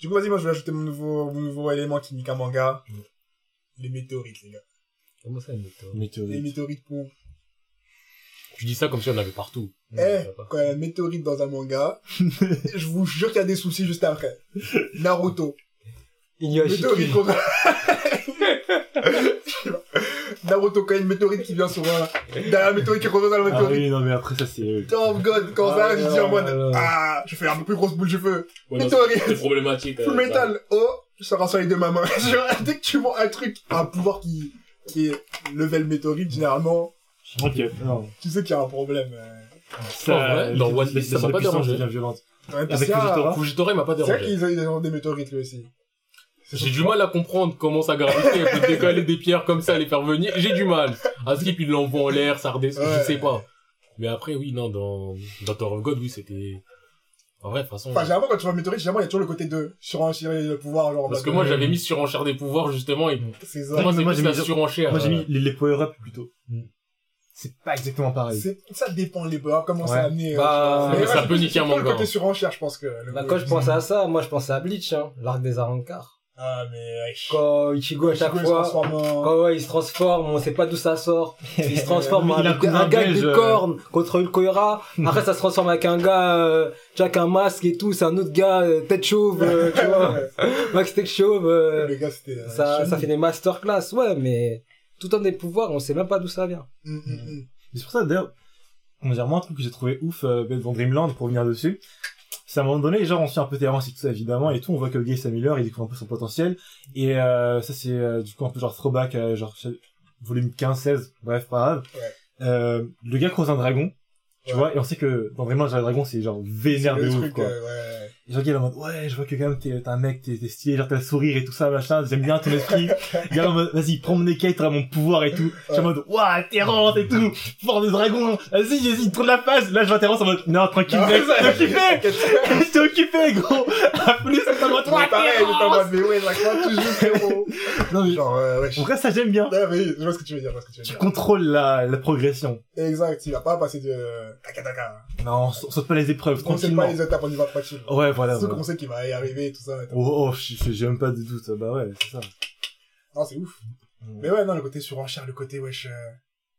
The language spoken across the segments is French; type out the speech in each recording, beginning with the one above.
Du coup, vas-y, moi, je vais ajouter mon nouveau, mon nouveau élément qui nique un manga. Mm. Les météorites, les gars. Comment ça, une météorite Les Météorite. météorites pour... Tu dis ça comme si on en avait partout. Eh, quand il y a un météorite dans un manga, je vous jure qu'il y a des soucis juste après. Naruto. Météorite contre... Naruto, quand il y a une météorite qui vient sur un... Derrière la météorite qui revient dans la Ah météorite. oui, non, mais après ça, c'est... euh, Oh god, quand ça, Ah, je dis en mode, ah, je fais un peu plus grosse boule de non, Météorite. C'est problématique. Full euh, metal, oh, je sors sur les deux ma main. Dès que tu vois un truc, un pouvoir qui, qui est level météorite, généralement, Ok, non. tu sais qu'il y a un problème. euh. Ça, dans One Piece, ça m'a pas dérangé. Avec qu'il y a- Fujitora Fujitora, il m'a pas C'est vrai qu'ils ont des météorites, lui aussi. J'ai du mal à comprendre comment sa gravité elle peut décaler des pierres comme ça, les faire venir. J'ai du mal. À Skip, il l'envoie en l'air, ça redescend, je sais pas. Mais après, oui, non, dans, dans Tower of God, oui, c'était... En vrai, de toute façon... Enfin, généralement, quand tu vois météorite, généralement, il y a toujours le côté de surenchérir le pouvoir, genre. en Parce que moi, euh, j'avais mis surenchère des pouvoirs, justement, et C'est ça. moi, c'est moi, j'ai la mis- surenchère. Moi, j'ai euh, mis les, les power-up plutôt. Mm. C'est pas exactement pareil. Ça dépend les pouvoirs, comment c'est Ouais. amené. euh, Bah, mais mais ça ouais, peut niquer c'est un pas le manga, côté hein. surenchère, je pense que. Bah, quand je pense à ça, moi, je pense à Bleach, hein, l'arc des Arankar. Ah, mais. ouais. Quand Ichigo, à chaque Ichigo, il se fois, transforme en- quand ouais, il se transforme, on sait pas d'où ça sort. Il se transforme avec un un gars des euh. cornes contre Ulkoira. Après, ça se transforme avec un gars, euh, tu vois, avec un masque et tout. C'est un autre gars, euh, tête chauve, euh, tu vois. Max tête chauve. euh, Le gars, c'était. euh, ça, ça fait des masterclass, ouais, mais tout en des pouvoirs, on sait même pas d'où ça vient. Mm, mm, mm. C'est pour ça, d'ailleurs, on va dire, moi, un truc que j'ai trouvé ouf euh, dans Dreamland, pour venir dessus, c'est à un moment donné, genre, on suit un peu Terrence et tout ça, évidemment, et tout, on voit que le gars s'améliore, il découvre un peu son potentiel, et euh, ça, c'est euh, du coup un peu genre throwback, euh, genre, volume 15-16, bref, pas grave. Ouais. Euh, le gars croise un dragon, tu Ouais. vois, et on sait que dans genre, le dragon, c'est genre vénère de ouf, truc, quoi. euh, ouais. Genre, il est en mode, ouais, je vois que quand même, t'es t'es un mec, t'es t'es stylé, genre, t'as le sourire et tout ça, machin, j'aime bien ton esprit. Est en mode, vas-y, prends mon écaille, t'auras mon pouvoir et tout. Je suis en mode, waouh, Terrence et tout, fort de dragon, vas-y, vas-y, tourne la face. Là, je vois Terrence en mode, non, tranquille, Non, mec, t'es occupé, j'étais occupé, gros. À plus, c'est en mode, Ouais, ouais, pareil, j'étais en mode, mais ouais, fois, toujours frérot. Non, mais, Genre, euh, ouais. en vrai, ça, j'aime bien. Ouais, mais je vois ce que tu veux dire, je vois ce que tu veux Tu dire. contrôles la, la progression. Exact, il va pas passer de taka taka. Non, on sa- saute pas les épreuves, tranquillement. pas les étapes, on y va tranquille. Ouais, voilà, Surtout voilà. qu'on sait qu'il va y arriver et tout ça. Oh, oh, j'ai j'ai même pas de doute, bah ouais, c'est ça. Non, c'est ouf. Mais ouais, non, le côté surenchère, le côté wesh. euh,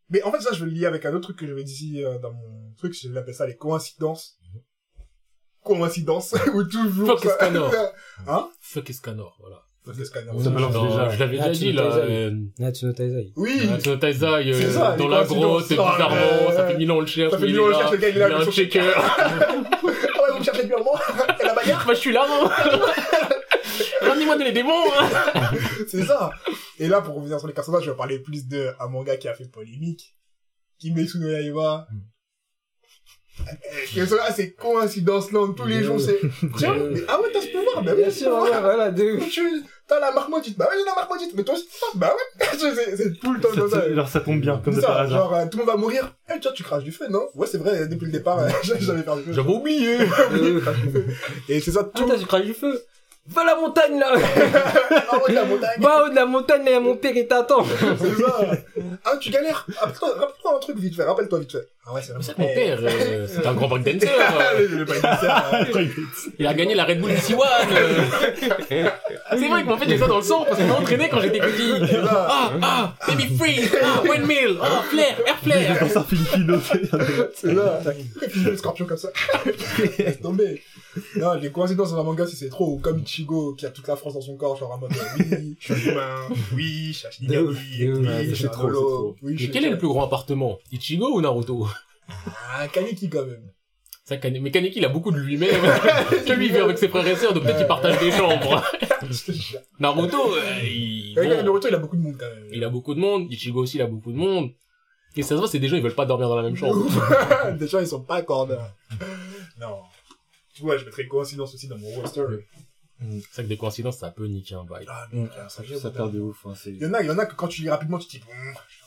Mais en fait, ça, je vais le lier avec un autre truc que j'avais dit ici euh, dans mon truc, je l'appelle ça les coïncidences. Coïncidence, ou toujours Fuck ça. Escanor. Hein? Fuck Escanor, voilà. Fuck Escanor. Ça déjà. Je l'avais déjà dit, là. euh, Natsuno Taizai. Oui! Natsuno Taizai, euh, ça, dans la coïncidences. grotte, c'est Oh, bizarrement, ça fait mille ans on le cherche, Ça fait mille ans on le cherche, le gars, il est là il avec un checker. Ah ouais, vous me cherchez depuis un moment Et Bah, je suis là, non Rendez-moi des démons hein. C'est ça. Et là, pour revenir sur les personnages, je vais parler plus de un manga qui a fait polémique. Kimetsu no Yaiba. Et ça, là, c'est coïncidence là, tous les jours, c'est... Tiens, mais ah ouais, t'as ce pouvoir, oui, Bien sûr, ouais, voilà, de. Tu- T'as la marque maudite, bah ouais, j'ai la marque maudite, mais toi aussi, bah ouais. c'est c'est tout le temps comme ça. Genre, ça tombe bien, comme ça par ça, hasard. genre, euh, tout le monde va mourir. Eh, tiens, tu craches du feu, non? Ouais, c'est vrai, depuis le départ, euh, j'avais perdu du feu. J'avais oublié De. Et c'est ça, Ah, tout. putain, j'ai craché du feu. Va à la montagne, là Ah ouais, la montagne. Va en haut de la montagne, là, mon père, il t'attend C'est ça. Ah, tu galères. Rappelle-toi rappelle-toi un truc vite fait, rappelle-toi vite fait. Ah ouais, c'est C'est que mon père, euh, c'est un grand euh. Pas dire ça. Il a gagné la Red Bull One. euh. C'est vrai que en fait j'ai ça dans le sang parce qu'on m'a entraîné quand j'étais petit. C'est. Ah, ah, baby freeze, ah, windmill, ah, flare, air flare. Dans un filipino, C'est ça. Et puis le scorpion comme ça. Laisse tomber. Non, les coïncidences dans un manga, si c'est trop, ou comme Ichigo qui a toute la France dans son corps, genre en mode euh, oui, je suis humain, oui, je suis oui, je suis c'est trop, c'est oui, Mais quel est le plus grand appartement? Ichigo ou Naruto? Ah, Kaneki quand même. Ça, Kane- Mais Kaneki il a beaucoup de lui-même. que lui il vit avec ses frères et sœurs donc peut-être qu'il partage des chambres. Naruto, euh, il... Bon, Naruto, il a beaucoup de monde quand même. il a beaucoup de monde. Ichigo aussi il a beaucoup de monde. Et ça se voit c'est des gens ils veulent pas dormir dans la même chambre. Des gens, ils sont pas accordeurs. Non. Tu vois, je mettrais coïncidence aussi dans mon roster. C'est ça que des coïncidences ça peut niquer un bail. Ah, Mm. mais frère, ça, Ça perd de ouf, hein. Il y en a, il y en a que quand tu lis rapidement, tu te dis,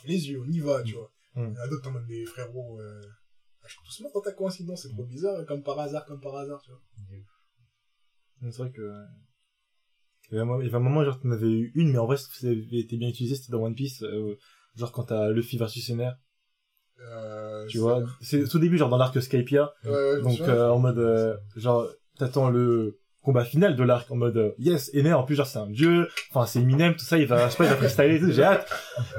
les yeux, on y va, tu vois. Mm. Il y en a d'autres en mode, mais frérot, euh, lâche doucement dans ta coïncidence, c'est trop bizarre, comme par hasard, comme par hasard, tu vois. C'est vrai que... Il y a un moment- il y avait un moment, genre, t'en avais eu une, mais en vrai, ça avait été bien utilisé, c'était dans One Piece, euh, genre quand t'as Luffy versus Senner, Euh, tu vois. C'est au tout début, genre dans l'arc Skypia, Ouais, je donc euh, en mode, euh, genre, t'attends le combat final de l'arc en mode euh, yes Ener en plus genre c'est un dieu enfin c'est Eminem tout ça il va je sais pas il va freestyler et tout j'ai hâte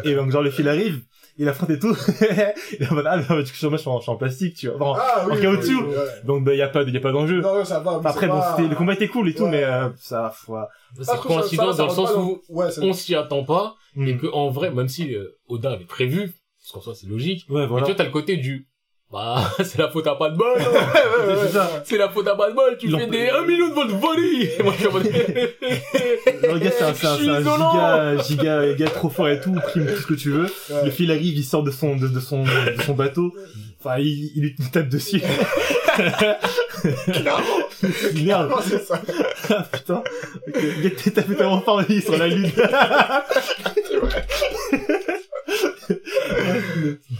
et donc genre le fil arrive il affronte et tout et en mode ah mais du coup je suis en- je suis en, je suis en plastique tu vois Enfin, Ah, en oui, caoutchouc. oui, oui, ouais. donc bah y a pas de y a pas d'enjeu Non, ouais, ça va. mais après bon pas- c'était le combat était cool et tout Ouais. mais euh, ça foi C'est coïncidence dans le sens où Ouais, on s'y attend pas Hmm. et que en vrai, même si euh, Oda avait prévu, parce qu'en soi c'est logique, ouais mais voilà tu vois t'as le côté du bah c'est la faute à pas de bol, Ouais, ouais, c'est ça. C'est la faute à pas de bol, tu fais des 1 million de volley. Et moi je suis en mode le gars c'est un, c'est un, c'est giga giga giga trop fort et tout prime tout ce que tu veux. Le fil arrive il sort de son de, de son de son bateau. Enfin il il lui tape dessus. Merde. Non, c'est ça. Ah, putain. Le gars t'es tapé tellement fort, il est sur la lune.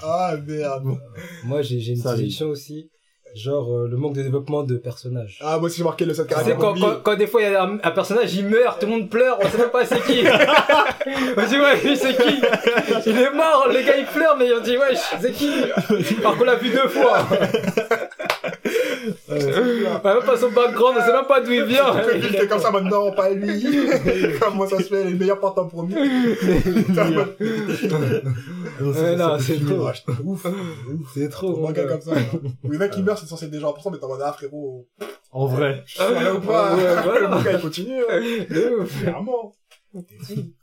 Ah, merde. Moi, j'ai j'ai une Ça solution aussi. Genre, euh, le manque de développement de personnages. Ah, moi aussi, j'ai marqué le 7 Tu sais, caractères. quand, quand, quand des fois il y a un, un personnage, il meurt, tout le monde pleure, on sait même pas c'est qui. on dit ouais, lui c'est qui? Il est mort, les gars ils pleurent, mais on dit ouais, c'est qui? Alors qu'on l'a vu deux fois. même pas son background, on sait même pas d'où il vient. Que lui, fait comme ça maintenant, pas lui. Comment ça se fait, les meilleurs partent en premier. Non, c'est trop. Ah, ouf. C'est trop. Manga gars. comme ça. Le mec qui meurt, c'est censé être déjà important, mais t'es en mode, ah, frérot. En vrai. Je ou pas? Le il continue, hein. Clairement.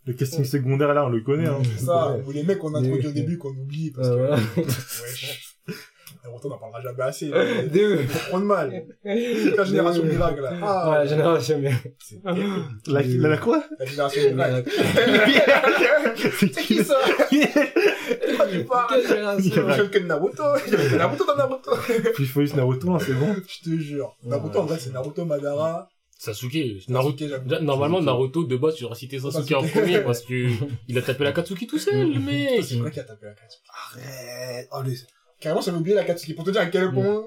Le casting secondaire, là, on le connaît, hein. C'est ça. Ou les mecs qu'on a introduit au début, qu'on oublie, parce Ouais, que. Naruto, on n'en parlera jamais assez. De ouf. Faut prendre mal. La génération miracle, là. Ah, Ouais, génération mais. c'est terrible. La, la, la quoi? La génération miracle. C'est C'est qui ça? Pourquoi tu parles? Quelle génération que Naruto. Il y avait que Naruto dans Naruto. Puis il faut juste Naruto, hein, c'est bon. Je te jure. Naruto, en vrai, c'est Naruto, Madara. Sasuke, Naruto. Sasuke, Normalement, Naruto, de base, tu aurais cité Sasuke en premier parce que il a tapé la Katsuki tout seul, mec. C'est vrai qu'il a tapé la Katsuki. Arrête. Oh, les... Carrément, j'avais oublié la Katsuki. Pour te dire à quel point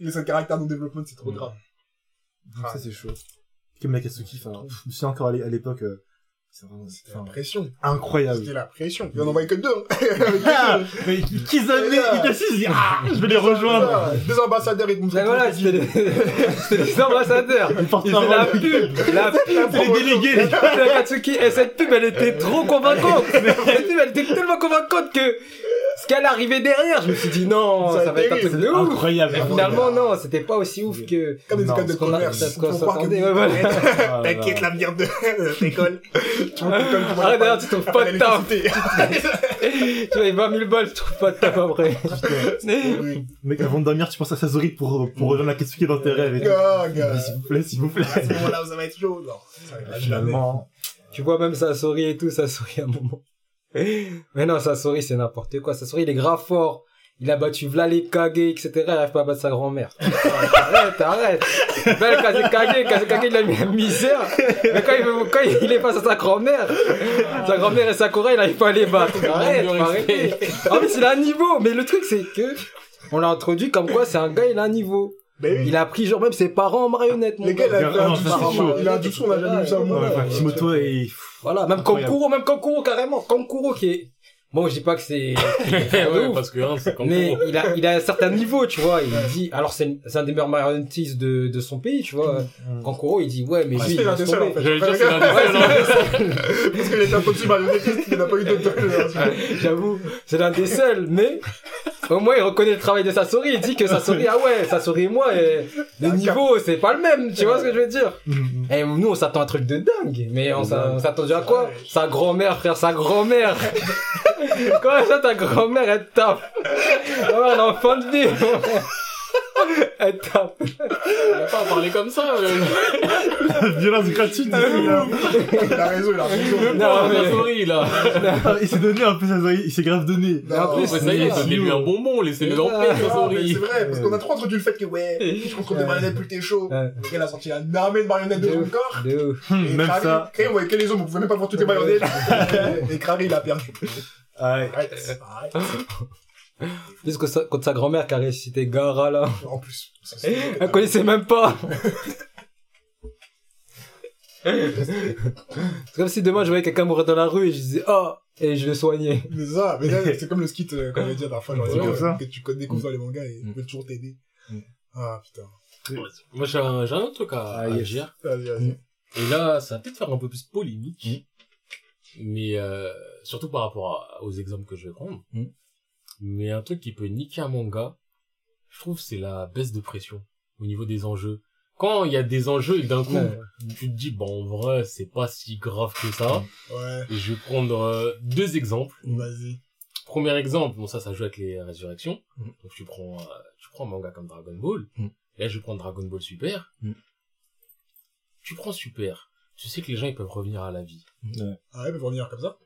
les cinq caractères de développement, c'est trop grave. Ça, c'est chaud. Comme la Katsuki, enfin, je me souviens encore à l'é- à l'époque, euh, c'est vraiment, C'était la pression. incroyable. C'était la pression. Il en envoyait que deux. hein. Ah, mais Itachi, je dis, ah, je vais les rejoindre. Deux ambassadeurs, ils te montrent Mais voilà, c'était les ambassadeurs. Ils la pub. La pub. C'est les délégués, les gars. La Katsuki. Et cette pub, elle était trop convaincante. Cette pub, elle était tellement convaincante que qu'elle arrivait derrière, je me suis dit non, Ça ça, va être un truc de ouf. Incroyable. Mais finalement, non, c'était pas aussi ouf que. Comme des écoles de ce qu'on a- commerce. T'inquiète, l'avenir de l'école. Tu vois, comme tu vois Ah, d'ailleurs, tu trouves pas de taf. Tu vois, 20 000 balles, tu trouves pas de taf après. Mec, avant de dormir, tu penses à Sasori pour, pour rejoindre la Katsuki dans tes rêves S'il vous plaît, s'il vous plaît. À ce moment-là, vous allez être chaud. Non, ça. Finalement. Tu vois même Sasori et tout, Sasori à un moment. Mais non, Sasori c'est n'importe quoi. Sasori il est grave fort. Il a battu Vla les Kage, etc. Il arrive pas à battre sa grand-mère. arrête, arrête. Vla les Kage, Kage, Kage, il a mis la misère. Mais quand il, veut- quand il est face à sa grand-mère, sa grand-mère et Sakura, il arrive pas à les battre. Arrête, arrêter. En plus, il a un niveau. Mais le truc, c'est que, on l'a introduit comme quoi c'est un gars, il a un niveau. Ben oui. Il a pris genre même ses parents en marionnette, Les gars, il a un. Il a un on n'a jamais vu ça au Ouais, monde. Kishimoto et... Voilà, même. Kankuro, même Kankuro carrément. Kankuro qui est... Bon, je dis pas que c'est... ouais, parce que hein, Mais il a, il a un certain niveau, tu vois. Il dit... Alors, c'est c'est un des meilleurs marionnettistes de, de son pays, tu vois. Kankuro, il dit, ouais, mais lui, il des seuls, en fait. J'allais dire, c'est l'un des seuls. Parce qu'il était un peu dessus marionnettiste, il n'a pas eu d'autres. J'avoue, c'est l'un des seuls, mais au moins il reconnaît le travail de Sasori. Il dit que Sasori, ah ouais, Sasori et moi, et le niveau, c'est pas le même, tu vois ce que je veux dire? Et nous, on s'attend à un truc de dingue, mais on s'a- s'attendait à quoi? Sa grand-mère, frère, sa grand-mère. Comment ça, ta grand-mère, elle te tape? Ah ouais, elle est en fin de vie Elle tape On va pas parler comme ça. euh. Violence gratuite. là. Il a raison, il a raison. Non, Non, mais- mais... souris, là. Ah, Il s'est donné un peu Sasori, il s'est grave donné. Mais Ouais, ça y est, c'est donnez-lui un bonbon, laissez-le en paix, Ah, mais Sasori. c'est vrai, parce qu'on a trop entendu le fait que, ouais, je contrôle des marionnettes plus t'es chaud. Ouais. Le gars, il a sorti un armée de marionnettes de son corps. De ouf. Et Même ça. Krari, on voyait que les hommes, on pouvait même pas voir toutes les marionnettes. Et Krari, il a perdu. Ah ouais. Arrête, arrête. Plus que sa, contre sa grand-mère qui a ressuscité Gara, là. En plus. Ça, Elle connaissait même pas. C'est comme si demain je voyais quelqu'un mourir dans la rue et je disais oh et je le soignais. Mais ça, mais là, c'est comme le skit euh, qu'on avait dit la dernière fois, genre, Ouais, comme que tu découvres dans les mangas et ils Mm. veulent toujours t'aider. Mm. Ah, putain. Moi, j'ai un, j'ai un autre truc à, Ah, à yes. Et là, ça va peut-être faire un peu plus polémique. Mais, euh, surtout par rapport à- aux exemples que je vais prendre. Mm. Mais un truc qui peut niquer un manga, je trouve, c'est la baisse de pression au niveau des enjeux. Quand il y a des enjeux et d'un coup, Ouais. tu te dis, bon, en vrai, c'est pas si grave que ça. Ouais, Et je vais prendre euh, deux exemples. vas-y. Premier exemple, bon ça, ça joue avec les résurrections. Mm. Donc tu prends, euh, tu prends un manga comme Dragon Ball. Mm. Là, je prendre Dragon Ball Super. Mm. Tu prends Super. Tu sais que les gens, ils peuvent revenir à la vie. Ah ouais, ils peuvent revenir comme ça.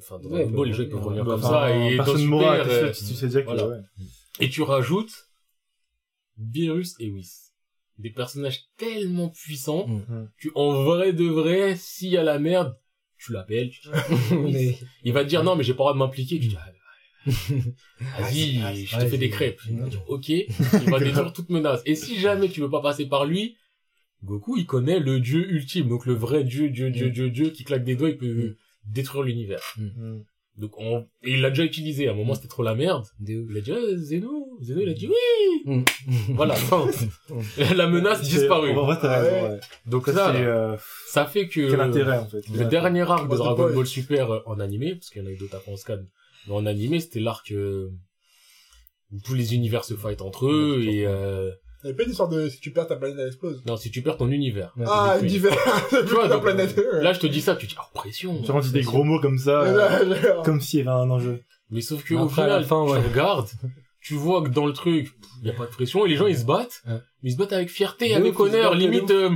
Enfin, Ouais, Dragon Ball, les peuvent gens, ils peuvent revenir. revenir Bah, comme ça. Et dans Super, euh, tu, tu sais déjà que, voilà. ouais. et tu rajoutes Beerus et Whis. Des personnages tellement puissants Mm. que, en vrai de vrai, s'il y a la merde, tu l'appelles, tu dis, Mais- il va te dire non, mais j'ai pas le droit de m'impliquer. Tu dis, ah, Vas-y, je te fais des crêpes. Il va dire, ok, il va détruire toute menace. Et si jamais tu veux pas passer par lui, Goku, il connaît le dieu ultime, donc le vrai dieu, dieu, dieu, Mm. dieu, dieu, qui claque des doigts, il peut détruire l'univers. Mm. Donc on... et il l'a déjà utilisé. À un moment, c'était trop la merde. Il a dit, ah, Zeno, Zeno, il a dit oui. Mm. Voilà, la menace disparue. En vrai, t'as Ah raison, ouais. ouais. Donc Ça, ça, euh, ça fait que quel intérêt, en fait. le dernier arc de Dragon. Ball Super euh, en animé, parce qu'il y en a eu d'autres après en scan, mais en animé, c'était l'arc euh, où tous les univers se fight entre eux Ouais, et euh, Il y avait pas une histoire de si tu perds ta planète, elle explose. non, si tu perds ton univers. Ah, divers. Tu vois, donc, planète. ouais. Là, je te dis ça, tu dis, oh, pression. On dit des gros mots comme ça, euh, comme s'il y avait un enjeu. Mais sauf que au après, à la final, fin, ouais. tu regardes, tu vois que dans le truc, il y a pas de pression et les gens ils se battent, Ouais. mais ils se battent avec fierté, De avec ouf, honneur, limite, euh,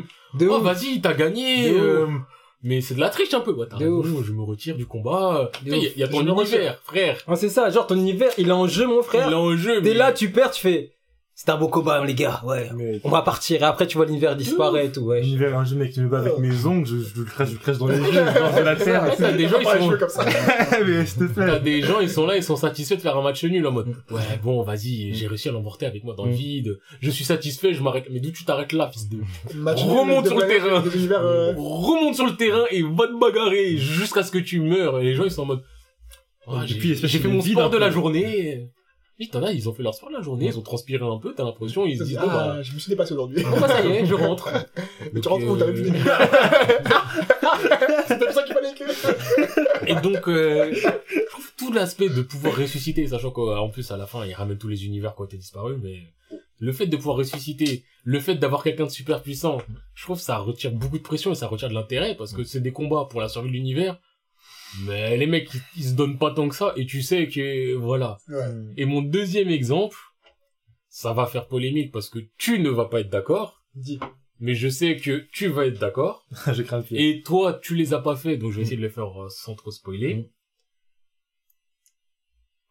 oh vas-y, t'as gagné. Euh, mais c'est de la triche un peu. Ouais, t'as je me retire du combat. Il y, a- y a Je ton univers, frère. Ah, c'est ça, genre ton univers, il est en jeu, mon Il frère. est en jeu. Dès mais- là, tu perds, tu fais. C'est un beau combat, les gars. Ouais. Mais On va partir. Et après, tu vois l'univers disparaître et tout. Ouais. l'univers, un jeu, mec, tu me bats avec mes ongles, je, je le crache, je le crache dans les yeux, je lance de la terre. T'as des gens, ils sont, fais comme ça. mais s'il te t'as plaît. des gens, ils sont là, ils sont satisfaits de faire un match nul en mode, ouais, bon, vas-y, j'ai réussi à l'emporter avec moi dans le Mm. vide. Je suis satisfait, je m'arrête. Mais d'où tu t'arrêtes là, fils de... Match Remonte sur le terrain. Euh, remonte sur le terrain et va te bagarrer jusqu'à ce que tu meurs. Et les gens, ils sont en mode, Ah, Et j'ai puis, espèce j'ai de fait mon vide sport de la journée. Et t'en as, ils ont fait leur sport la journée, ils ont transpiré un peu, t'as l'impression, ils se disent, bon, bah, Ah, je me suis dépassé aujourd'hui. bon, bah, ça y est, je rentre. Mais tu rentres où T'avais plus euh. C'était pour ça qu'il fallait que. Et donc, euh, je trouve tout l'aspect de pouvoir ressusciter, sachant qu'en plus, à la fin, ils ramènent tous les univers qui ont été disparus, mais le fait de pouvoir ressusciter, le fait d'avoir quelqu'un de super puissant, je trouve que ça retire beaucoup de pression et ça retire de l'intérêt, parce que c'est des combats pour la survie de l'univers, mais les mecs, ils, ils se donnent pas tant que ça, et tu sais que, voilà. Ouais. Et mon deuxième exemple, ça va faire polémique, parce que tu ne vas pas être d'accord, Dis. mais je sais que tu vas être d'accord, je crains le pied. et toi, tu les as pas fait, donc je vais essayer de les faire euh, sans trop spoiler. Mm.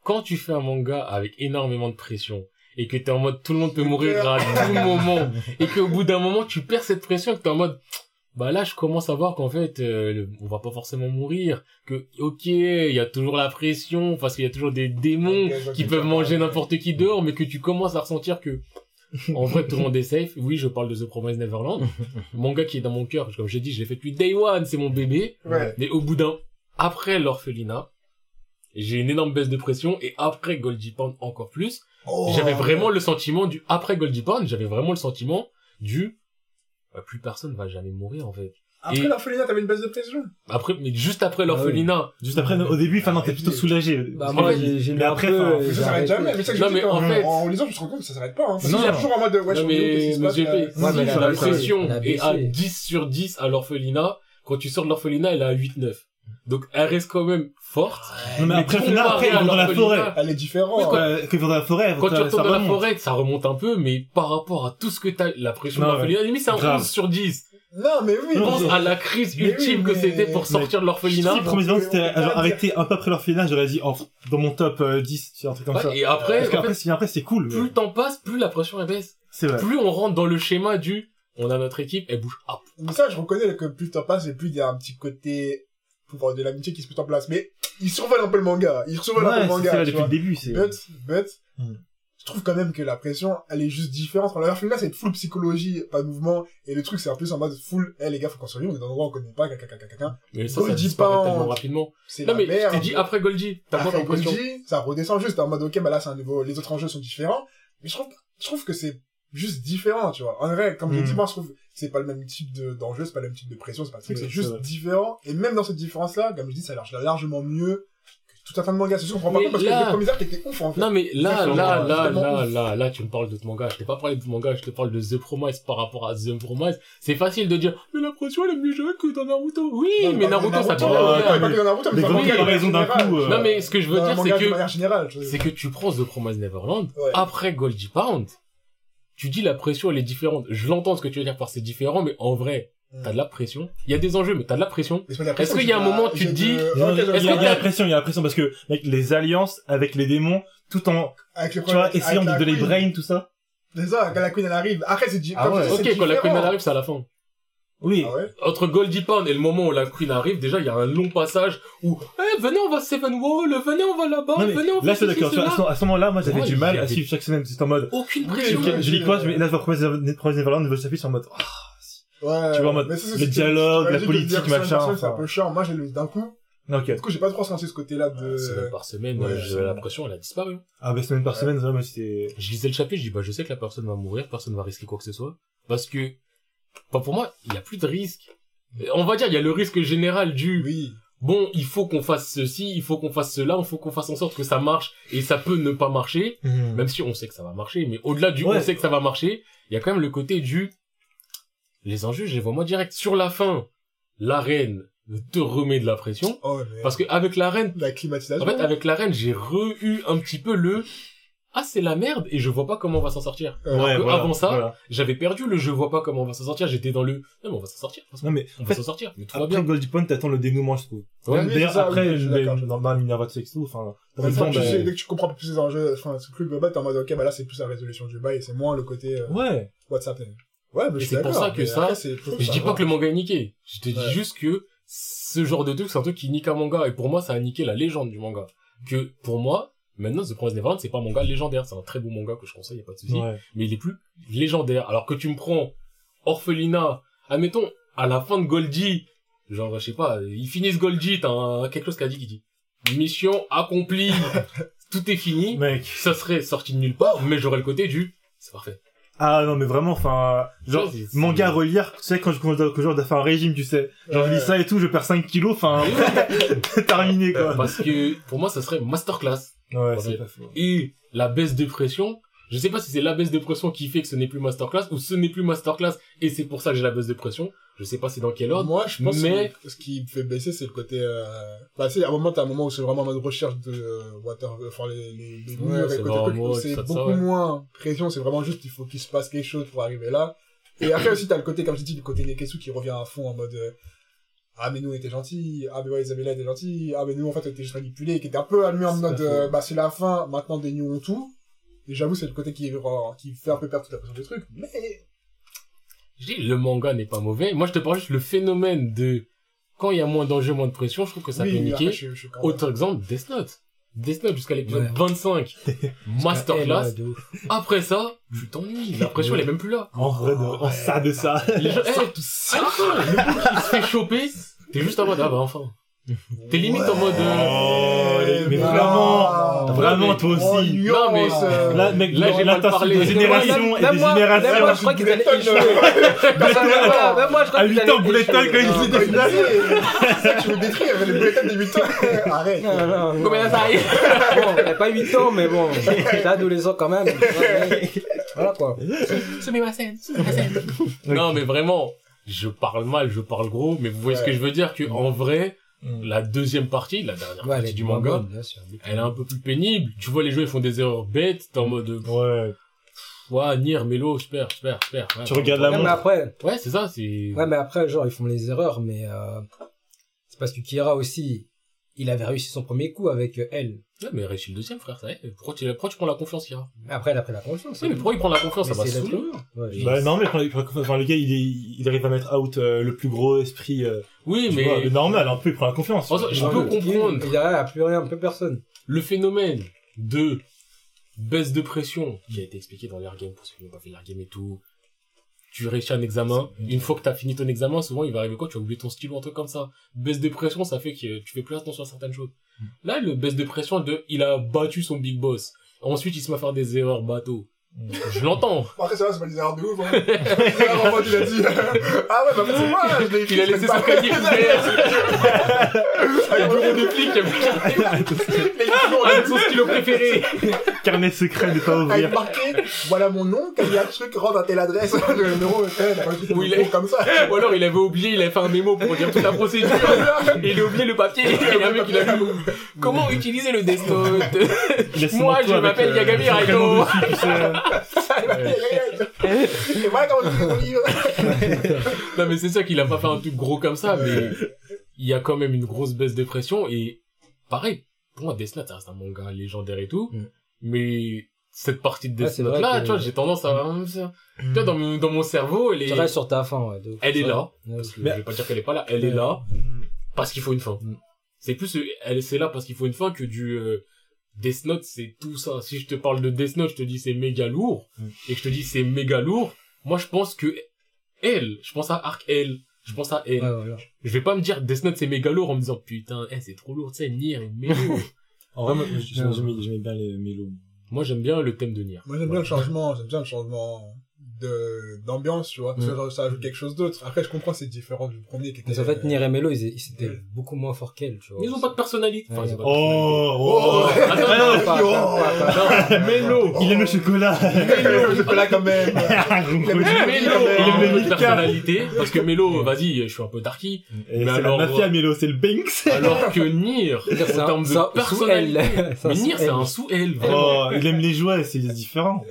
Quand tu fais un manga avec énormément de pression, et que t'es en mode tout le monde peut mourir à tout moment, et qu'au bout d'un moment tu perds cette pression, que t'es en mode bah là je commence à voir qu'en fait euh, on va pas forcément mourir, que ok il y a toujours la pression parce qu'il y a toujours des démons qui peuvent manger n'importe qui dehors, mais que tu commences à ressentir que en vrai tout le monde est safe. Oui je parle de The Promised Neverland, manga qui est dans mon cœur, comme j'ai dit je l'ai fait depuis Day One, c'est mon bébé. Ouais. Mais au bout d'un, après l'orphelinat, j'ai une énorme baisse de pression et après Goldie Pound encore plus. Oh. J'avais vraiment le sentiment du, après Goldie Pound, j'avais vraiment le sentiment du, plus personne va jamais mourir en fait. Après Et- l'orphelinat, t'avais une baisse de pression. Après, mais juste après Ah l'orphelinat. Juste après, au début, enfin, non, t'es plutôt soulagé. Bah, moi, fait, j'ai j'ai mais après, peu. enfin, j'ai ça s'arrête jamais. Mais ça que Non, je mais dis, en fait- en lisant, je me rends compte que ça s'arrête pas. Hein. Non, qu'il y a non. toujours en mode, ouais, je non qui mais, mais Ouais, si mais la pression est à baissé. 10 sur 10 à l'orphelinat, quand tu sors de l'orphelinat, elle est à 8-9. Donc elle reste quand même forte. Non, mais Mais après, final, après, vont dans la forêt. Elle est différente. Oui, quoi. Euh, Quand dans la forêt, Quand tu retournes dans la forêt, ça remonte un peu, mais par rapport à tout ce que t'as, la pression de l'orphelinat, limite c'est un Grave. 11 sur 10. Non, mais oui. Pense mais- à la crise Mais ultime oui, que c'était pour sortir de l'orphelinat. Si, premier seconde, c'était arrêté un peu après l'orphelinat, j'aurais dit, oh, dans mon top euh, 10, c'est un truc comme Ouais, ça. et après, Parce en qu'après, fait, si après, c'est cool. plus le temps passe, plus la pression elle baisse. C'est vrai. Plus on rentre dans le schéma du, on a notre équipe, elle bouge up. Mais ça, je reconnais que plus le temps passe et plus il y a un petit côté pouvoir de l'amitié qui se met en place. Mais il survole un peu le manga. Il survole un peu Ouais, le c'est manga. ça, tu depuis vois. le début, c'est... But, but, Hmm. je trouve quand même que la pression, elle est juste différente. Enfin, l'orphelinat, c'est full psychologie, pas de mouvement. Et le truc, c'est en plus en mode full, eh, les gars, faut qu'on survive, on est dans un endroit où on connaît pas, caca, caca, caca. Mais ça, ça Goldie disparaît Pound. tellement rapidement. C'est Non la mais, je merde. t'ai dit après Goldie, t'as Après? Goldie, ça redescend juste en mode, ok, bah là, c'est un niveau, les autres enjeux sont différents. Mais je trouve, je trouve que c'est juste différent, tu vois. En vrai, comme je Mm. dis, moi, je trouve c'est pas le même type de, d'enjeu, c'est pas le même type de pression, c'est pas le truc, c'est juste vrai. différent. Et même dans cette différence-là, comme je dis, ça a l'air largement mieux que tout un tas de mangas. C'est sûr, on prend pas compte parce là- a des premiers qui étaient ouf, en fait. Non mais là, là, là, là, ouf. là, là, tu me parles de ton manga. Je t'ai pas parlé de ton manga, je te parle de The Promise par rapport à The Promise. C'est facile de dire, mais la pression elle est mieux jouée que dans Naruto. Oui, Non, mais pas Naruto, ça Naruto, te regarde. pas que dans Naruto, mais dans d'un coup, euh, Non mais ce que je veux dire, c'est que, c'est que tu prends The Promise Neverland, après Goldie Pound, tu dis la pression elle est différente. Je l'entends ce que tu veux dire par c'est différent, mais en vrai, t'as de la pression. Il y a des enjeux, mais t'as de la pression. Est-ce qu'il y a un moment, tu te dis- Il y a- la pression, il y a la pression parce que mec, les alliances avec les démons, tout en avec le tu vois essayant de Queen. brain tout ça. C'est ça, quand la Queen elle arrive. Après, c'est Ah ouais. Ok, quand la Queen elle arrive, c'est à la fin. Oui. Ah ouais? entre Goldie Pound et le moment où la Queen arrive, déjà, il y a un long passage où, eh, venez, on va Seven Wall, venez, on va là-bas, venez, on là, fait c'est d'accord. À ce, moment-là, moi, j'avais Ouais, du mal à suivre chaque semaine. C'est en mode, Aucune pression. je lis quoi, je vais, là, je vois Promise Neverland, nouveau chapitre, en mode, ah, Ouais. Tu vois, en mode, les dialogues, la politique, machin, c'est- un peu chiant. Moi, j'ai lu d'un coup. non, ok. Du coup, j'ai pas trop senti ce côté-là de... Semaine par semaine, Ouais, j'avais c'est- la pression, elle a disparu. Ah, bah, semaine par Ouais. semaine, ça, moi, c'était, Je lisais le chapitre, je dis, bah, je sais que la personne va mourir, personne va risquer quoi que ce soit. Parce que, pas pour moi, il y a plus de risque. On va dire, il y a le risque général du, Oui. bon, il faut qu'on fasse ceci, il faut qu'on fasse cela, il faut qu'on fasse en sorte que ça marche, et ça peut ne pas marcher. même si on sait que ça va marcher, mais au-delà du Ouais. on sait que ça va marcher, il y a quand même le côté du les enjeux, je les vois moi direct sur la fin. L'arène te remet de la pression Oh, mais... parce que avec l'arène, La climatisation. en fait avec l'arène, j'ai re-eu un petit peu le ah c'est la merde et je vois pas comment on va s'en sortir. Euh, Alors ouais, que voilà, avant ça, voilà. j'avais perdu le je vois pas comment on va s'en sortir, j'étais dans le non mais on va s'en sortir. Non, mais, On va s'en sortir, mais tout va après bien. Goldie Point, t'attends le dénouement, je trouve. Ouais. D'ailleurs, après, oui, je dans, dans Minerva Sex tout, enfin, le temps, tu bah, sais, dès que tu comprends plus les enjeux, enfin, c'est plus global, t'es en mode, ok, bah là, c'est plus la résolution du bail, et c'est moins le côté, euh, ouais. WhatsApp. Ouais, mais c'est pour ça que ça- Je dis pas que le manga est niqué. Je te dis juste que ce genre de truc, c'est un truc qui nique un manga. Et pour moi, ça a niqué la légende du manga. Que pour moi, maintenant, The Promised Neverland, c'est pas un manga légendaire. C'est un très beau manga que je conseille, y a pas de souci. Ouais. Mais il est plus légendaire. Alors que tu me prends Orphelina, admettons, à la fin de Goldie, genre, je sais pas, ils finissent Goldie, t'as un- quelque chose qu'a dit qui dit mission accomplie, tout est fini. Mec. Ça serait sorti de nulle part, mais j'aurais le côté du, c'est parfait. Ah, non, mais vraiment, enfin, genre, manga à relire, tu sais, quand je, quand je, je dois faire un régime, tu sais. Genre, je lis ça et tout, je perds 5 kilos, enfin, terminé, quoi. Parce que, pour moi, ça serait masterclass. Ouais, Ouais. c'est pas faux. et la baisse de pression. Je sais pas si c'est la baisse de pression qui fait que ce n'est plus masterclass ou ce n'est plus masterclass et c'est pour ça que j'ai la baisse de pression. Je sais pas c'est dans quel ordre. Moi, je pense mais- que ce qui me fait baisser, c'est le côté, euh, bah, sais, à un moment, t'as un moment où c'est vraiment en mode recherche de, euh, water, enfin, les, les, les Ouais, murs c'est vraiment c'est ça, beaucoup ouais. moins pression, c'est vraiment juste, il faut qu'il se passe quelque chose pour arriver là. Et après aussi, t'as le côté, comme je dis, le côté Neketsu qui revient à fond en mode, euh, ah, mais nous, on était gentils, ah, mais ouais, Isabella était gentille, ah, mais nous, en fait, on était juste manipulés, qui était un peu allumé en C'est mode, euh, bah, c'est la fin, maintenant, dénouons tout. Et j'avoue, c'est le côté qui, qui fait un peu perdre toute la pression du truc. Mais, Je dis le manga n'est pas mauvais. Moi je te parle juste le phénomène de quand il y a moins d'enjeux, moins de pression, je trouve que ça oui, peut niquer. Autre exemple, Death Note. Death Note jusqu'à l'épisode Ouais. 25. Masterclass. Après ça, tu t'ennuies. La pression elle est même plus là. En vrai, de, en ça de ça. Les gens, à la fin, le mec qui se fait choper, t'es juste en mode ah bah enfin. T'es limite en mode euh, Oh, Ouais, mais vraiment, non. vraiment, toi Oh, aussi. nuance, Non, mais- euh, Là, mec, Là, j'ai parlé. des générations et des générations. même moi, je crois qu'ils allaient échouer. Même moi- je crois À qu'ils 8 allaient ans, Bullet échouer. Time, quand ils idée. C'est ça que tu veux décrire, les bulletins des 8 ans. Arrête. Non, non, non. Combien ça y est Bon, pas 8 ans, mais bon, j'étais adolescent quand même. Voilà quoi. Scène, semez-moi scène. Non, mais vraiment, je parle mal, je parle gros, mais vous voyez ce que je veux dire que en vrai, La deuxième partie, la dernière Ouais, partie du manga, bonnes, bien sûr. elle est un peu plus pénible. Tu vois, les joueurs ils font des erreurs bêtes, t'es en mode, Ouais. ouais, Nier, Melo, super, super, super. Ouais, Tu regardes la Ouais, mais montre. après, Ouais, c'est ça, c'est... ouais, mais après, genre, ils font les erreurs, mais euh, c'est parce que Kira aussi, il avait réussi son premier coup avec euh, elle. Ouais, mais réussis le deuxième, frère, ça y est. Pourquoi tu, pourquoi tu prends la confiance, Kira Mais Après, elle a pris la confiance. Oui, mais pourquoi il prend la confiance Mais Ça va c'est se saouler. Ouais. Bah, non, mais quand, quand- enfin, le gars, il, est, il arrive à mettre out euh, le plus gros esprit, euh, Oui, tu mais vois, normal, un peu, il prend la confiance. Je peux comprendre. Il y a, il plus rien, plus personne. le phénomène de baisse de pression qui a été expliqué dans l'Air Game pour ceux qui n'ont pas fait l'Air Game et tout. Tu réussis un examen. Une fois que t'as fini ton examen, souvent il va arriver quoi? Tu vas oublier ton stylo, un truc comme ça. Baisse de pression, ça fait que tu fais plus attention à certaines choses. Là, le baisse de pression de, il a battu son big boss. Ensuite, il se met à faire des erreurs bateau. Je l'entends. Après, ça va, c'est pas des erreurs de ouf, hein. Des en mode, il a dit, ah ouais, bah, fait, c'est moi, je l'ai écrit. Il a laissé son cahier derrière. Le bureau de flic, il a Les toujours un de son stylo préféré. Carnet secret de pas a ouvrir. marqué, voilà mon nom, quand il y a un truc, rentre à telle adresse, le numéro, Oui, mon il est- comme ça. Ou alors il avait oublié, il avait fait un mémo pour dire toute la procédure. Et il a oublié le papier. Et il y a un mec qui l'a lu. Comment utiliser le a son Moi, je avec, m'appelle euh, Yagami Raito. Et voilà comment. Non mais c'est ça qu'il a pas fait un truc gros comme ça, mais il y a quand même une grosse baisse de pression et pareil, pour moi Death Note ça reste un manga légendaire et tout, Mm. mais cette partie de Death Note là, que- tu vois, j'ai tendance à tu vois dans mon, dans mon cerveau, elle est Tu restes sur ta fin, ouais. elle est là, Ouais. parce que Mais- je vais pas dire qu'elle est pas là, elle est là parce qu'il faut une fin. Mm. C'est plus elle c'est là parce qu'il faut une fin que du euh, Death Note, c'est tout ça. Si je te parle de Death Note, je te dis c'est méga lourd Mm. et que je te dis c'est méga lourd, moi je pense que elle, je pense à Arc L, je pense à elle. Ouais, voilà. Je vais pas me dire Death Note c'est méga lourd en me disant putain, eh, c'est trop lourd, tu sais, Nier est méga lourd. En vrai, j'aimais bien les mélos. Moi j'aime bien le thème de Nier. Moi, j'aime bien le changement, j'aime bien le changement de, d'ambiance, tu vois. Mm. ça ajoute quelque chose d'autre. Après, je comprends, c'est différent du premier qui était. Mais en fait, Nier et Melo, ils, ils étaient beaucoup moins forts qu'elle, tu vois. Mais ils ont pas de personnalité. Enfin, Ouais. ils ont pas. Oh, oh, Ah, Oh. pas- pas- pas- non, Mélo. Il aime le chocolat. le chocolat quand même. Il il aime a le personnalité. Parce que Mélo, vas-y, je suis un peu darky. Mais alors, la mafia euh, Mélo, c'est le Banks. Alors que Nier, en termes c'est un de personnalité. Nier, c'est un vraiment. Oh, il aime les jouets, c'est différent.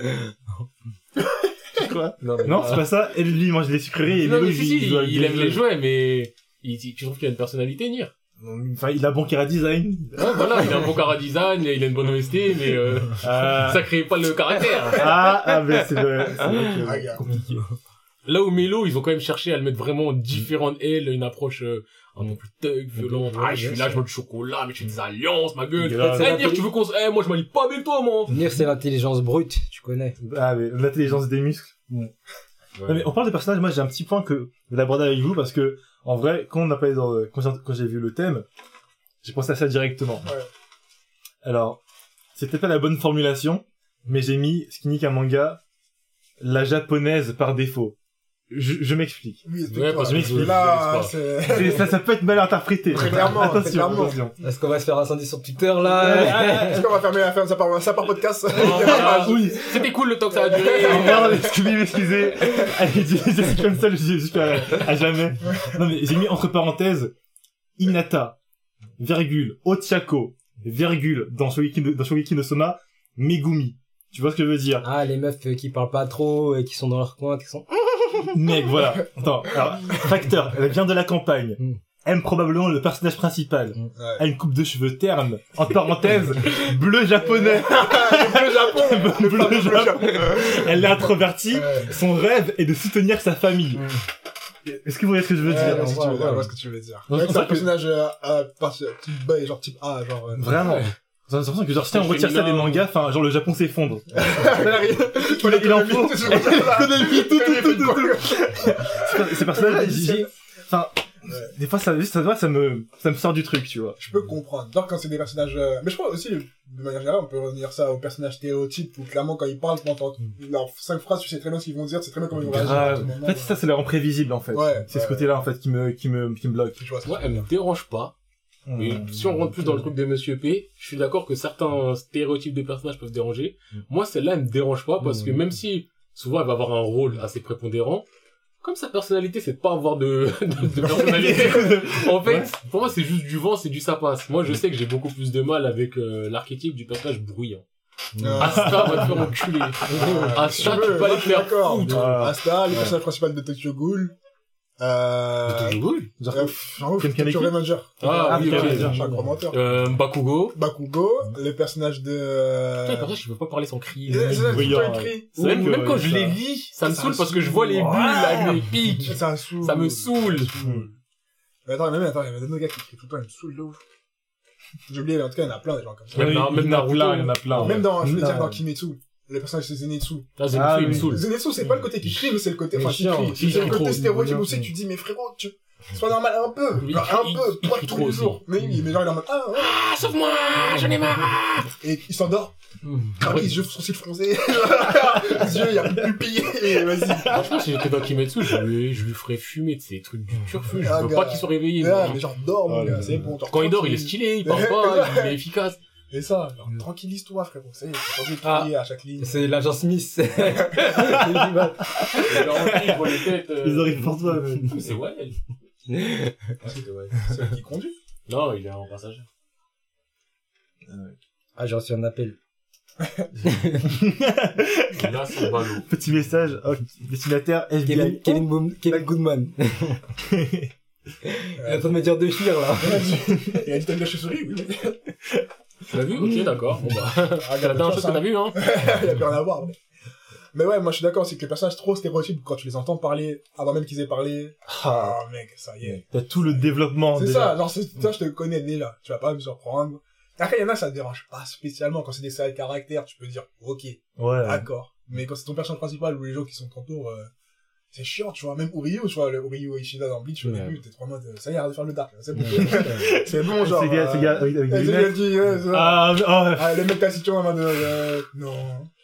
Quoi Non, c'est pas ça. Et lui, il mange les sucreries et Non, mais il, si, il des aime les jouets, mais il- tu trouves qu'il a une personnalité, Nier Enfin, il a bon Kira design. Ouais, voilà, il a un bon cara design, il a une bonne OST, mais euh, Ah, ça crée pas le caractère. ah, ah, mais c'est vrai. c'est vrai que- Ah, compliqué. Là où Melo, ils ont quand même cherché à le mettre vraiment différent d'elle, une approche euh, un peu plus thug, violente. Ah, je suis là, je veux du chocolat, mais je fais des alliances, ma gueule. Eh, Nier, tu veux qu'on se... Eh, moi, je m'allie pas avec toi, moi. Nier, c'est l'intelligence brute, tu connais. Ah, mais l'intelligence des muscles. Non, mais on parle des personnages, moi j'ai un petit point que je vais aborder avec vous parce que, en vrai, quand on a parlé dans, quand j'ai- quand j'ai vu le thème, j'ai pensé à ça directement. Ouais. Alors, c'est peut-être pas la bonne formulation, mais j'ai mis Skinny manga, la japonaise par défaut. Je, je m'explique. Oui, Ouais, parce que je- là, je c'est... C'est- ça, ça peut être mal interprété. Très clairement, attention, clairement. attention. Est-ce qu'on va se faire incendier sur Twitter, là Est-ce qu'on va fermer la ferme, ça part, ça part podcast? voilà. Oui. C'était cool le temps que ça a duré. Non, mais excusez, excusez. Allez, dis comme ça, je jusqu'à à jamais. Non, mais j'ai mis entre parenthèses, Inata, virgule, Ochako, virgule, dans Shogeki no, dans Shogeki no Soma, Megumi. Tu vois ce que je veux dire? Ah, les meufs qui parlent pas trop et qui sont dans leur coin, qui sont... Mec, voilà. Attends, alors, facteur, elle vient de la campagne. Mm. Aime probablement le personnage principal. Mm. Ouais. A une coupe de cheveux terne. Entre parenthèses, bleu japonais. Le Japon! bleu bleu japonais. Elle est introvertie. Ouais. Son rêve est de soutenir sa famille. Est-ce que vous voyez ce que je veux Ouais, dire? je vois ce que tu veux ouais, dire, je ouais. vois ce que tu veux dire. Ouais, c'est un personnage, euh, euh, type B, genre type A, genre, euh, Vraiment. J'ai l'impression que genre si on retire ça des mangas, enfin genre le Japon s'effondre. il en faut. C'est ce qu'on tout, tout, tout, tout, tout. Ces personnages, enfin, des fois ça, ça, ça, ça me, ça me sort du truc, tu vois. Je peux comprendre. Genre quand c'est des personnages, euh, mais je crois aussi, de manière générale, on peut revenir ça aux personnages stéréotypes où clairement quand ils parlent, pendant leurs cinq phrases, tu sais très bien ce qu'ils vont dire, tu sais très bien comment ils vont réagir. En fait, ça c'est leur imprévisible en fait. Ouais, C'est ouais. ce côté-là en fait qui me, qui me, qui me bloque. Tu je elle me dérange pas. Mais Mm. si on rentre plus dans le truc de Monsieur P, je suis d'accord que certains stéréotypes de personnages peuvent déranger. Mm. Moi, celle-là, elle me dérange pas parce que Mm. même si souvent elle va avoir un rôle assez prépondérant, comme sa personnalité, c'est de pas avoir de, de, de personnalité. en fait, Ouais. pour moi, c'est juste du vent, c'est du ça passe. Moi, je sais que j'ai beaucoup plus de mal avec euh, l'archétype du personnage bruyant. Euh, Asta va te faire enculer. Asta, si tu peux aller te faire foutre. Ah. Asta, le Ouais. personnage principal de Tokyo Ghoul. Euh, Toujours Genre, euh, Tokyo Kaneki Revenger. Ah, oui, ok, ok. ok. Je suis un gros menteur. Euh, Bakugo. Bakugo, le personnage de... Putain, le Euh... personnage, je peux pas parler sans vrai Même, quand je les lis, ça me saoule parce que je vois les bulles avec mes pics. Ça me saoule. Ça me saoule. Mais attends, mais même, attends, il y avait d'autres gars qui écrivent tout le temps, ils me saoulent de ouf. J'ai oublié, mais en tout cas, il y en a plein des gens comme ça. Même dans- même a Naruto. il y en a plein. Même dans, je veux dire, dans Kimetsu, le personnage c'est Zenitsu. Ah, il me oui. saoule. Zenitsu, c'est pas le côté qui crie, mais c'est le côté, enfin, qui crie. si, C'est le côté trop. stéréotype Bouillon. où c'est tu dis, mais frérot, tu, Sois normal un peu. Il Genre, crie- un peu. il Pas crie tous trop les aussi. jours. Mais oui, mais genre, il est en mode, ah. Ah, sauve-moi, j'en ai marre. Et il s'endort. Après, les yeux sourcils froncés. les yeux, il y a plus de pupille. Vas-y. Franchement, si j'étais dans Kimetsu, je lui, je lui ferais fumer de ces trucs du turfu. Je Ah, veux pas qu'il soit réveillé. Ah, mais genre, dors, mon là gars. là C'est bon. Quand il dort, il est stylé, il parle pas, il est efficace. Et ça, genre, tranquillise-toi, frérot. Ça y est, c'est censé Ah. crier à chaque ligne. C'est l'agent Smith. Euh, Ils arrivent pour toi. C'est ouais. C'est ouais, c'est lui qui conduit. Non, il est en passage. ah, j'ai reçu un appel. Ballot. Petit message, oh, destinataire FBI. Kevin, Kevin, Boom- Kevin Goodman. Il est en train de me dire de fuir, là. Il a dit, t'as vu la chauve-souris? Oui. Tu l'as vu? Ok, d'accord. Bon bah, Ah, c'est la dernière chose que t'as vu, hein. il a plus rien à voir. Mais... mais ouais, moi je suis d'accord, c'est que les personnages trop stéréotypes, quand tu les entends parler, avant même qu'ils aient parlé, ah mec, ça y est. T'as tout le développement C'est ça, genre, c'est- toi je te connais déjà, tu vas pas me surprendre. Après, il y en a, ça te dérange pas spécialement. Quand c'est des séries de caractère, tu peux dire, ok, Ouais. d'accord. Mais quand c'est ton personnage principal ou les gens qui sont t'entourent, euh, c'est chiant, tu vois. Même Uryu, tu vois, le Uryu Ishida dans Bleach, au Ouais. début, t'es trop mode, euh, ça y est, arrête de faire le dark, c'est bon. c'est bon, genre. C'est gars, c'est gars, euh, avec, avec. Ah, oh, Ah, le mec taciturne en mode, euh, non,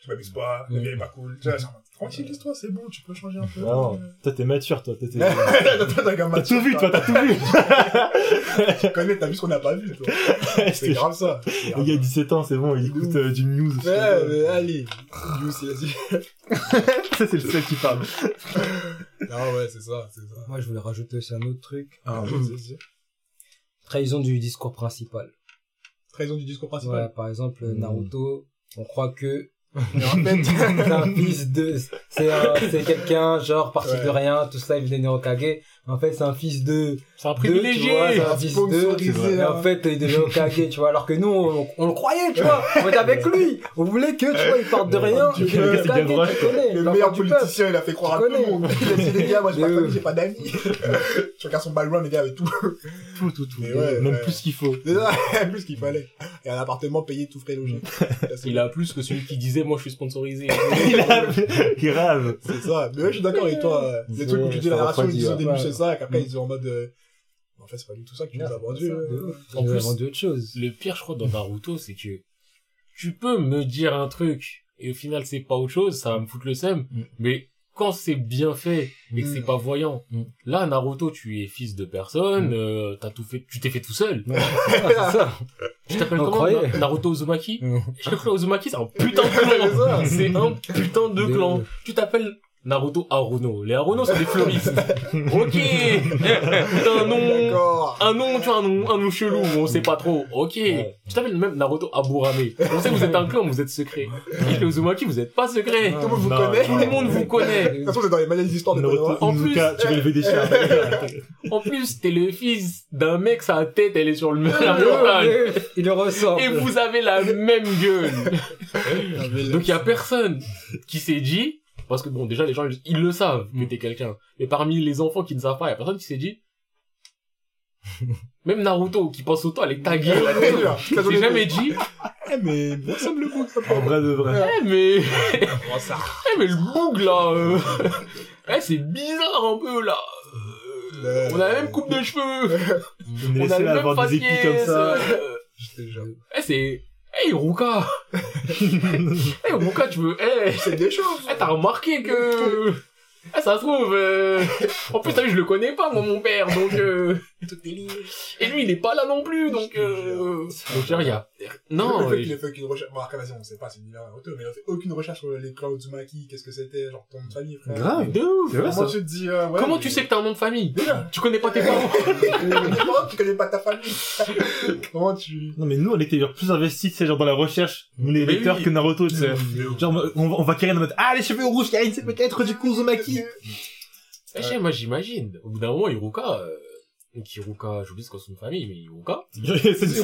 tu m'abuses pas, la vie est pas cool. Tu vois, c'est en mode, tranquille-toi, c'est bon, tu peux changer un peu. non. Toi, t'es mature, toi. Toi, t'es- Toi, t'as tout vu, toi, t'as tout vu. Tu connais, t'as vu ce qu'on n'a pas vu, toi. C'est C'est- grave ça. C'est Le gars, 17 ans, c'est bon, il écoute euh, du news. Ouais, mais allez. You, c'est vas-y. Ça, c'est le seul qui parle. Non, ouais, c'est ça, c'est ça. Moi, je voulais rajouter aussi un autre truc. Ah, vas-y, vas-y. Trahison du discours principal. Trahison du discours Ouais, principal. par exemple, Mm. Naruto, on croit que Mais en fait, c'est un fils de, c'est un, c'est quelqu'un, genre, parti Ouais. de rien, tout ça, il venait Hokage. En fait, c'est un fils de, C'est un privilégié. c'est un fils de, Sponsorisé, et en fait, il devient Hokage, tu vois, alors que nous, on, on le croyait, tu vois, on était avec lui. On voulait que, tu vois, il parte de rien, il devient tu connais, le meilleur politicien, il a fait croire à tout le monde. Il a dit, les gars, moi, j'ai pas de j'ai pas d'amis. tu regardes son background, les gars, avec tout. Tout, tout, tout. Mais ouais, Même plus qu'il faut. C'est ça, plus qu'il fallait. Et un appartement payé tout frais logé. Il a plus que celui qui disait, moi je suis sponsorisé. Il a- Grave. C'est ça. Mais ouais, je suis d'accord avec toi. Les C'est- trucs où tu dis la narration, ils disent au ça, et qu'après Mm. ils disent en mode, euh, en fait, c'est pas du tout ça que tu nous as vendu. Euh. En plus- vendu autre chose. Le pire, je crois, dans Naruto, c'est que tu peux me dire un truc et au final c'est pas autre chose, ça va me foutre le seum. Mm. Mais quand c'est bien fait et que Mm. c'est pas voyant, Mm. là Naruto, tu es fils de personne, euh, t'as tout fait, tu t'es fait tout seul. Ouais, c'est ça. Tu t'appelles On comment croyait. Na- Naruto Uzumaki Mm. Je crois que Uzumaki c'est un putain de C'est clan. ça. c'est un putain de clan. Tu t'appelles Naruto Haruno. Les Haruno c'est des fleuristes. ok. T'as un nom. D'accord. Un nom, tu vois, un nom, un nom chelou, on sait pas trop. Ok. Ouais. Tu t'appelles même Naruto Aburame. On sait que vous êtes un clan, vous êtes secret. Et les Uzumaki, vous êtes pas secret. Tout le monde vous Non. connaît. Tout le monde vous connaît. De toute façon, c'est dans les manuels d'histoire de Naruto. En plus- Inuka, tu vas lever des chiens. En plus, t'es le fils d'un mec, sa tête, elle est sur le ouais, Il le ressort. Et vous avez la même gueule. Donc il y a personne qui s'est dit, parce que bon, déjà les gens, ils- ils le savent que t'es quelqu'un. Mais parmi les enfants qui ne savent pas, il y a personne qui s'est dit, même Naruto qui pense au temps, elle est taguée. la tête. Il s'est jamais dit, Eh, mais, ça me le goûte, ça. En vrai de vrai. eh mais, Oh, ça. eh mais le boug là, euh... eh c'est bizarre un peu là. Euh, On a la même coupe de cheveux, On est on les a à même épis comme faciès. ça. euh, Je te jure. Eh c'est, eh Iruka, eh Iruka tu veux, eh, C'est des choses. eh t'as remarqué que, eh ça se trouve, euh... en plus t'as vu je le connais pas moi mon père donc. Euh... Et lui, il est pas là non plus, donc, euh... Donc, genre, il y a... Non, le fait qu'il ait fait aucune recherche. Bon, après, vas-y, on sait pas, c'est une auto, mais il a fait aucune recherche sur les clans Uzumaki, qu'est-ce que c'était, genre ton nom de famille, frère. Grave. de ouf. C'est Comment ça. tu te dis, euh, ouais. Comment mais- tu sais que t'as un nom de famille Déjà. Tu connais pas tes parents Comment tu connais pas ta famille? Comment tu. Non, mais nous, on était genre plus investis, tu sais, genre dans la recherche, nous les Mais lecteurs, oui. que Naruto, tu sais. Genre, on, va- on va carrer en mode, ah, les cheveux rouges, Karine, c'est peut-être du coup Uzumaki. Eh, je sais, moi, j'imagine. Au bout d'un moment, Iruka... Euh... Donc, Iruka, j'oublie ce qu'on son famille, mais Iruka... C'est.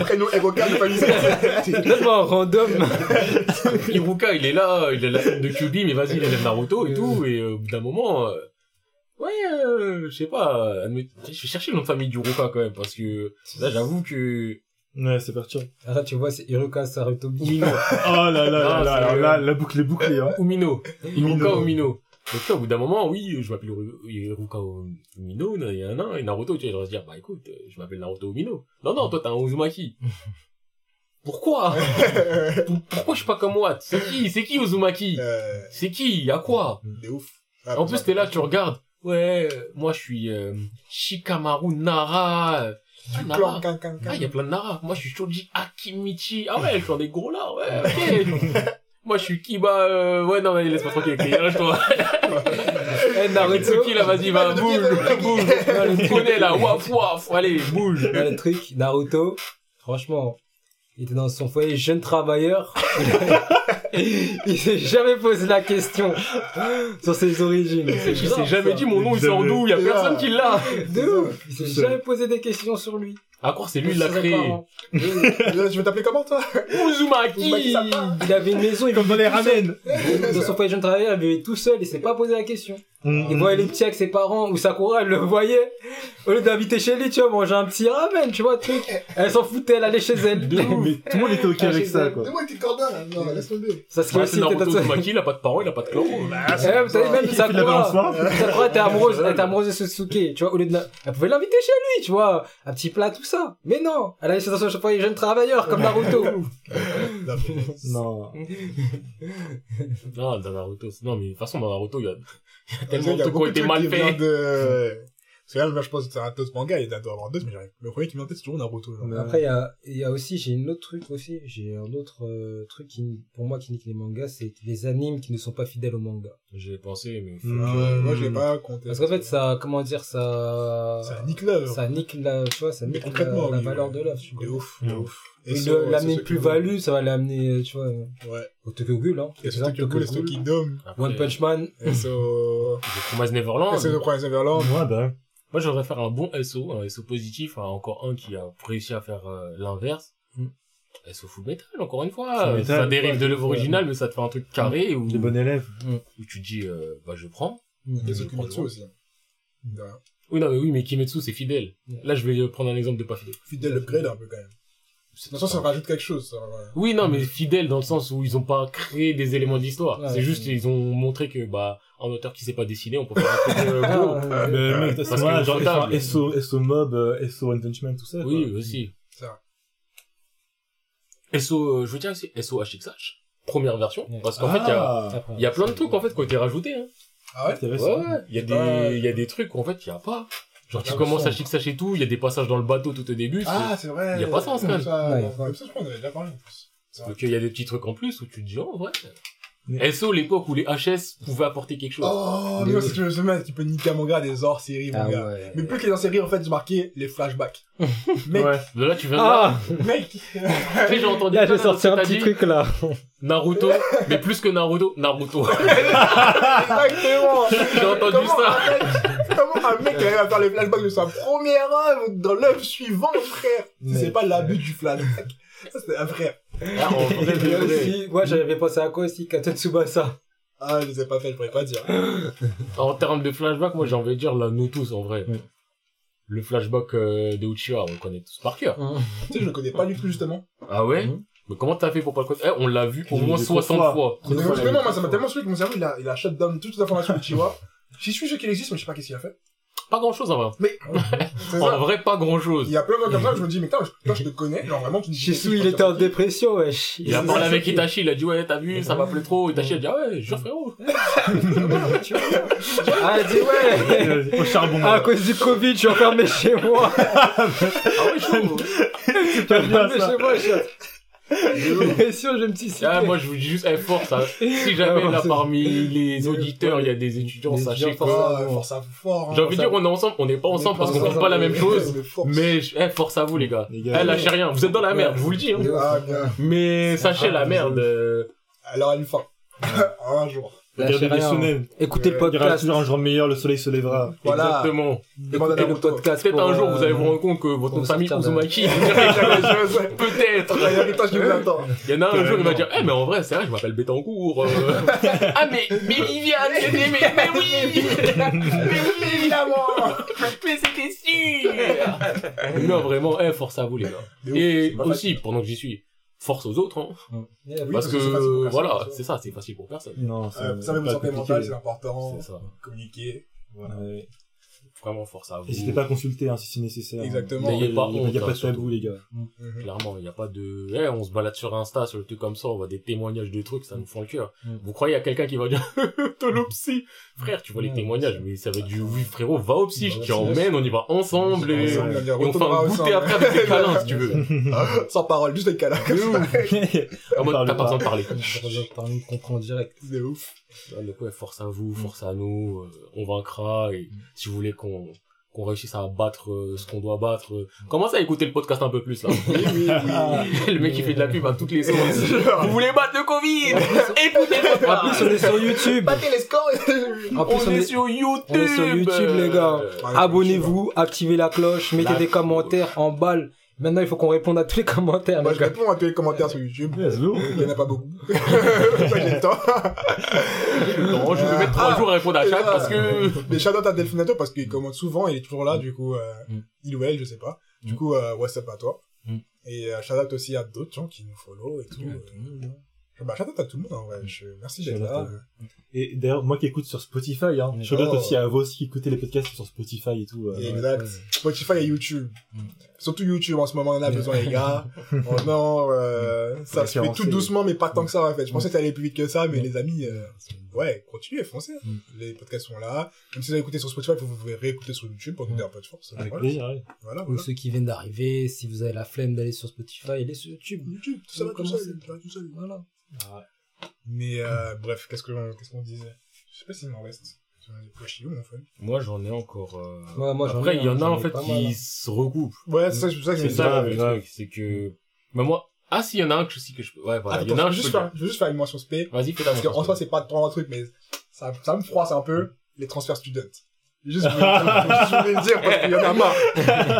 Prénom évoquable de famille. C'est tellement random. Iruka, il est là, il a la tête de Kyubi, mais vas-y, il élève Naruto et tout, et euh, au bout d'un moment... euh, Ouais, euh, je sais pas, admet- je vais chercher le nom de famille d'Iruka quand même, parce que là, j'avoue que... Ouais, c'est parti. Ah, ça, tu vois, c'est Hiroka Sarutobi. Umino. Oh là là là là, là, la boucle est bouclée, hein. Umino. Umino. Iruka Umino. Donc là, au bout d'un moment, oui, je m'appelle Ru- Iruka Umino, il y a un an, et Naruto, tu vois, il va se dire, bah écoute, euh, je m'appelle Naruto Umino. Non, non, toi, t'es un Uzumaki. Pourquoi? Pour- Pourquoi je suis pas comme moi? C'est qui? C'est qui Uzumaki? Euh, C'est qui? À quoi? de ouf. Ah, En plus, ça- t'es là, tu regardes. Ouais, euh, moi, je suis euh, Shikamaru Nara. Ah, Nara. Ah, il y a plein de Nara. Moi, je suis Shoji Akimichi. Ah ouais, je suis des gros là, ouais, ok. Moi, je suis Kiba, euh... ouais, non, mais laisse-moi tranquille avec les toi. Eh, Naruto. Suki, là, vas-y, va, bouge, bouge. Connais, là, waf, waf. Allez, bouge. Le truc, Naruto, franchement, il était dans son foyer jeune travailleur. il s'est jamais posé la question sur ses origines. Il s'est jamais ça. dit mon nom, il sort d'où, il y a personne qui l'a. De ouf. Il s'est jamais posé des questions sur lui. À croire, c'est lui, il l'a créé. parents. Tu veux t'appeler comment, toi? Uzumaki. Il avait une maison, il Comme dans les tout ramen. Dans son foyer jeune travailleur, il vivait tout seul, il s'est pas posé la question. Mm. Il voyait les petits avec ses parents, ou Sakura, elle le voyait. Au lieu d'inviter chez lui, tu vois, manger un petit ramen, tu vois, truc. Elle s'en foutait, elle allait chez elle. Mais tout le monde était ok avec ça, quoi. Dis-moi, t'es cordon, là. Non, laisse tomber. Ça, ce qui Ouais, aussi c'est était Naruto. Uzumaki, il a pas de parents, il a pas de clan. Bah, Eh, savez, même Sakura, balançoire. Sakura était amoureuse, elle était amoureuse de Susuke, tu vois, au lieu de la... Elle pouvait l'inviter chez lui, tu vois, un petit plat, tout ça. Mais non, elle allait chez son foyer jeune travailleur, comme Naruto. Non. Non, dans Naruto, c'est- non, mais de toute façon, dans Naruto, il y a, a tellement de a trucs qui ont été mal faits. Parce que là, moi, je pense que c'est un d'autres manga, il doit y avoir d'autres, mais j'arrive. Le premier qui me vient en tête, c'est toujours Naruto. genre. Mais- Après, il y a, il y a aussi, j'ai une autre truc aussi, j'ai un autre euh, truc qui, pour moi, qui nique les mangas, c'est les animes qui ne sont pas fidèles au manga. J'ai pensé, mais faut que- moi, j'ai pas compté. Parce qu'en fait, ça, comment dire, ça, Ça nique l'œuvre. ça nique la, tu vois, ça nique la, concrètement, la oui, valeur ouais. de l'œuvre. vois. ouf, de ouf. Et l'amener c'est plus-value, ça va l'amener, tu vois. Ouais. au Tokyo Ghoul, hein. Et c'est Exemple, Tokyo Ghoul, et Tokyo Dome. Après, One Punch Man. Et c'est au... The Promised Neverland. Et c'est le Prince Everland. Ouais, bah. Moi, j'aurais faire un bon SO, un SO positif, hein, encore un qui a réussi à faire euh, l'inverse. Mm. SO Full Metal, encore une fois. Euh, Metal, ça dérive ouais, de l'œuvre ouais. originale, mais ça te fait un truc carré où, Les bons élèves. où tu dis, euh, bah, je prends. Kimetsu aussi. De rien. Oui, non, mais oui, mais Kimetsu, c'est fidèle. Là, je vais euh, prendre un exemple de pas fidèle. Fidèle upgrade un peu quand même. De toute façon, ça rajoute quelque chose. Ça, ouais. Oui, non, mais fidèle dans le sens où ils ont pas créé des éléments d'histoire. Ouais, c'est juste, ouais. ils ont montré que, bah, un auteur qui sait pas dessiner, on peut faire un truc euh, Ah, gros. ouais. Mais mec, parce que genre, faire SO, SO Mob, euh, SO Man, tout ça. Oui, quoi. aussi. C'est vrai. SO, euh, je veux dire aussi, SO HXH. Première version. Ouais. Parce qu'en fait, il y a, Ah, y a plein de trucs, en fait, qui ont été rajoutés, hein. Ah ouais? Ouais, ouais. Il y a des, il y a des trucs qu'en fait, il y a pas. Genre, tu Ah, commences à HXH et tout, il y a des passages dans le bateau tout au début. c'est- Ah, c'est vrai. Il y a pas ça en scan. Ça, Ouais. Comme ça, je crois qu'on avait déjà parlé en plus. C'est vrai. Donc, il y a des petits trucs en plus où tu te dis, oh. Mais- SO, l'époque où les HS pouvaient apporter quelque chose. Oh, Mais oui. c'est que je me qui peut niquer un manga des hors séries, Ah manga. ouais. Mais plus que les hors séries, en fait, j'ai marqué les flashbacks. Mec, Ouais. De là, tu viens de Ah! mec. Tu sais, j'ai entendu Là, j'ai sorti un petit truc, là. Naruto, mais plus que Naruto, Naruto. Exactement. J'ai entendu Comment ça. Un mec, comment un mec arrive à faire les flashbacks de sa première œuvre dans l'œuvre suivante, frère? C'est pas l'abus du flashback. Ça, c'est un frère. Ah, aussi, moi, j'avais pensé à quoi aussi? Tsubasa. Ah, je les ai pas fait, je pourrais pas dire. En termes de flashback, moi j'ai envie de dire là, nous tous en vrai. Le flashback euh, de Uchiha, on le connaît tous par cœur. Tu sais, je le connais pas du tout, justement. Ah ouais? Mhm. Mais comment t'as fait pour pas le connaître? Eh, On l'a vu au moins vu trop 60 fois. fois. Mais justement, moi, ça m'a tellement suivi que mon cerveau, il a, il a shut down toutes les informations de Chiwa. J'y suis sûr qu'il existe, mais je sais pas qu'est-ce qu'il a fait. Pas grand chose en vrai. Mais, En ça. vrai, pas grand chose. Il y a plein de gens comme ça, je me dis, mais toi, toi, je te connais, genre vraiment, tu me dis. Shisui, il était en dépression, wesh. Il a parlé avec Itachi, il a dit ouais, t'as vu, ça m'appelait trop. Itachi a dit ah ouais, jure frérot. Ah, elle dit, ouais. Au charbon. À cause du Covid, je suis enfermé chez moi. Ah ouais, chaud. enfermé chez moi, je Dépression, je me suis Ah, moi je vous dis juste, eh, force. hein. Si jamais là parmi les auditeurs, il y a des étudiants, Des sachez. Ah, force à vous fort. hein. J'ai envie de dire, on est ensemble, on n'est pas ensemble parce qu'on pense pas la même chose. Mais force. Mais eh, force à vous les gars. Les gars. Eh, lâchez rien, vous êtes dans la merde, je vous le dis. hein. Mais sachez la merde. euh, Alors, une fin. un jour. Regardez Lâchez les rien. shonen. Écoutez le Euh, Il y aura podcast. toujours un jour meilleur, le soleil se lèvera. Voilà. Exactement. Le podcast. Peut-être un jour euh, vous allez vous rendre compte que votre famille sortir de- Uzumaki. Je sais. Peut-être. Il y a l'héritage qui vous attend. Il y en a un jour il va dire, eh mais en vrai c'est vrai je m'appelle Betancourt. euh. ah mais mais Viviane, mais mais, mais, mais oui. mais oui évidemment. mais c'était sûr. non vraiment, eh force à vous les gars. Et aussi pendant que j'y suis, force aux autres, hein. Oui, parce parce que, que voilà, c'est ça, c'est facile pour personne. Non, Euh, vous savez, votre santé mentale, c'est important. Ça. Communiquer. Ouais. Vraiment force à vous. N'hésitez pas à consulter hein, si c'est nécessaire. Exactement. N'ayez pas Il y a- il y a pas hein, de tabou, les gars. Clairement, il n'y a pas de, eh, on se balade sur Insta, sur le truc comme ça, on voit des témoignages de trucs, ça nous fend le cœur. Mm. Vous croyez à quelqu'un qui va dire, t'as le psy? Frère, tu vois les témoignages, mais ça va être du, oui, frérot, va au psy, je t'y emmène, on y va ensemble et, on et fait un goûter après avec des câlins, si tu veux. Sans parole, juste avec câlin. De ouf. En mode, parle t'as pas pas. besoin de parler. T'as envie de comprendre direct. C'est ouf. Ouais, Donc ouais, force à vous, force à nous, euh, on vaincra et si vous voulez qu'on qu'on réussisse à battre euh, ce qu'on doit battre, euh, commencez à écouter le podcast un peu plus là. Oui, oui, oui. le mec qui fait de la pub à toutes les sauces. vous voulez battre le Covid Écoutez le En plus, podcast. on est sur YouTube. Battez les scores. En plus, On, est, sur YouTube. on est sur YouTube, les gars. Euh, Abonnez-vous, activez la cloche, mettez La des commentaires en balle. Maintenant, il faut qu'on réponde à tous les commentaires, Moi, les je gars. réponds à tous les commentaires sur YouTube. Go. Il y en a pas beaucoup. Ça, j'ai le temps. Non, je vais mettre trois Ah. jours à répondre à chaque parce que Mais shout out à Delphinato parce qu'il commente souvent, il est toujours là, du coup, euh, Mm. il ou elle, je sais pas. Du Mm. coup, euh, what's up à toi. Mm. Et euh, shout out aussi à d'autres gens qui nous follow et tout. euh. Bah, shout out à tout le monde, en vrai. Je... Merci d'être là. à Et d'ailleurs, moi qui écoute sur Spotify, hein, Oh. aussi à vous aussi qui écoutez les podcasts sur Spotify et tout. euh, Exact. ouais. Spotify et YouTube. Surtout YouTube, en ce moment, on en a besoin, les gars. Franchement, euh, ça se fait tout doucement, mais pas tant que ça, en fait. Je pensais que ça allait plus vite que ça, mais les amis, euh, ouais, continuez, foncez. Mm. Les podcasts sont là. Même si vous avez écouté sur Spotify, vous pouvez réécouter sur YouTube pour nous donner un peu de force. Avec voilà. plaisir, ouais. Voilà, Ou voilà. ceux qui viennent d'arriver, si vous avez la flemme d'aller sur Spotify, allez sur YouTube. YouTube, tout ça va tout seul, ça va tout seul. Voilà. Mais euh, bref, qu'est-ce que qu'est-ce qu'on disait? Je sais pas s'il m'en reste. J'en ai moi j'en ai encore. euh, Ouais, moi, j'en Après il y en a j'en en ai fait qui mal, hein. se recoupent. Ouais, c'est ça, c'est ça que je C'est ça le truc, c'est que. Mais moi, ah si, il y en a un que je sais que je peux. Ouais, voilà, il y en a un je, juste peux faire, je veux juste faire une mention spé. Vas-y, fais ta Parce qu'en soi, c'est pas trop un truc, mais ça, ça me froisse un peu les transferts students. Juste, voulais je voulais le dire parce qu'il y en a marre.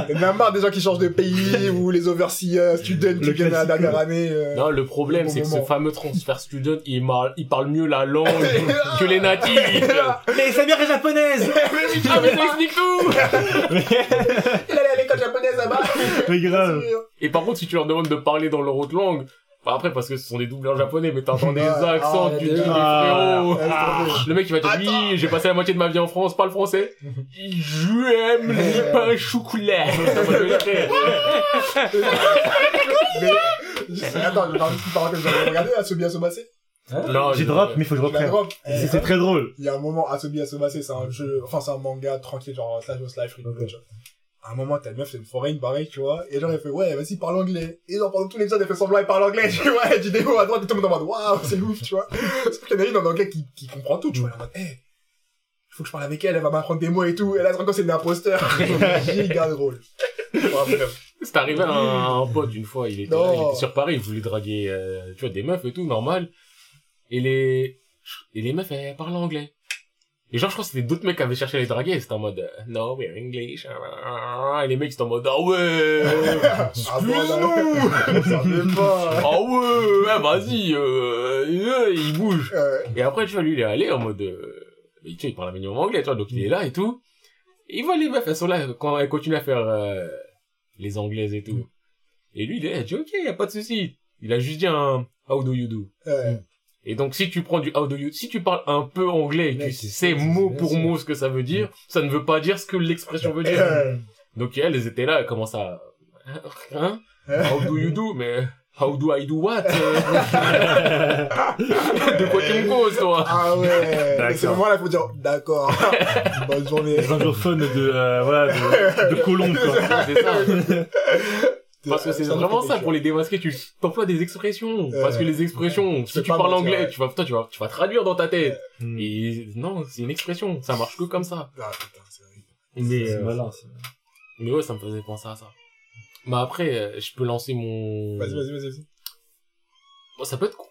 Il y en a marre des gens qui changent de pays ou les overseas students qui viennent à la dernière année. euh. Non, le problème, c'est que ce fameux transfert student, il, parle, il parle mieux la langue que les natifs. Mais sa mère est japonaise ah, mais ça explique tout Il allait à l'école japonaise là-bas. Mais grave Et par contre, si tu leur demandes de parler dans leur autre langue, bah après, parce que ce sont des doubleurs japonais, mais t'entends des Ah, accents, ah, tu dis, des- Ah, frérot, laisse tomber. le mec, il va te dire, oui, j'ai passé la moitié de ma vie en France, parle français. J'aime les pains chocolat. Attends, je parenthèse. Vous avez regardé Asobi Asobase non, J'ai drop, mais il faut que je Je reprenne. C'est très drôle. Il y a un moment, Asobi Asobase, c'est un jeu, enfin, c'est un manga tranquille, genre, slash of À un moment, t'as une meuf, c'est une foraine, pareil, tu vois, et genre, elle fait, ouais, vas-y, parle anglais. Et genre, pendant tous les épisodes, elle fait semblant, elle parle anglais, tu vois, elle dit des mots à droite, et tout le monde en mode, waouh, c'est ouf, tu vois. Sauf qu'il y en a une en anglais qui, qui comprend tout, tu vois, elle est en mode, hey, faut que je parle avec elle, elle va m'apprendre des mots et tout, et là, elle compte que c'est une imposteur. Giga drôle. C'est arrivé à un, un pote une fois, il était, là, il était sur Paris, il voulait draguer, euh, tu vois, des meufs et tout, normal. Et les, et les meufs, elles parlent anglais. Et genre, je crois que c'était d'autres mecs qui avaient cherché à les draguer, c'était en mode, euh, no, we're English. Et les mecs, c'était en mode, ah ouais, Ah pas. ah ouais, vas-y, euh, euh, il bouge. Et après, tu vois, lui, il est allé en mode, euh, tu vois, il parle un minimum anglais, tu vois, donc il est là et tout. Il voit les meufs, elles sont là, quand elles continuent à faire, euh, les anglaises et tout. Et lui, il est il dit, ok, y a pas de souci. Il a juste dit un, how do you do? ouais. Et donc, si tu prends du how do you, si tu parles un peu anglais et tu sais c'est- mot pour sûr. mot ce que ça veut dire, ça ne veut pas dire ce que l'expression veut dire. Euh, Donc, elles, étaient là, elles commencent à, hein? How do you do? Mais, how do I do what? de quoi tu me causes, toi? Ah ouais. D'accord. Et ce moment-là, il faut dire, d'accord. Bonne journée. Les anglophones de, euh, voilà, de, de Colombe, quoi. C'est ça. Parce que c'est Ça, vraiment ça, pour les démasquer, tu t'emploies des expressions. Euh, Parce que les expressions, si tu parles mentir, anglais, ouais. tu vas, toi, tu vas, tu vas traduire dans ta tête. Hmm. Et non, c'est une expression. Ça marche que comme ça. Ah putain, c'est. Mais, C'est euh, malin, c'est- mais ouais, ça me faisait penser à ça. Mais après, euh, je peux lancer mon... Vas-y, vas-y, vas-y. vas-y. Bon, ça peut être co-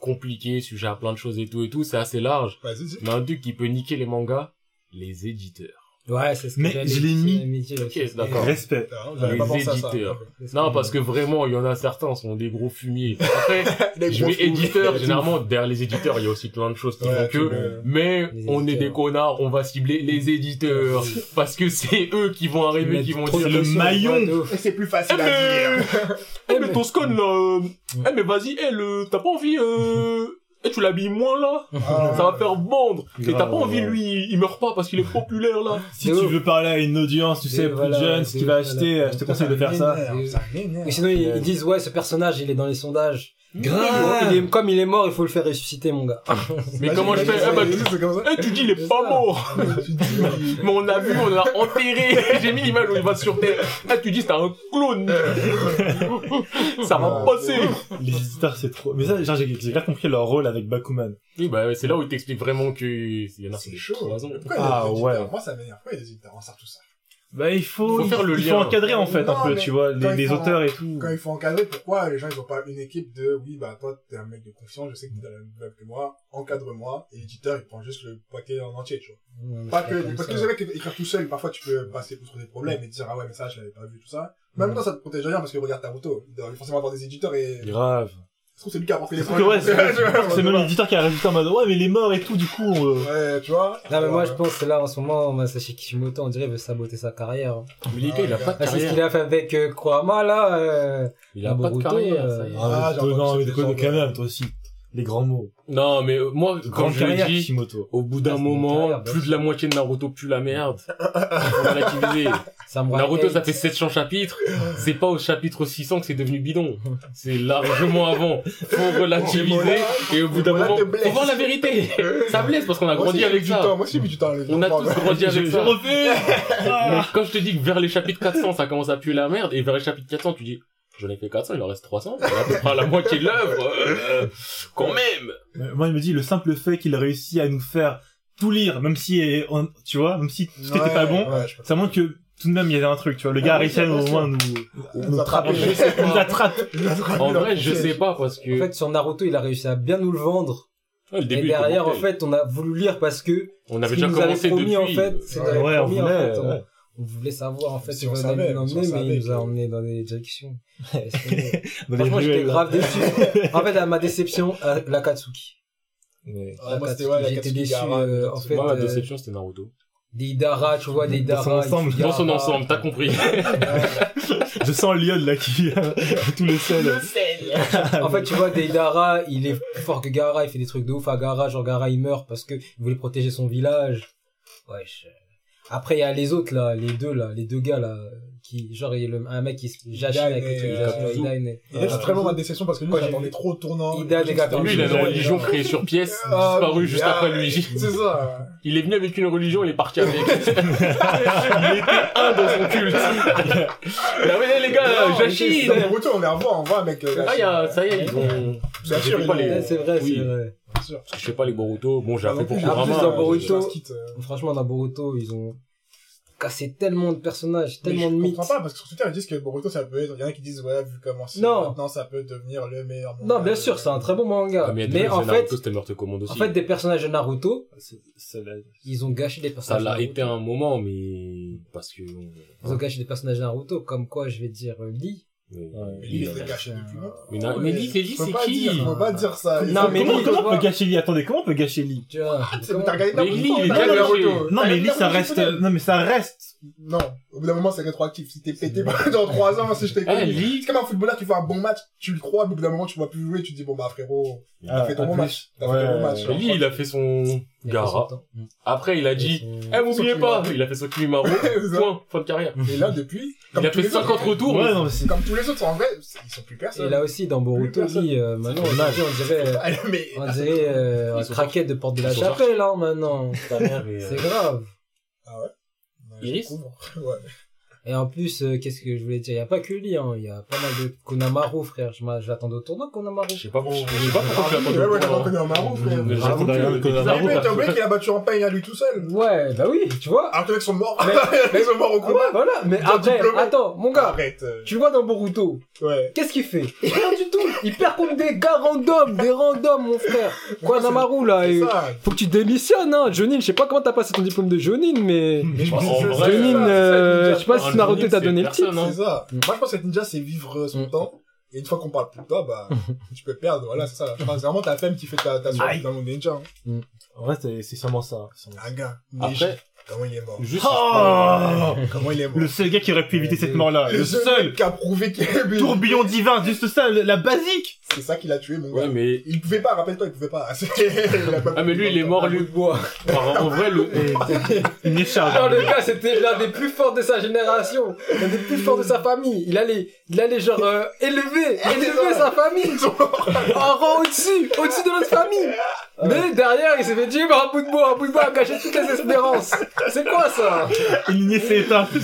compliqué, sujet à plein de choses et tout et tout, c'est assez large. Vas-y, vas-y. Mais un truc qui peut niquer les mangas, les éditeurs. Ouais, c'est ce que Mais je l'ai mis. Ok, d'accord. Respect. Les pas pensé à ça. éditeurs. Non, parce que vraiment, il y en a certains, sont des gros fumiers. Après, Les je mets fous. éditeur, généralement, derrière les éditeurs, il y a aussi plein de choses qui Ouais, font tu que, mais Les on est éditeurs. des connards, on va cibler les éditeurs, parce que c'est eux qui vont arriver, qui vont dire le maillon. c'est plus facile à dire. Eh, mais Eh, Toscone, là, euh, eh, mais vas-y, eh, le, t'as pas envie, euh, eh, tu l'habilles moins, là? Ah, Ça va faire vendre. Et t'as pas envie, ouais. lui, il meurt pas parce qu'il est populaire, là. Si tu veux parler à une audience, tu Et sais, plus jeune, ce qui va acheter, euh, je te conseille de faire ça. Et sinon, ils disent, ouais, ce personnage, il est dans les sondages. Grave. Il est, comme il est mort, il faut le faire ressusciter, mon gars. Mais comment je fais? Eh, bah, tu, C'est comme ça. eh, tu dis, il est pas mort. Mais on l'a vu, on l'a enterré. J'ai mis l'image où il va sur terre. Eh, tu dis, c'est un clone. Ça va Ah, passer. Les histoires, c'est trop. Mais ça, j'ai j'ai grave compris leur rôle avec Bakuman. Oui, bah, c'est là où il t'explique vraiment que, il y en a, c'est chaud. a Ah, ouais. Moi, ça m'énerve. Pourquoi il y a des éditeurs sort tout ça Bah, il faut, Faut faire le il lien. faut encadrer, en fait, Non, un peu, tu vois, les, les auteurs et tout. Quand il faut encadrer, pourquoi les gens ils ont pas une équipe de oui bah toi t'es un mec de confiance, je sais que t'es dans la même vibe que moi, encadre-moi et l'éditeur il prend juste le paquet en entier tu vois. Pas que parce que c'est vrai qu'écrire tout seul parfois tu peux passer outre des problèmes et dire ah ouais mais ça je l'avais pas vu tout ça. Mais en même temps ça te protège rien parce que regarde Naruto, il doit forcément avoir des éditeurs et Grave. Trouve que c'est lui qui a apporté les que ouais, c'est même l'éditeur qui a rajouté en mode, ouais, mais il est mort et tout, du coup, euh, Ouais, tu vois. Non, mais moi, je pense que là, en ce moment, Masashi Kishimoto, on dirait, veut saboter sa carrière. Mais les gars, il a pas de Ah, c'est ce carrière. qu'il a fait avec euh, Kurama, là. euh, Il a pas de Boruto, carrière, euh. Ah, j'ai entendu quand même, toi aussi. Les grands mots. Non, mais euh, moi, quand je le dis, Kishimoto. au bout d'un Ah, moment, carrière, plus de la moitié de Naruto pue la merde. Relativiser. Naruto, ça fait 700 chapitres. C'est pas au chapitre 600 que c'est devenu bidon. C'est largement avant. Faut relativiser. Et au bout d'un moment, faut voir la vérité. Ça blesse parce qu'on a grandi avec ça. Moi aussi j'ai mis du temps. On a tous grandi avec ça. Mais quand je te dis que vers les chapitres 400, ça commence à puer la merde, et vers les chapitres 400, tu dis, j'en ai fait 400, il en reste 300, c'est à peu près la moitié de l'œuvre, euh, quand même. Euh, Moi, il me dit, le simple fait qu'il a réussi à nous faire tout lire, même si, on- tu vois, même si tout était pas bon, ça montre que tout de même, il y avait un truc, tu vois. Le gars a réussi à nous, au moins, nous, nous attraper. Je sais Il nous attrape. En vrai, je sais pas, parce que, En fait, sur Naruto, il a réussi à bien nous le vendre. Ouais, le Et début était derrière, en fait, on a voulu lire parce que on ce avait déjà nous avait commencé promis, depuis. en fait, c'est Ouais, Ouais, avait on promis, en voulait, fait, on- ouais. On voulait savoir, en fait, Si où on allait nous emmener, mais il nous a emmenés dans des directions. Dans Franchement, j'étais grave déçu. En fait, à ma déception, à l'Akatsuki. Mais- Ah, moi, c'était, ouais, J'étais déçu, euh, en fait, Moi, ma euh, déception, c'était Naruto. Des Idara, tu vois, des Dans son ensemble. Dans son ensemble, t'as compris. Je sens Lyon, là, qui vient, tout le sel. En fait, tu vois, Deidara, il est plus fort que Gara, il fait des trucs de ouf à Gara, genre Gara il meurt parce que il voulait protéger son village. Wesh. Après, il y a les autres là, les deux là, les deux gars là, qui, genre, il y a le- un mec qui se jachine avec le truc, euh, Idan et- là, c'est vraiment ma déception parce que lui, j'attendais trop au tournant. Lui, il a une religion créée sur pièce, Ah, disparue juste ah, après lui. C'est ça. Il est venu avec une religion, il est parti avec. il était un dans son culte. Ah ouais, les gars, Jachine. On les revoit, on voit, mec. Ah, il y a, ça y est, ils ont, Bien sûr, c'est vrai, c'est vrai. Sûr. je fais pas les Boruto. Bon, j'ai Ah, non appris pour plus, En plus, Kurama. dans euh, Boruto- je euh, Franchement, dans Boruto, ils ont cassé tellement de personnages, Mais tellement de je mythes. comprends pas parce que sur Twitter ils disent que Boruto ça peut être il y en a qui disent ouais vu comment c'est Non. maintenant ça peut devenir le meilleur manga. Non, bien sûr, c'est un très bon manga. Ah, mais, mais en fait, Naruto, aussi. en fait, des personnages de Naruto, ils ont gâché des ça personnages de l'a été un moment, mais parce que. Ils ont gâché des personnages de Naruto, comme quoi, je vais dire, euh, Lee. Mais, lui, il est gâché depuis longtemps. mais, na- mais Lee, c'est qui dire, Faut pas dire ça. Non, mais comment, Lee, comment on peut gâcher Lee? Attendez, comment on peut gâcher Lee? Tu vois, T'as regardé Mais Naruto, Lee, il est gâché. Non, mais Lee, ça reste, non, mais ça reste. Non, au bout d'un moment c'est rétroactif. Si t'es pété dans 3 ans, si je t'ai Ah, connu. C'est comme un footballeur qui fait un bon match, tu le crois, au bout d'un moment tu vois plus jouer, tu te dis bon bah frérot, t'as Ah, fait ton bon match. T'as fait ton bon match. Lee, il a fait son Gara. temps. Après, il a dit, eh, m'oubliez pas, il a fait son Kimimaro. Point, fin de carrière. Et là depuis, Il a fait les autres- 50 retours. Ouais, non, mais c'est. Comme tous les autres en vrai, ils sont plus Et personne. là aussi, dans Boruto. Lee, euh, maintenant, on on dirait, Ah, mais on dirait, euh, un Ils sont craquette de porte de la chapelle, hein, maintenant. C'est grave. Ah ouais Iris Je découvre. Ouais. Et en plus, euh, qu'est-ce que je voulais dire? Il y a pas que Lee, hein. Il y a pas mal de Konamaru, frère. Je m'a- je l'attendais au tournoi, Konamaru. Je sais pas, pourquoi- je sais pas pourquoi tu l'as Ouais, pas ouais, donné t'as connu un marron, frère. Mais J'avoue que- t'as oublié qu'il a battu en pain à lui tout seul. Ouais, bah oui, tu vois. Alors que les mecs sont morts. Mais- Ils sont morts au Ouais, combat. voilà. Mais après, diplômé. attends, mon gars. Arrête. euh, Tu vois dans Boruto, Ouais. qu'est-ce qu'il fait? Il perd du tout. Il perd contre des gars random, des randoms, mon frère. Quoi, c'est- Namaru, là C'est et- ça. Faut que tu démissionnes, hein. Jonin, je sais pas comment t'as passé ton diplôme de Jonin, mais... Mais je pense que En c'est- vrai, c'est ça, Jonin, ça, euh, je sais pas si Naruto t'a donné le titre. hein. C'est ça. Mm. Moi, je pense que Ninja, c'est vivre son temps. Et une fois qu'on parle plus de toi, bah, tu peux perdre. Voilà, c'est ça. Je pense vraiment ta femme qui fait ta, ta survie dans le monde ninja. hein. En vrai, c'est c'est sûrement ça. Un gars. Après, Comment il est mort Juste. Oh Comment il est mort Le seul gars qui aurait pu éviter cette mort-là. Le seul seul qui a prouvé qu'il est tourbillon divin, juste ça, la basique C'est ça qui l'a tué, mon gars. Ouais, mais. Il pouvait pas, rappelle-toi, il pouvait pas. Il Ah, mais lui, il est mort, lui. bois. En, en vrai, le. Une écharpe. Genre, le gars, c'était l'un des plus forts de sa génération, l'un des plus forts de sa famille. Il allait, il allait genre euh, élever, élever sa famille, en rang au-dessus, au-dessus de notre famille. Mais derrière, il s'est fait tuer par un bout de bois, un bout de bois a gâché toutes les espérances. C'est quoi ça? Une lignée s'est ça-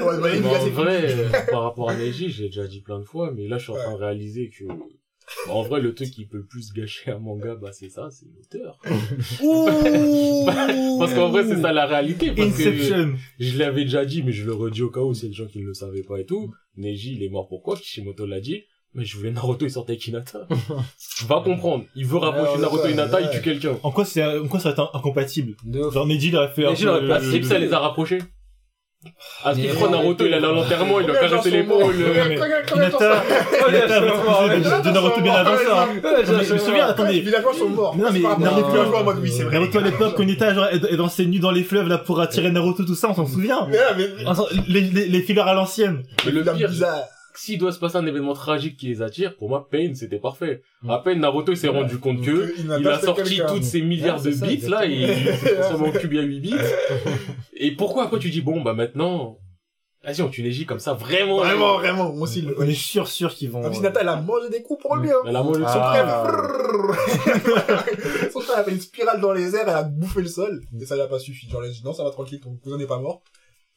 Ouais, bah, il en vrai, euh, par rapport à Neji, j'ai déjà dit plein de fois, mais là, je suis en train de réaliser que. bah, en vrai, le truc qui peut le plus gâcher un manga, bah, c'est ça, c'est l'auteur. Parce qu'en vrai, c'est ça la réalité. Parce que Inception. je l'avais déjà dit, mais je le redis au cas où c'est des gens qui ne le savaient pas et tout. Neji, il est mort pourquoi Kishimoto l'a dit. Mais je voulais Naruto, il sortait avec Hinata. Va comprendre. Il veut rapprocher Ouais, Naruto et Hinata, il tue quelqu'un. En quoi c'est, en quoi ça va être incompatible. Genre Neji il aurait fait un Neji peu aurait pas- Ah, ça les a rapprochés. À Mais- Skifro, Naruto, il allait à l'enterrement, il a caressé sont l'épaule. Hinata, Hinata de, Naruto bien avant ça. je me souviens, Les attendez. villageois sont morts. Non, mais pas Naruto- à l'époque, Hinata genre, est est dans ses nues dans les fleuves là pour attirer Naruto, tout ça, on s'en souvient. Les, les, les fillers à l'ancienne. Mais le pire, bizarre. S'il doit se passer un événement tragique qui les attire, pour moi, Pain, c'était parfait. À peine Naruto, il s'est rendu compte que, Que il a sorti toutes ces milliards Ouais, de ça, bits, là, et il s'est transformé en cube à 8 bits. Et pourquoi après tu dis, bon, bah maintenant, vas-y, on tue Neji comme ça, vraiment. Vraiment, vraiment, moi aussi. le- On est sûr, sûr qu'ils vont. En plus, Hinata, elle a mangé des coups pour lui, hein. Elle a mangé le Son son Ah. frère, son frère a fait une spirale dans les airs, elle a bouffé le sol, et ça lui a pas suffi. Genre, elle a dit, non, ça va tranquille, ton cousin n'est pas mort.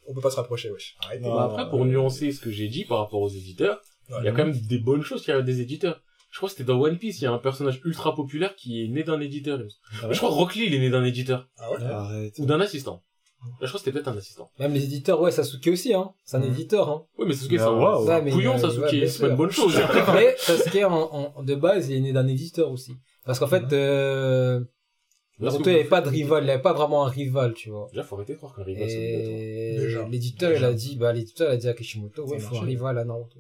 On peut pas se rapprocher, wesh. Arrête. Non. Bah après, pour nuancer ce que j'ai dit par rapport aux éditeurs, Ouais. il y a quand même des bonnes choses qui arrivent des éditeurs. Je crois que c'était dans One Piece, il y a un personnage ultra populaire qui est né d'un éditeur. Ah ouais je crois que Rock Lee, il est né d'un éditeur. Ah ouais? Arrête. Ou d'un assistant. Je crois que c'était peut-être un assistant. Même les éditeurs, ouais, Sasuke aussi, hein. C'est un Mhm. éditeur, hein. Oui, mais Sasuke, c'est un waouh. c'est un Ouais, mais couillon, il a- Sasuke, ouais, c'est pas une bonne chose. Mais Sasuke, en, en- de base, il est né d'un éditeur aussi. Parce qu'en fait, euh, Naruto, il vous avait pas de rival, il avait pas vraiment un rival, tu vois. Déjà, faut arrêter de croire qu'un rival, c'est bête, hein. Et Déjà. l'éditeur, il a dit, bah, l'éditeur, il a dit à Kishimoto, ouais, faut un rival à Naruto.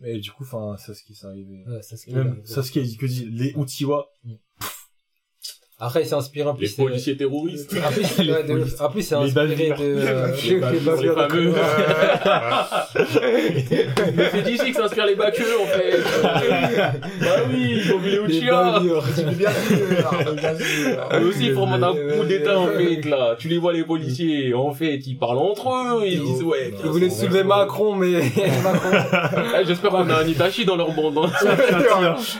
Mais du coup, enfin, Sasuke, c'est arrivé. Ouais, Sasuke, Et même Sasuke, il dit que dit les Uchiwa. Après, il s'est inspiré en Les plus. euh, policiers terroristes. En plus, ouais, c'est Les inspiré de, euh, Les de- bavures, les fameux. Mais c'est d'ici que s'inspirent les baqueux, en fait. bah oui, ils ont vu les Uchiha. Mais bien sûr, bien sûr. Eux aussi, ils forment un Les- coup d'état, en les- fait, là. Tu les vois, les policiers, en fait, ils parlent entre eux, ils disent, ouais. Ils voulaient soulever Macron, mais Macron. Ah, J'espère qu'on a un Itachi dans leur bande, hein.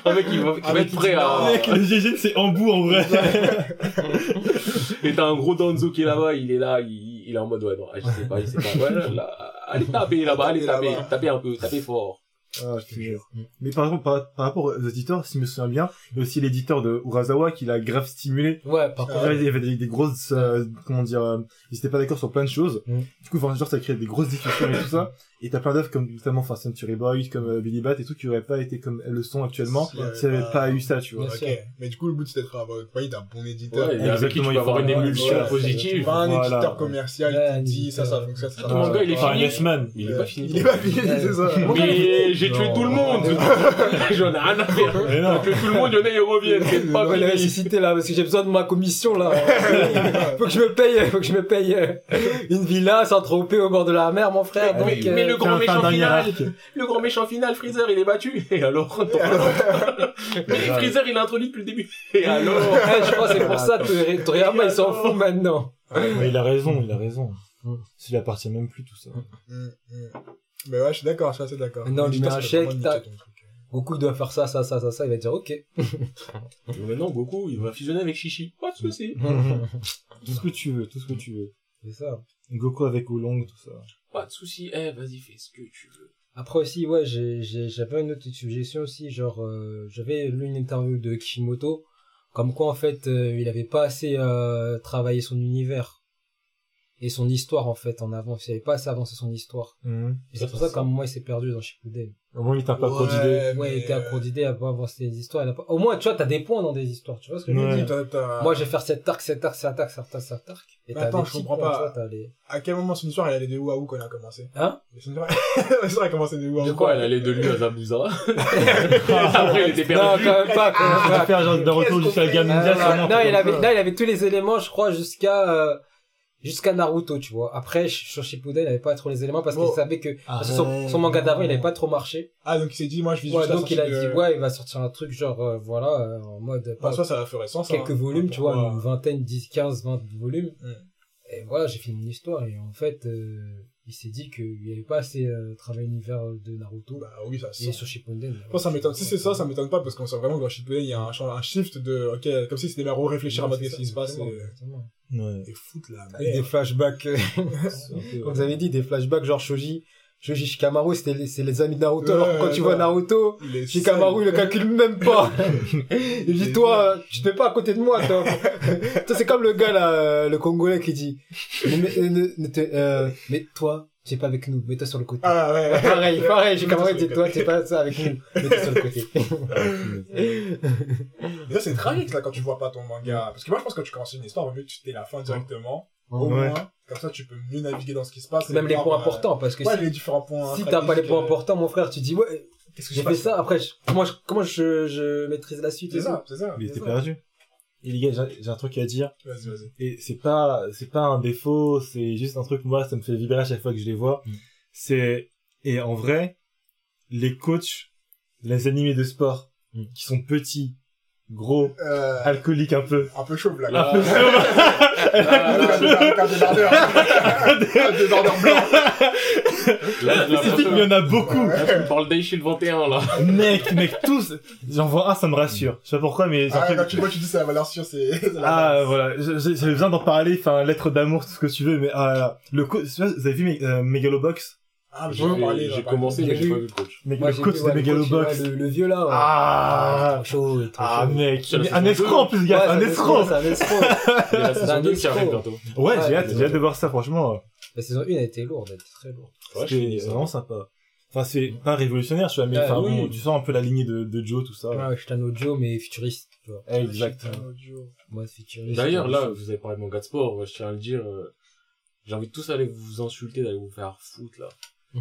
Un mec qui va, qui va Avec être prêt à... Mec, le GG, c'est en bout, en vrai. Et t'as un gros Danzo qui est là-bas, il est là, il, il est en mode, ouais, non, je sais pas, il sait pas. Ouais, là, là, allez taper là-bas, allez Taper taper, un peu, taper fort. Ah, je te jure. Mais par exemple, par, par rapport aux éditeurs, si je me souviens bien, il y a aussi l'éditeur de Urasawa qui l'a grave stimulé. Ouais, par contre. Il y avait des, des grosses, euh, comment dire, euh, ils étaient pas d'accord sur plein de choses. Mm. Du coup, enfin, genre, ça crée des grosses discussions et tout ça. Et t'as plein d'œuvres comme, notamment, enfin, Century Boy, comme euh, Billy Bat et tout, qui auraient pas été comme elles le sont actuellement, s'il n'y avait pas- pas eu ça, tu vois. Mais du coup, le but, c'est d'être, ouais, d'un bon éditeur. Ouais, et avec qui tu peux avoir une émulsion ouais, positive. Pas un Voilà. éditeur commercial Ouais, qui dit ça, ça fonctionne, ça, ça Ton manga, il est Enfin, fini. Yes Man. Il est pas fini. Il est pas fini, c'est ça. Mais j'ai tué tout le monde. J'en ai rien à faire. Mais non. Que tout le monde, il y en a, ils reviennent. C'est pas fini. ressuscité là, parce que j'ai besoin de ma commission là. faut que je me paye, faut que je me paye euh, une villa sans troper au bord de la mer, mon frère. Donc, Mais, le grand méchant final, le grand méchant final, Freezer, il est battu. Et alors, mais Freezer, il est introduit depuis le début. Et alors, ouais, je crois que c'est pour ça que Toriyama il s'en fout maintenant. Mais il a raison, il a raison. S'il appartient même plus, tout ça. Hum, hum. Mais ouais, je suis d'accord, je suis assez d'accord. Non, lui met un chèque. Goku doit faire ça, ça, ça, ça, ça, il va dire ok. maintenant, Goku, il va fusionner avec Shishi. Pas de soucis. Tout ce que tu veux, tout ce que tu veux. C'est ça. Goku avec Oolong, tout ça. Pas de soucis. Eh, vas-y, fais ce que tu veux. Après aussi, ouais, j'ai- j'ai- j'avais une autre suggestion aussi, genre, euh, j'avais lu une interview de Kishimoto, comme quoi en fait, euh, il avait pas assez euh, travaillé son univers. Et son histoire en fait en avant. Il avait pas assez avancé son histoire. Mhm. Et c'est pour ça qu'à un moment il s'est perdu dans Shippuden. Au moins, il t'a pas trop d'idées. Ouais, il était à court d'idées, à pas avancer les histoires. pas- Au moins, tu vois, t'as des points dans des histoires. Tu vois ce que je veux dire? Moi, je vais faire cet arc, cet arc, cet arc, cet arc, cet arc. Et attends, je comprends points, pas. tu vois, t'as les- À quel moment son histoire, elle allait de où à où quand elle a commencé? Hein? Son histoire, a commencé de où à où De quoi Elle allait de lui à Zabuza. Après, il était Non, perdu. quand même pas, quand même pas. faire genre de retour jusqu'à non, un il avait, comme non, il avait tous les éléments, je crois, jusqu'à, euh, jusqu'à Naruto, tu vois. Après, sur Shippuden, il avait pas trop les éléments parce qu'il savait que, Ah, parce que son, son manga d'avant, il avait pas trop marché. Ah, donc il s'est dit, moi je vis Ouais, donc il a dit, ouais, il va sortir un truc genre, euh, voilà, euh, en mode, Bah, soit ça va faire ça. quelques hein. volumes, tu vois, une vingtaine, 10, 15, 20 volumes. Mm. Et voilà, j'ai fini mon histoire et en fait, euh, il s'est dit qu'il n'y avait pas assez euh, travaillé l'univers de Naruto Bah oui, ça et sur Shippuden. Je pense que ça m'étonne. Si c'est ça, ça m'étonne pas parce qu'on sent vraiment que dans Shippuden, il y a un, un shift de, ok, comme si c'était bien réfléchir à qu'est-ce qui se passe et. Ouais. et foutre la Avec des flashbacks, euh, comme vous avez dit, des flashbacks genre Shoji, Shoji Shikamaru, c'était les, c'est les amis de Naruto, alors quand tu vois Naruto, Il Shikamaru, il le calcule même pas. il dit, toi, tu te mets pas à côté de moi, toi. toi, c'est comme le gars, là, euh, le Congolais qui dit, mais, mais, ne- ne te- euh, mais toi, tu es pas avec nous, mets-toi sur le côté. Ah ouais. pareil, pareil, Shikamaru dit, toi, tu es pas ça avec nous, mets-toi sur le côté. C'est tragique, là, quand tu vois pas ton manga. Parce que moi, je pense que quand tu commences une histoire, vaut mieux que tu t'aies la fin directement. Au Ouais. moins. Comme ça, tu peux mieux naviguer dans ce qui se passe. Même les voir, points euh, importants, parce que Ouais, si, les différents points. si t'as pas les points euh, importants, mon frère, tu dis, ouais, Qu'est-ce que j'ai je fait fais? ça, après, je- comment je, comment je, je maîtrise la suite C'est ça, c'est ça. Était ça. perdu. Et les gars, j'ai- j'ai un truc à dire. Vas-y, vas-y. Et c'est pas, c'est pas un défaut, c'est juste un truc, moi, ça me fait vibrer à chaque fois que je les vois. Mm. C'est, et en vrai, les coachs, les animés de sport, Mm. qui sont petits, gros, Euh, alcooliques un peu. un peu chauve, là. Un débardeur. Un débardeur. Un débardeur blanc. Là, mais il y en a beaucoup. Là, tu me parles d'Aishil 21, là. mec, mec, tous, j'en vois un, ça me rassure. Je sais pas pourquoi, mais Ah, quand tu vois, tu dis la valeur sûre, c'est. Ah, voilà, j'avais besoin d'en parler, enfin, lettre d'amour, tout ce que tu veux, mais ah là là. Le vous avez vu euh, Megalobox? Ah, mais J'ai je vais en parler. j'ai commencé, mais j'ai pas vu le coach. Moi, le coach de ouais, le coach, Megalobox. le, le vieux là. ouais. Ah, Trop chaud, trop ah, chaud. mec, mais un escroc en plus, gars, Ouais, un escroc. C'est un escroc. Il y a la C'est saison un 2 qui arrive escroc. bientôt. Ouais, j'ai hâte, j'ai hâte de voir ça, franchement. La saison 1 a été lourde, elle était très lourde. Je C'était vraiment sympa. Enfin, c'est pas révolutionnaire, tu vois, mais Ouais, enfin, bon, tu sens un peu la lignée de, de Joe, tout ça. Ouais, ouais, Shitano Joe, mais futuriste, tu vois. Exact. Moi, futuriste. D'ailleurs, là, vous avez parlé de manga de sport, je tiens à le dire, euh, j'ai envie de tous aller vous insulter, d'aller vous faire foutre, là.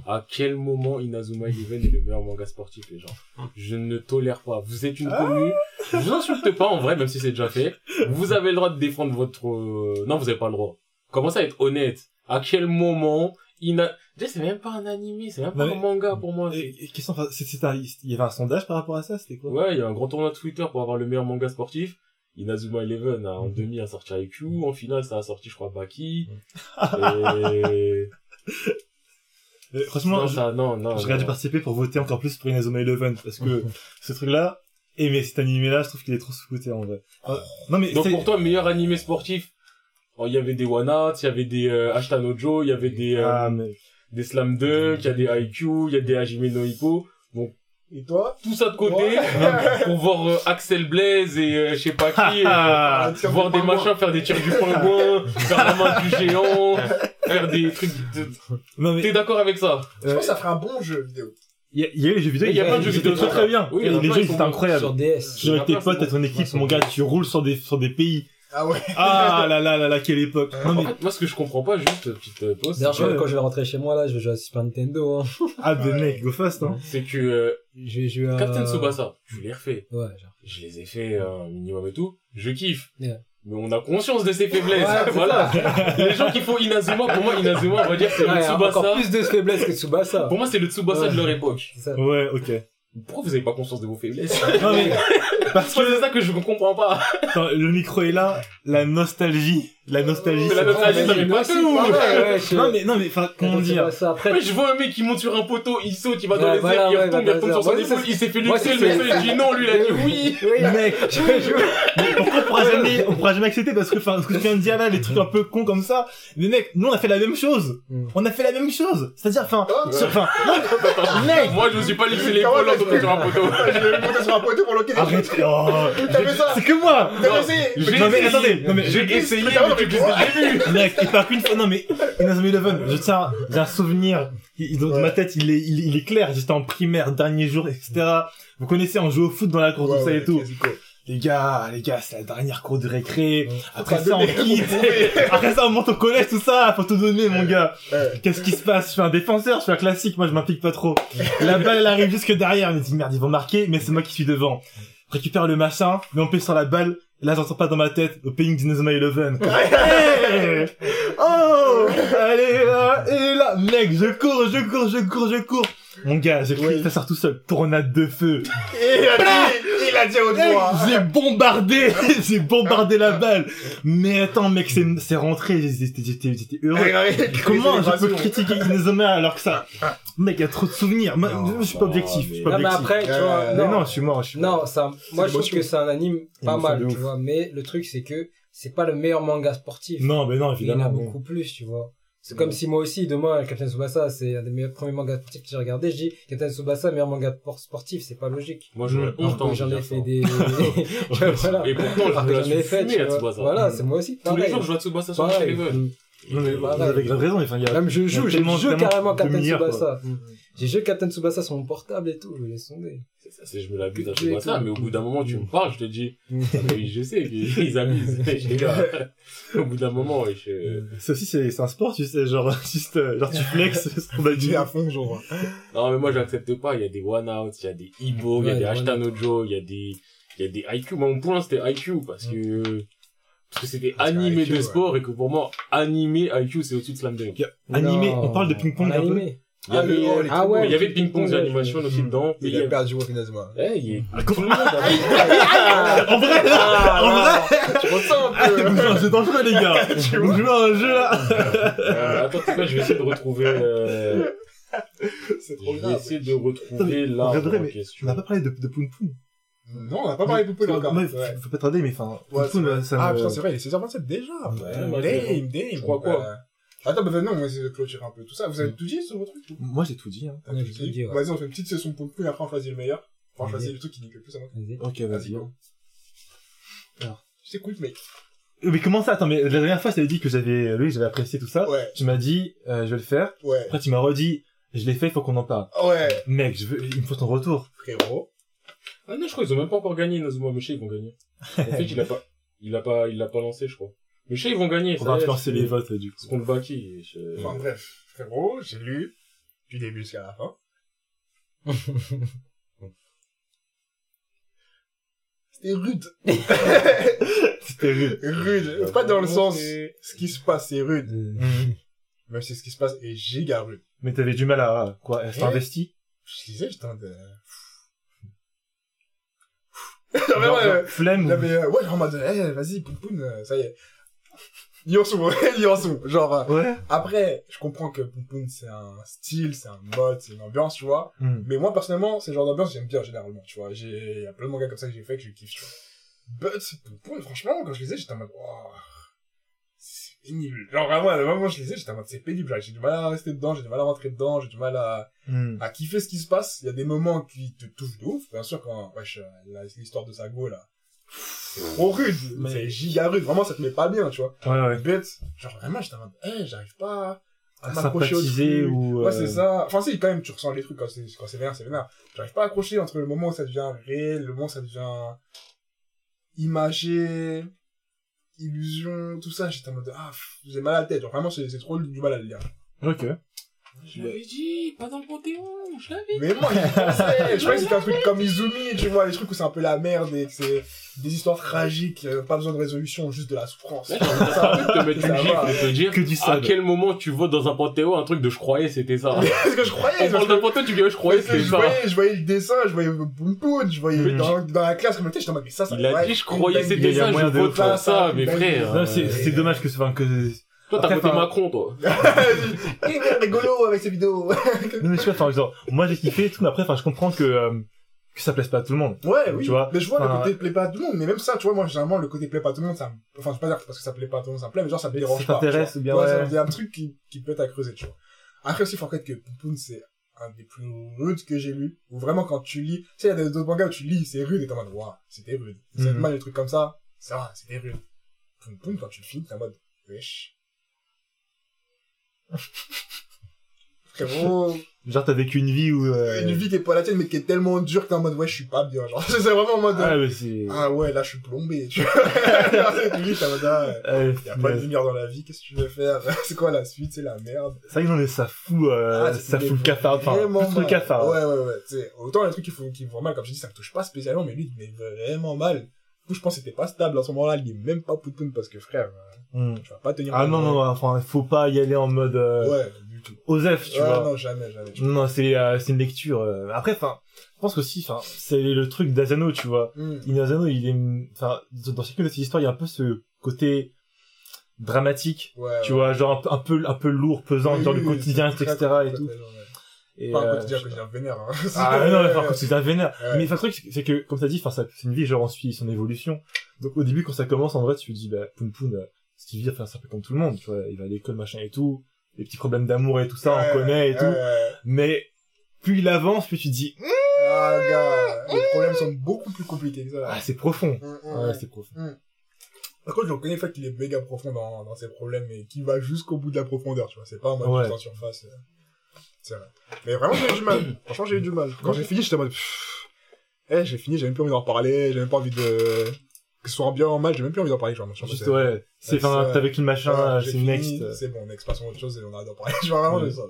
À quel moment Inazuma Eleven est le meilleur manga sportif, les gens Je ne tolère pas. Vous êtes une commune. Je vous insulte pas, en vrai, même si c'est déjà fait. Vous avez le droit de défendre votre... euh, Non, vous avez pas le droit. Commencez à être honnête? À quel moment Ina... Déjà, c'est même pas un animé, c'est même pas Non, un manga pour moi. Et, et question, enfin, c'est- c'est un- il y avait un sondage par rapport à ça, c'était quoi? Ouais, il y a un grand tournoi de Twitter pour avoir le meilleur manga sportif. Inazuma Eleven, a, en Mhm. demi, a sorti IQ. En finale, ça a sorti, je crois, Baki. Mhm. Et... Euh, franchement, non, je- ça, non, non. dû non. participer pour voter encore plus pour Inazuma Eleven, parce que ce truc-là, et mais cet animé-là, je trouve qu'il est trop sous-côté, en vrai. Euh, non, mais Donc c'est- pour toi, meilleur animé sportif, oh, il y avait des Wanats, il y avait des euh, Ashtano Joe, il y avait des, euh, ah, mais, des Slam Dunk, il y a des IQ, il y a des Hajime no Hippo. Et toi? Tout ça de côté, Ouais. pour voir euh, Axel Blaze et euh, je sais pas qui, euh, Ah, voir des machins faire des tirs du point loin, faire la main du géant, faire des trucs de... non, mais, T'es d'accord avec ça? Je pense que ça ferait un bon jeu vidéo. il y, a- il y a eu les jeux vidéo, Il y a plein de jeux étaient vidéo très très bien. Oui, il y a les jeux, qui ils étaient incroyables. Sur DS. Avec tes potes, t'as ton équipe, Ouais, mon gars, tu roules sur des, sur des pays. Ah ouais. Ah là là là là, quelle époque. Non En mais, fait, moi ce que je comprends pas, juste petite euh, pause, D'ailleurs, que- quand je vais rentrer chez moi, là, je vais jouer à Super Nintendo, hein. ah ben mec, go fast, hein. c'est que euh, Je vais jouer à... Captain Tsubasa, je l'ai refait. Ouais, genre. je les ai fait un minimum et tout, je kiffe. Yeah. Mais on a conscience de ses faiblesses. Ouais, c'est voilà. Les gens qui font Inazuma, pour moi, Inazuma, on va dire que c'est le Ouais, encore Tsubasa. plus de faiblesse que Tsubasa. Pour moi, c'est le Tsubasa Ouais. de leur époque. C'est ça. Ouais, ok. Pourquoi vous avez pas conscience de vos faiblesses? Non mais, parce C'est que, ça que je comprends pas. attends, le micro est là, la nostalgie, la nostalgie. Mais la c'est- nostalgie, ça fait pas tout. pareil, ouais, je- Non mais, non mais, enfin, comment dire. c'est pas ça. Après, Mais je vois un mec qui monte sur un poteau, il saute, il va dans Ouais, les voilà, airs, il ouais, retombe, il bah, retombe sur son épaule, il s'est fait luxer, le mec il dit non, lui il a dit oui. oui, Mec, pourquoi pourra jamais, on pourra jamais accepter parce que, enfin, ce que tu viens de dire là, les trucs un peu cons comme ça. Mais mec, nous, on a fait la même chose. Mm. On a fait la même chose. C'est-à-dire, enfin, sur- enfin, Mec, moi je me suis pas lixé les Comment poils en fait sur un poteau. Je l'ai monté sur un poteau pour loquer des arrête, oh, T'as fait ça c'est que moi. Essayé Non, mais essayé. attendez, non, mais j'ai essayé, depuis le début. Mec, et pas qu'une fois, non mais, Inazuma Eleven, je tiens, j'ai un souvenir, il- il- dans Ouais. ma tête, il est, il, il est clair, j'étais en primaire, dernier jour, etc. Vous connaissez, on joue au foot dans la cour, Ouais, tout ça et tout. classico. Les gars, les gars, c'est la dernière cour de récré. Après ça, on quitte. Après ça, on monte au collège, tout ça, faut tout donner, mon gars. Qu'est-ce qui se passe? Je suis un défenseur, je suis un classique, moi je m'implique pas trop. La balle, elle arrive jusque derrière, je me dis merde, ils vont marquer, mais c'est moi qui suis devant. Récupère le machin, mais on pèse sur la balle, là j'entends pas dans ma tête, au paying d'Inazuma Eleven. Oh! Allez, là, et là, mec, je cours, je cours, je cours, je cours. Mon gars, j'ai cru Ouais. que ça sort tout seul. Tornade de feu. Et il a dit, il a dit au droit. J'ai bombardé, j'ai bombardé la balle. Mais attends, mec, c'est, c'est rentré, j'étais, j'étais, j'étais heureux. Comment je peux critiquer Inazuma alors que ça, mec, il y a trop de souvenirs. Moi, Non, je suis pas objectif, je suis pas Non, mais objectif. après, tu vois, Euh, Mais non, non, je suis mort, je suis mort. non, ça, moi je trouve que c'est un anime pas mal, tu vois, mais le truc c'est que c'est pas le meilleur manga sportif. Non, mais non, Il y en a évidemment. beaucoup plus, tu vois. C'est comme si moi aussi, demain, Captain Tsubasa, c'est un des meilleurs premiers mangas sportifs que j'ai regardé, je dis, Captain Tsubasa, meilleur manga por- sportif, c'est pas logique. Moi en que j'en ai fait des... voilà. Et pourtant je j'en ai fait. Voilà, c'est moi aussi. Tous les jours je vois Tsubasa sur. Mm. Non, mais Pareil. vous avez grave raison, enfin, il y a... Même je joue, j'ai joué carrément Captain. Tsubasa. J'ai joué Captain Tsubasa sur mon portable et tout, je laisse tomber. C'est ça, c'est je me l'abuse à Que tu Tsubasa, mais au bout d'un moment tu me parles, je te dis, Mm. Ah, mais je sais qu'ils gars. Au bout d'un moment, je... Ça aussi, c'est, c'est un sport, tu sais, genre, juste, euh, genre, tu flexes, ce qu'on a dit. J'ai à fond, genre. Non, mais moi, j'accepte pas. Il y a des one-out, il y a des Ibo, il y a des les Ashtanojo, il y a des, il y a des IQ. Moi, mon point, c'était IQ parce que, parce que c'était animé IQ, de ouais. sport et que pour moi, animé IQ, c'est au-dessus de Slam Dunk. Animé, on parle de ping-pong en un peu. animé. Il y avait, Ah, Ah ouais, il y avait le ping-pong ping-pong, animation ouais. aussi dedans. Il Et a perdu au Inazuma. Eh, il est... Ah, tout le monde a En vrai, là, en vrai, Tu ressens ah, un peu. vous jouez un jeu dangereux, les gars. Vous jouez à un jeu, là. Euh, Attends, tu sais quoi, je vais essayer de retrouver, euh, C'est trop je vais grave. essayer de retrouver en question. on n'a pas parlé de, de Poun Poun. Non, on n'a pas parlé de Poupée encore. Ouais, Ouais. faut pas tarder, mais enfin, Ouais, ça Ah me... putain, c'est vrai, il est 16h27 déjà. Ouais, Dame, dame. Quoi Euh, Attends, bah non, moi, c'est clôturer un peu tout ça. Vous avez tout dit sur votre truc Moi, j'ai tout dit, hein. Tout dit dit, ouais. Vas-y, on fait une petite session pour le coup et après on choisit le meilleur. Enfin, on choisit le truc qui nique le plus à moi. Vas-y. Ok, Vas-y, vas-y. go. Je t'écoute, mec. Euh, Mais comment ça? Attends, mais la dernière fois, je t'avais dit que j'avais, lui, j'avais apprécié tout ça. Ouais, Tu m'as dit, euh, je vais le faire. ouais, Après, tu m'as redit, je l'ai fait, il faut qu'on en parle. ouais. Mec, je veux, il me faut ton retour. Frérot. Ah non, je crois qu'ils ont même pas encore gagné, Nazuma. Mais je sais, ils vont gagner. En fait, il a pas, il a pas, il l'a pas lancé, je crois. Mais je sais, ils vont gagner. On ça va influencer c'est- les votes, du coup. C'est contre Baki. Je... Enfin, bref. Frérot, j'ai lu du début jusqu'à la fin. C'était rude. C'était rude. rude. Pas dans le sens, ce qui se passe, c'est rude. Mhm. Même si ce qui se passe est giga rude. Mais t'avais du mal à, quoi, Ouais. investi? Je disais, j'étais euh, flemme. Non mais euh, ouais, genre en mode, eh, vas-y, poum, euh, ça y est. Yonsu, Yonsu, genre, euh, Ouais. après, je comprends que poum c'est un style, c'est un mode, c'est une ambiance, tu vois. Mhm. Mais moi, personnellement, c'est le genre d'ambiance que j'aime bien, généralement, tu vois. J'ai, il y a plein de mangas comme ça que j'ai fait que je kiffe, tu vois. But, poum, franchement, quand je lisais, j'étais en mode, oh, pénible. Genre, vraiment, à le moment où je lisais, j'étais en mode, c'est pénible. J'ai du mal à rester dedans, j'ai du mal à rentrer dedans, j'ai du mal à, Mhm. à kiffer ce qui se passe. Il y a des moments qui te touchent de ouf. Bien sûr, quand, wesh, euh, l'histoire de Sago, là. C'est trop rude. Mais- C'est giga rude. Vraiment, ça te met pas bien, tu vois. Ouais, ouais. Bête. Genre, vraiment, j'étais en mode, eh, j'arrive pas à À m'accrocher au truc. ou, Ouais, euh, c'est ça. Enfin, si, quand même, tu ressens les trucs quand c'est, quand c'est vénère, c'est vénère. J'arrive pas à accrocher entre le moment où ça devient réel, le moment où ça devient imagé, illusion, tout ça. J'étais en mode, ah, j'ai mal à la tête. Vraiment, c'est trop du mal à le lire. Ok. Je l'avais dit, pas dans le Panthéon, je l'avais Mais moi, j'y pensais. Je croyais que c'était un truc comme Izumi, tu vois, les trucs où c'est un peu la merde et que c'est des histoires tragiques, euh, pas besoin de résolution, juste de la souffrance. Là, j'ai envie de te mettre une gifle et te dire Que à quel moment tu votes dans un Panthéon, un truc de je croyais c'était ça. Parce que je croyais, On parle d'un Panthéon, tu dis je croyais c'était je ça. voyais, je voyais le dessin, je voyais Boom Poon, je voyais dans, dans la classe, comme j'étais en mode, mais ça, ça Il a dit je croyais c'était ça, je moyen de vote pour ça, dingue. frères. Non, c'est, c'est dommage que, enfin, que, Toi t'as voté Macron toi. Il est rigolo avec ses vidéos. Non mais je sais pas, enfin genre, moi j'ai kiffé et tout, mais après, enfin je comprends que, euh, que ça plaise pas à tout le monde. Ouais, oui. Tu vois, mais je vois enfin, le côté plaît pas à tout le monde. Mais même ça, tu vois, moi, généralement, le côté plaît pas à tout le monde, ça me... Enfin, je vais pas dire parce que ça plaît pas à tout le monde, ça me plaît, mais genre, ça me dérange Ça pas. t'intéresse tu ou bien, vois. Ouais, ouais. ça- Il y a un truc qui, qui peut être à creuser, tu vois. Après aussi, faut reconnaître que Poupon, c'est un des plus rudes que j'ai lu. Ou vraiment, quand tu lis, tu sais, il y a des- d'autres mangas où tu lis, c'est rude, et t'es en mode, waouh, c'était rude. C'est Mhm. mal, les trucs comme ça, ça va, c'était rude. Poupon, quand tu le finis, t'es en mode, wesh. Frérot, Genre, t'as vécu une vie où, euh, une vie qui est pas la tienne, mais qui est tellement dure que t'es en mode, ouais, je suis pas bien, genre. C'est vraiment en mode, Ah, mais c'est, ah ouais, là, je suis plombé, tu vois. tu mode, ah, Euh, y a pas de lumière dans la vie, qu'est-ce que tu veux faire? C'est quoi la suite? C'est la merde. ça y est, non, mais ça fout, euh, Ah, ça c'est fout le cafard, enfin, plus le cafard. Ouais, ouais, ouais. Tu sais, autant les trucs qui font, qui me font mal, comme je dis, ça me touche pas spécialement, mais lui, il me met vraiment mal. Je pense que c'était pas stable à ce moment-là, il est même pas poutoun parce que frère, Hmm. tu vas pas tenir. Ah non, non, non, enfin, faut pas y aller en mode, euh, Ouais, du tout. Osef, tu Ouais, vois. non, jamais, jamais. Non, c'est, euh, c'est une lecture, euh, après, enfin, je pense qu'aussi, enfin, c'est le truc d'Azano, tu vois. Hmm. Inazano, il est, enfin, dans chacune de ces histoires, il y a un peu ce côté dramatique, Ouais. tu ouais. vois, genre un peu, un peu, un peu lourd, pesant, Oui, genre oui, le quotidien, etc. et tout. très. Et, Pas un euh, quotidien vénère, hein. Ah non, Ouais. quand c'est un vénère. Ouais. Mais enfin, le truc, c'est- que, comme t'as dit, enfin, ça- c'est une vie, genre, on suit son évolution. Donc, au début, quand ça commence, en vrai, tu te dis, bah, Poun Poun, euh, ce qu'il vit, enfin, c'est un peu comme tout le monde, tu vois, il va à l'école, machin et tout, les petits problèmes d'amour et tout ça, Ouais, on connaît et tout. Mais, plus il avance, plus tu te dis, Ah, gars, les problèmes sont beaucoup plus compliqués que ça. ah, c'est profond. Hmm, hmm, Ouais, hmm. c'est profond. Par contre, je reconnais le fait qu'il est méga profond dans, dans ses problèmes et qu'il va jusqu'au bout de la profondeur, tu vois. C'est pas en mode Ouais. en surface. euh. C'est vrai. Mais vraiment, j'ai eu du mal. Franchement, j'ai eu du mal. Quand j'ai fini, j'étais en mode, eh, j'ai fini, j'ai même plus envie d'en parler, j'ai même pas envie de, que ce soit en bien ou en mal, j'ai même plus envie d'en parler, genre. genre, Juste, c'est- ouais. C'est, enfin, c'est- t'as vécu le machin, Ouais, c'est next. C'est bon, next, passons à autre chose et on arrête d'en parler. Je vois vraiment, Ouais. j'ai ça.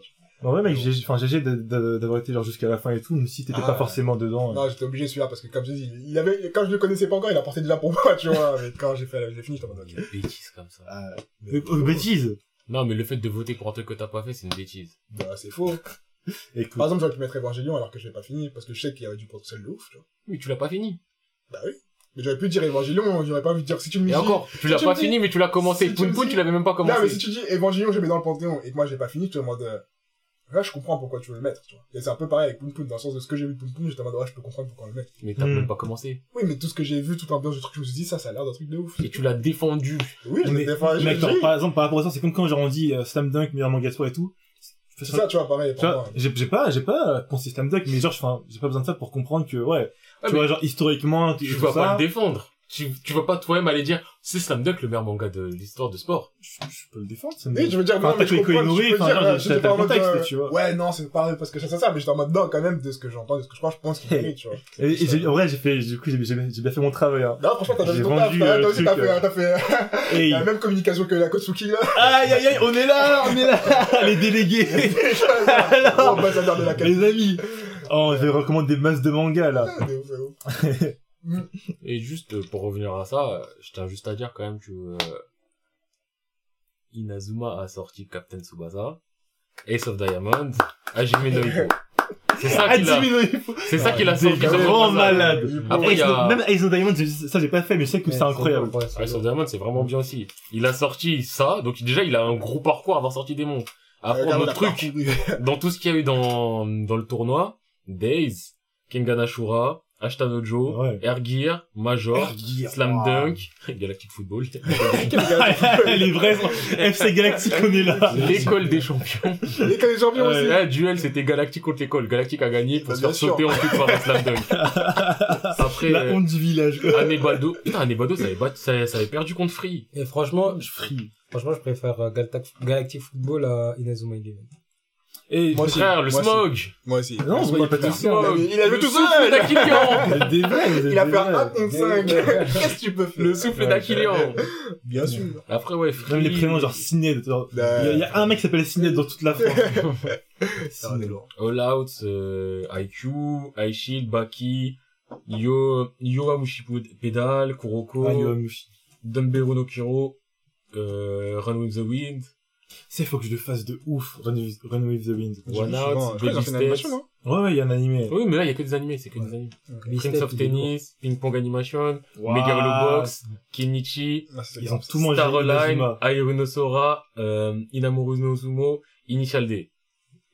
En vrai, mec, j'ai, enfin, GG de- de- d'avoir été, genre, jusqu'à la fin et tout, même si t'étais Ah, pas ouais. forcément dedans. vois. Non, j'étais obligé celui-là parce que, comme je dis, il avait, quand je le connaissais pas encore, il apportait déjà pour moi, tu vois. Mais quand j'ai fait, j'ai fini, j'étais en mode, ok. Une bêtise comme ça. Euh, Mais- euh, bêtise! Non, mais le fait de voter pour un truc que t'as pas fait, c'est une bêtise. Bah, c'est faux. Écoute. Par exemple, j'aurais pu mettre Evangelion alors que je l'ai pas fini parce que je sais qu'il y avait du potentiel de ouf, tu vois. Mais tu l'as pas fini. Bah oui. Mais j'aurais pu dire Evangelion, j'aurais pas envie de dire si tu me Et dis. encore, tu l'as pas fini, mais tu l'as commencé. si Poun Poun, dis- tu l'avais même pas Non, mais si commencé. tu dis Evangelion, je mets dans le Panthéon et que moi j'ai pas fini, tu es en mode. Là, je comprends pourquoi tu veux le mettre, tu vois. Et c'est un peu pareil avec Poun Poun, dans le sens de ce que j'ai vu de Poun Poun, j'étais en mode, ouais, je peux comprendre pourquoi on le met. Mais t'as Hmm. même pas commencé. Oui, mais tout ce que j'ai vu, toute l'ambiance du truc, je me suis dit, ça, ça a l'air d'un truc de ouf. Et tu l'as défendu. Oui, je mais, l'ai défendu. mais j'ai- par exemple, par rapport à ça, c'est comme quand genre on dit euh, Slam Dunk, meilleur manga et tout. C'est ça, tu vois, pareil, Tu j'ai j'ai pas, j'ai pas pensé Slam Dunk, mais genre, enfin, j'ai pas besoin de ça pour comprendre que, ouais, Ah, tu vois, genre, historiquement, Tu tout vas pas le défendre. Tu, tu vas pas toi-même aller dire, c'est Slam Dunk le meilleur manga de l'histoire de sport. je, je peux le défendre, ça me Oui, je veux dire, Enfin, non, mais je comprends, Inoue, je peux enfin, dire, genre, euh, j'étais pas en le mode, contexte, euh, tu vois. Ouais, non, c'est pas parce que c'est ça, mais j'étais en mode non, quand même, de ce que j'entends, de ce que je crois, je pense qu'il mérite, tu vois. Et, et j'ai- en vrai, j'ai fait, du coup, j'ai j'ai- j'ai bien fait mon travail, hein. Non, franchement, t'as fait ton taf, vendu, t'as euh, t'as aussi, fait, euh. t'as fait Et, la même communication que la Kotsuki, là. aïe, aïe, aïe, on est là, on est là, les délégués, les amis. Oh, je recommande des masses de mangas, là. Ah, ouf. Et juste, euh, pour revenir à ça, euh, je tiens juste à dire quand même que euh, Inazuma a sorti Captain Tsubasa, Ace of Diamond, Hajime no Ippo. C'est ça Ah, qu'il a, 10 minutes. c'est ça qu'il a sorti. Sur grands Tsubasa. malades. Après, Même Ace of Diamond, ça j'ai pas fait, mais je sais que c'est incroyable. Ace of Diamond, c'est vraiment bien aussi. Il a sorti ça, donc déjà, il a un gros parcours à avoir sorti des mondes. Après, on a truc, dans tout ce qu'il y a eu dans, dans le tournoi, Days, Kengan Ashura, Ashtanojo, Ouais. Ergir, Major, Slam Dunk, Galactic Football, Les vrais FC Galactic, on est là. l'école des champions. Cas des champions Ouais. aussi. Là, duel, c'était Galactic contre l'école. Galactic a gagné pour Bah, se faire sûr. sauter ensuite par un Slam Dunk. Après, La euh, honte du village. Anebado, putain, Anebado, ça avait, bat- ça, ça avait perdu contre Free. Et franchement, je, Free. franchement, je préfère euh, Galactic Football à Inazuma Eleven. Et Moi aussi. Frère, le Moi aussi. smog. Moi aussi. Non, vous voyez pas tout ça. Smog. Il a Le tout souffle. Des êtes Il a fait un 1 contre 5. Qu'est-ce que tu peux faire? Le souffle Ouais, d'Aquilian. Bien sûr. Après, ouais. Même les prénoms genre Ciné. genre, Il y, a- il y a un mec qui s'appelle Ciné dans toute la France. Ciné. All Out, euh, IQ, Ice Shield, Baki, Yo, Yoamushi Pedal, Kuroko, Ah, Yoamushi. Dunberu no Kiro, euh, Run with the Wind, C'est faut que je le fasse de ouf. Run with, Run with the Wind. One Out, Baby fait une animation, Steps. non Ouais, ouais, il y a un animé. Oui, mais là, il y a que des animés, c'est que des animés. Prince of. Tennis, Ping Pong Animation, Waouh. Megalobox, Kenichi, Ah, Ils ont tout mangé. Starline. Aeronosora, euh, Inamoru no Sumo, Initial D.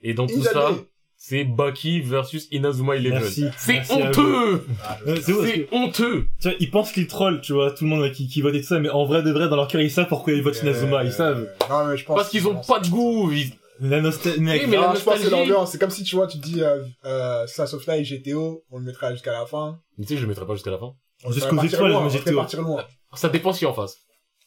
Et dans tout ça, D. c'est Baki versus Inazuma Eleven. C'est honteux! Euh, c'est honteux! tu vois, ils pensent qu'ils trollent, tu vois, tout le monde qui, qui vote et tout ça, mais en vrai de vrai, dans leur cœur, ils savent pourquoi ils votent Inazuma, ils savent. Non, mais je pense. Parce qu'ils ont pas de goût. ils- La nostalgie, mec. Oui, mais je pense que c'est nostalgie- l'ambiance. C'est comme si, tu vois, tu dis, euh, euh, of Life, GTO, on le mettra jusqu'à la fin. Mais tu sais, je le mettrai pas jusqu'à la fin. Jusqu'aux étoiles, loin, je me loin. Ça dépend si en face.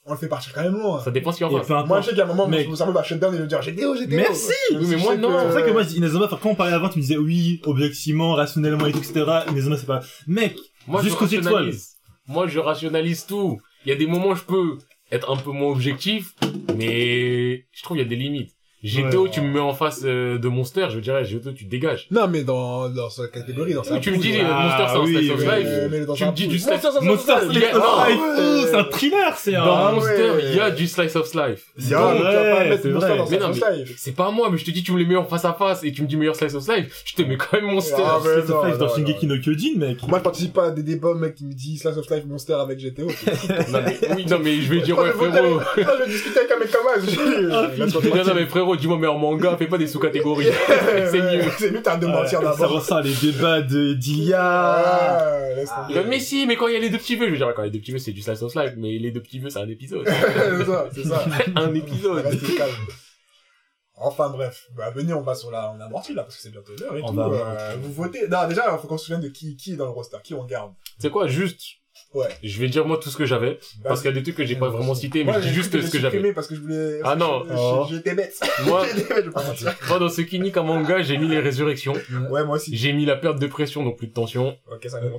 On le fait partir quand même loin. Ça dépend si en Et face. peu Moi, je sais qu'à un moment, Mec. mon cerveau va shut down et va dire GTO, GTO. Merci Oui, mais moi, non. C'est pour ça que moi, Inazuma, enfin, quand on parlait avant, tu me disais oui, objectivement, rationnellement et tout, etc. Inazuma, c'est pas, mec, Jusqu'aux rationalise. Moi, je rationalise tout. Il y a des moments où je peux être un peu moins objectif, mais je trouve il y a des limites. GTO, Ouais. tu me mets en face euh, de Monster, je dirais, GTO, tu te dégages. Non, mais dans, dans sa catégorie, dans sa tu me dis, euh, Monster, c'est un oui, slice of life. Mais dans Tu me dis du slice- Monster, of Monster Life. Slice of non, oh, c'est un thriller, c'est Dans un... Monster, ouais. il y a du slice of life. Pas mettre c'est Monster vrai. dans Mais Slice non, of mais Life. c'est pas moi, mais je te dis, tu me les mets en face à face et tu me dis meilleur slice of life, je te mets quand même Monster. Ah, mais Slice of non, Life dans non, Shingeki no Kyojin, mec. Moi, je participe pas à des débats, mec, qui me dit Slice of Life Monster avec GTO. non, mais, oui, non, mais je vais dire, Moi, ouais, frérot. Ah, je vais discuter avec un mec comme ça. je dis, Non, non, mais meilleur manga, fais pas des sous-catégories. c'est mieux. C'est mieux, t'as de mentir Ouais, Ça d'abord. ressent les débats de d'Ilia. Ah, mais si, mais quand il y a les deux petits vieux, je veux dire, quand il y a les deux petits vieux, c'est du slice of life, mais les deux petits vieux, c'est un épisode. c'est ça, c'est ça. un épisode. Restez calme. Enfin bref, bah venez, on va sur la, on a amorti là parce que c'est bientôt l'heure et On tout. va euh, vous votez. Non, déjà, il faut qu'on se souvienne de qui, qui est dans le roster, qui on garde. C'est quoi, juste, Ouais. je vais dire moi tout ce que j'avais, parce qu'il y a des trucs que j'ai pas vraiment cités, mais Moi, je dis j'ai juste ce que j'ai j'avais. parce que je voulais. Ah non. J'ai- Oh. J'étais bête. Moi, J'étais bête, je vais pas mentir. moi, dans ce qui nique un manga, j'ai mis les résurrections, Ouais, moi aussi. j'ai mis la perte de pression, donc plus de tension,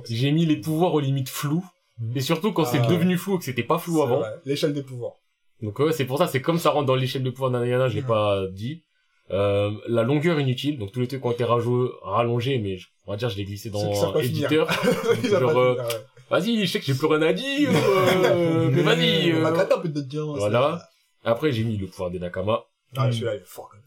j'ai mis les pouvoirs aux limites floues, et surtout quand c'est Ah. devenu flou et que c'était pas flou avant. L'échelle des pouvoirs. Donc ouais, c'est pour ça, c'est comme ça rentre dans l'échelle de pouvoir d'Anayana, je l'ai Mhm. pas dit. Euh, la longueur inutile, donc tous les trucs ont été rallongés, mais je- on va dire je l'ai glissé dans éditeur. Genre, euh, ouais. Vas-y, je sais que j'ai plus rien à dire, euh, mais vas-y. Euh. de dire. Voilà. Après, j'ai mis le pouvoir des Nakama, Ah, celui-là, il est fort quand même.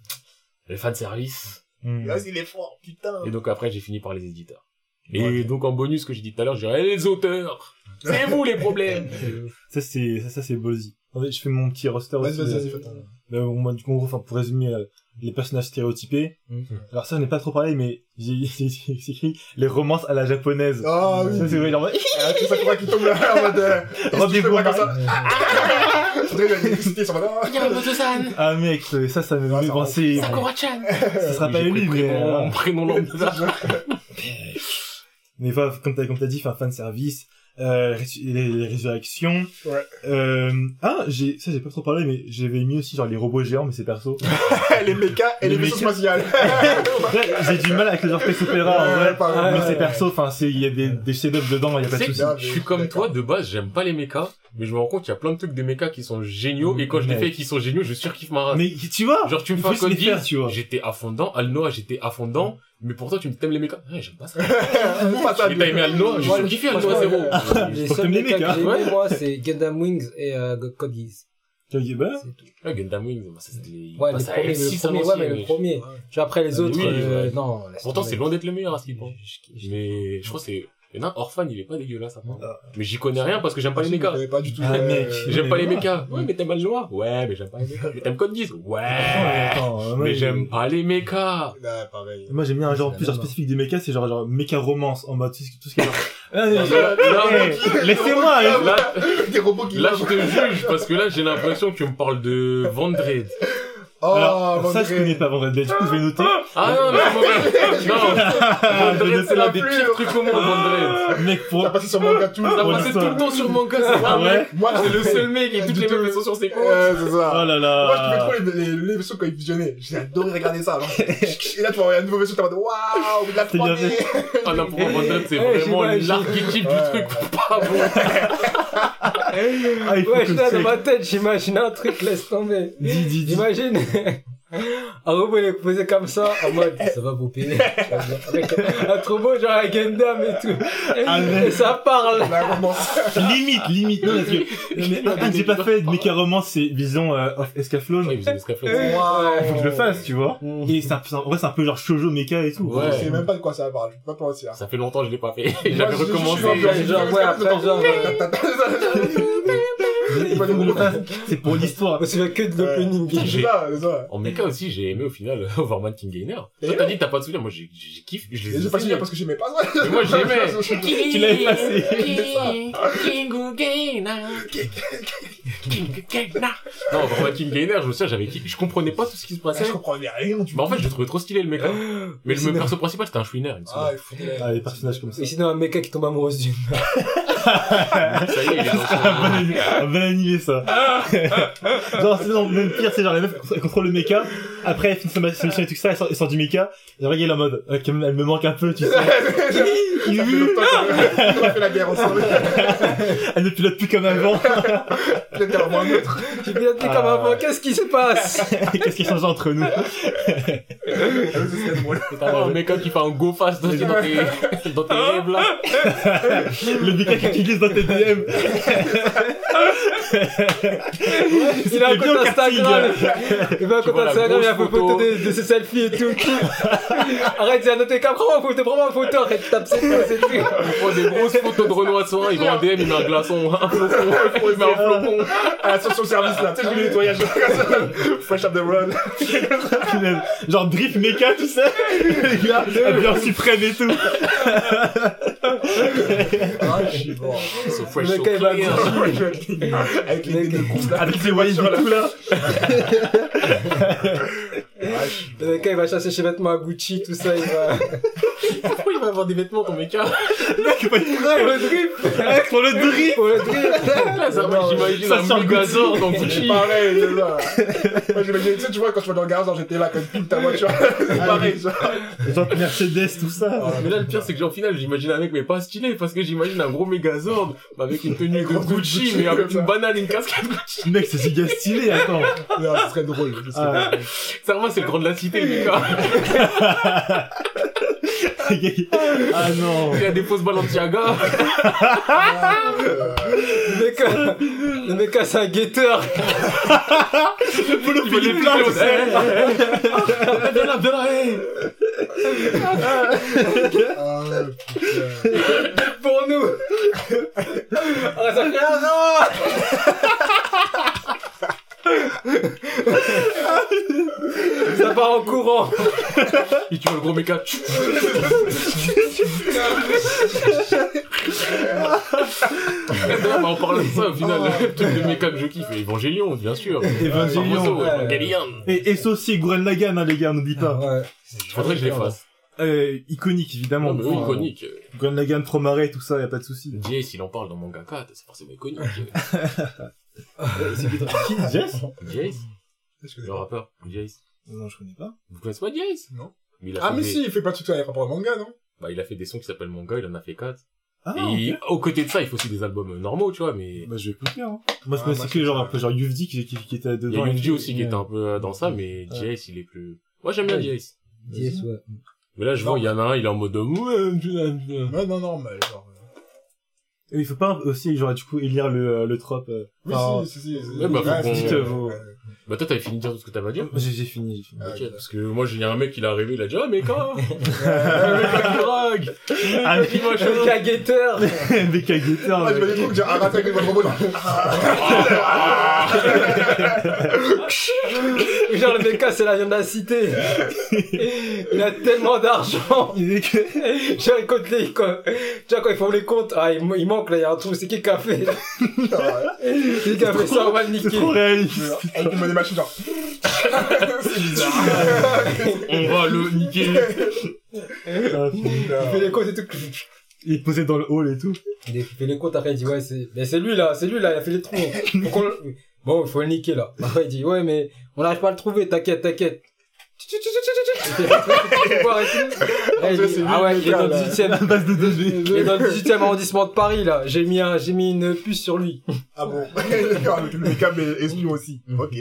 les fans service, Hmm. Là, il est fort, putain. et donc après, j'ai fini par les éditeurs. Et Ouais. donc en bonus, ce que j'ai dit tout à l'heure, je dirais les auteurs. C'est vous les problèmes. Ça, c'est, ça, ça, c'est ballsy. En fait, je fais mon petit roster Vas-y, aussi. vas-y, vas-y, fais ton. bah, bon, moi, du coup, en gros, enfin, pour résumer, euh, les personnages stéréotypés. Mhm. Alors ça, on n'est pas trop parlé, mais j'ai, j'ai, j'ai écrit les romances à la japonaise. Ah oui. Ça, c'est vrai, genre, Ah, tout Sakura qui tombe là, en mode, euh, Rendez-vous comme ça. Sur la Yamamoto-san, ah, mec, ça, ça me Ah, fait ça penser. Sakura-chan. Ça sera pas élu, mais, Mon euh, prénom mais voilà, comme t'as, comme t'as dit, enfin, fan service, euh, les, les résurrections. Ouais. Euh, ah, j'ai, ça, j'ai pas trop parlé, mais j'avais mis aussi, genre, les robots géants, mais c'est perso. les mechas et les Les vaisseaux spatiales. Ouais, j'ai du mal avec le genre space opéra, en vrai. pareil. Mais c'est perso, enfin, c'est, il y a des, des chefs-d'œuvre dedans, il y a pas de Tu sais, souci. Ah, je suis comme toi, de base, j'aime pas les mechas, mais je me rends compte qu'il y a plein de trucs des mechas qui sont géniaux, et quand je les fais et qui sont géniaux, je surkiffe ma race. Mais, tu vois, Genre, tu me fais un code les faire, 10, tu vois. j'étais à fond dedans, Alnoa, j'étais à fond dedans, mais pourtant, tu me t'aimes les mechas. Ouais, j'aime pas ça. Pas ça, t'as aimé Alnoa, j'ai Moi, surkiffé Alnoa 0. Les seuls mecs que j'ai aimé, moi, c'est Gundam Wings et euh, Code Geass. Ok, bah, C'est tout. Ouais, Gundam Wings, bah, ça, c'était les... Ouais, bah, les premiers, le premier, ouais, mais le premier. Tu vois, après les Ah, autres, oui, euh, ouais. non. Pourtant, c'est loin d'être le meilleur à ce qu'il pense. Mais je crois que c'est... Et non, Orphan, il est pas dégueulasse, apparemment. Ah. Mais j'y connais rien parce que j'aime pas les mechas. Pas du tout. Ah, euh, mec. J'aime pas les mechas. Ouais, mais t'aimes Alnoa Ouais, mais j'aime pas les mechas. Mais t'aimes Code 10 Ouais. Attends, Mais j'ai- j'aime pas les mechas. Ouais, pareil. Moi, j'aime bien un genre plus genre spécifique des mechas, c'est genre, genre, méca romance, en mode, tout ce, tout ce qui est genre, Ah, laissez-moi, hein. là, là, je te juge parce que là, j'ai l'impression que tu me parles de Vendred. Oh, Alors, ça, je Vendredi. connais pas Vendredi. Du coup, je vais noter. Ah non, mais c'est mauvais. Non, Ah, je Vendred, note c'est la l'un des pires trucs au monde, Vendred. Mec, pour, T'as passé sur manga tout. Ça Pour passait tout l'histoire. le temps sur manga, c'est Ah ouais? mec. Moi, C'est le seul mec et toutes les tout. mêmes vaisseaux sur ses côtes. Ouais, c'est ça. oh là Moi, je trouvais là. trop les, les, les vaisseaux quand ils fusionnaient. J'ai adoré regarder ça. genre. Et là, tu vois un nouveau vaisseau, t'es en mode waouh, de la C'est bien 3D. Ah non, pour moi, Vendred, c'est vraiment l'archétype du truc pas bon. Ah, il faut Ouais, que là, dans ma tête, j'imagine un truc, laisse tomber. Dis, dis, dis. J'imagine. Un robot, il est posé comme ça, en mode, ça va vous payer. Avec un trop beau, genre un Gundam et tout. Ah, mais- Et ça parle. Romance. Limite, limite. Non, parce que, mais un que j'ai pas fait de méca romance, c'est Vision euh, of Escaflowne. Ouais, il faisait des scaffolds. Ouais. Faut que je le fasse, tu vois. Mm. Et c'est un, peu- en vrai, c'est un peu genre shoujo méca et tout. Ouais. Je sais même pas de quoi ça parle. Je peux pas te mentir. Ça fait longtemps que je l'ai pas fait. J'avais recommencé. Genre, ouais, après, genre, C'est pour l'histoire. Me souviens que de l'opening. Ça. En mecha aussi, j'ai aimé au final Overman King Gainer. Toi, t'as dit que t'as pas de souvenir. Moi, j'ai, j'ai kiffé. Je les ai j'ai pas signé signés. parce que j'aimais pas ça. Mais moi, j'aimais. Tu l'as effacé. King Gainer. King Gainer. Non, Overman King Gainer, je me souviens, j'avais kiffé. Je comprenais pas tout ce qui se passait. Je comprenais rien Bah, en fait, je le trouvais trop stylé, le mec. hein. Mais le perso principal, c'était un chouineur. Ah, il foutait. Ah, les personnages comme ça. Et sinon, un mecha qui tombe amoureux d'une. Ça y est, il est dans animé, un bon animé, ça. genre, c'est non, même pire, c'est genre, la meuf, elle contrôle le mecha. Après, elle finit sa mission et tout ça, elle sort, elle sort du mecha. Et regarde, elle est en mode, euh, quand même, elle me manque un peu, tu sais. Ça fait longtemps qu'on a fait la guerre ensemble. Elle ne pilote plus comme avant. Un autre. Dit comme avant, qu'est-ce qui se passe? Qu'est-ce qui change entre nous? C'est un mec qui fait un go fast dans tes, dans tes, dans tes rêves, là. Le mecha que tu utilises dans tes DM. Il a un bien compte Instagram. Il a un compte Instagram, il a photo photo. de, de ses selfies et tout. Arrête, c'est un autre cas, prends-moi en photo, prends-moi en photo, arrête, tape c'est tout. Il prend des grosses photos de Renoir Soin, il va en DM, il met un glaçon, un flocon, il met un flocon. À la station service, là. Tu sais, voulais nettoyage. Fresh up the run. Punaise. Genre drift mecha, tu sais. Le gars, ambiance suprême et tout. Ah, je suis bon. So fresh, Le so clean. Avec les là. Avec ses voyages et Le mec, il va chasser chez vêtements à Gucci, tout ça, il va. Pourquoi il va avoir des vêtements, ton mec Mec, pas de Pour le drip pour le drift. Pour le drip Là, ça va, j'imagine Ça un sort Megazord dans C'est Gucci. pareil, c'est ça. Moi, j'imagine, tu sais, tu vois, quand tu vas dans le garage, j'étais là, quand tu piles ta voiture. C'est pareil, ça. Genre Mercedes, tout ça. Mais là, le pire, c'est que, genre, au final, j'imagine un mec, mais pas stylé, parce que j'imagine un gros Megazord, mais avec une tenue de Gucci, mais avec comme une banane et une casquette Gucci. Mec, c'est giga stylé, attends. Non, ce serait drôle. Ah. drôle. Ça, c'est le grand de la cité, mec. ah non. Il a des fausses Balenciaga. Le mec, le mec, c'est un guetteur Le polo Philippe là, tu au sais. Viens là, viens là, pour nous Ah, ça fait un an Ça part en courant Et tu vois le gros méca. Non, bah, on parle de ça, au final, le truc de méca que je kiffe. Evangelion, bien sûr. Evangelion. Evangelion. Et, et ça aussi, Gurren Lagann, hein, les gars, n'oublie pas. Ouais. Faudrait que je les fasse. Euh, iconique, évidemment. Non, mais oui, iconique. Gurren Lagann, Tromare, tout ça, y a pas de souci. Jace, il en parle dans Manga 4, c'est forcément iconique. Qui Jess Jace, Est-ce que le rappeur. Jace. Non, je connais pas. Vous connaissez pas Jace Non. Mais Ah, mais des- si, il fait pas de trucs avec rapport au manga, non? Bah, il a fait des sons qui s'appellent Manga, il en a fait 4. Ah, Et ok. au côté de ça, il faut aussi des albums normaux, tu vois, mais Bah, je vais écouter, hein. Moi, je Ah, connaissais moi, que c'est genre, un peu genre Yuvdi qui, qui, qui était il y dedans. a tout. aussi qui était un peu euh, dans ça, mais. Jace, il est plus... Moi, j'aime bien. Jace. Yes, ouais. Mais là, je vois, il y en a un, il est en mode... Ouais. Ouais, non, normal, genre. Et il faut pas aussi, genre, du coup, élire le, euh, le trop. euh, Oui, enfin, si, si, si. Ouais, bah, faut qu'on- Dites. Bah, toi, t'avais fini de dire tout ce que t'avais à dire J'ai j'ai fini, j'ai fini. Ah, Ok, parce que moi, il y a un mec, il est arrivé, il a dit, ah, mais quand? Mec, drague! Ah, Mec, Mec à guetteur, Ah, j'ai un avec robot. Genre le mec c'est la viande de la cité Il a tellement d'argent Il est que... Genre il compte les... Quand... Tu vois quand ils font les comptes, ah il, il manque là, il y a un trou, c'est qui qui a fait? Qui qui a fait ça, on va le C'est niquer trop réaliste. Avec une des machines, genre. c'est bizarre. On va le niquer. Il fait les comptes et tout Il est posé dans le hall et tout. Il fait les comptes, après il dit ouais c'est... Mais c'est lui là, c'est lui là, il a fait les trous le- Bon, il faut le niquer là Après il dit ouais mais on n'arrive pas à le trouver, t'inquiète, t'inquiète Et tout. Il Ah ouais, il est dans le 18ème À base de 2G. Il est dans le 18ème arrondissement de Paris, là. J'ai mis un, j'ai mis une puce sur lui. Ah bon D'accord, avec le câble et espion aussi. Ok.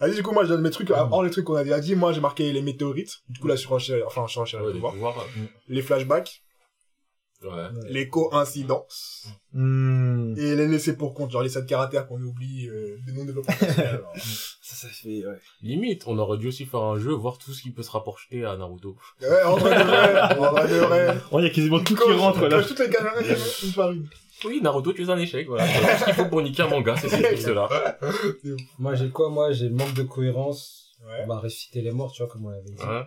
Allez, du coup, moi, je donne mes trucs. Avant les trucs qu'on a déjà dit, moi, j'ai marqué les météorites. Du coup, la surenchère, enfin, surenchère, Ouais, faut des voir. pouvoirs. Les flashbacks. Ouais. les coïncidences Hmm. et les laissés pour compte, genre les 7 caractères qu'on oublie, euh, des noms de développement personnel. alors. Ça, ça fait, ouais. Limite, on aurait dû aussi faire un jeu, voir tout ce qui peut se rapporter à Naruto. Ouais, en vrai de vrai, en vrai de vrai. Oh, il y a quasiment tout qui rentre, là. toutes les caractères une par une. Oui, Naruto, tu es un échec, voilà. Tout ce qu'il faut pour niquer un manga, c'est ces cela. Moi, j'ai quoi Moi, j'ai manque de cohérence. Ouais. On va ressusciter les morts, tu vois, comme on l'avait dit. Ouais.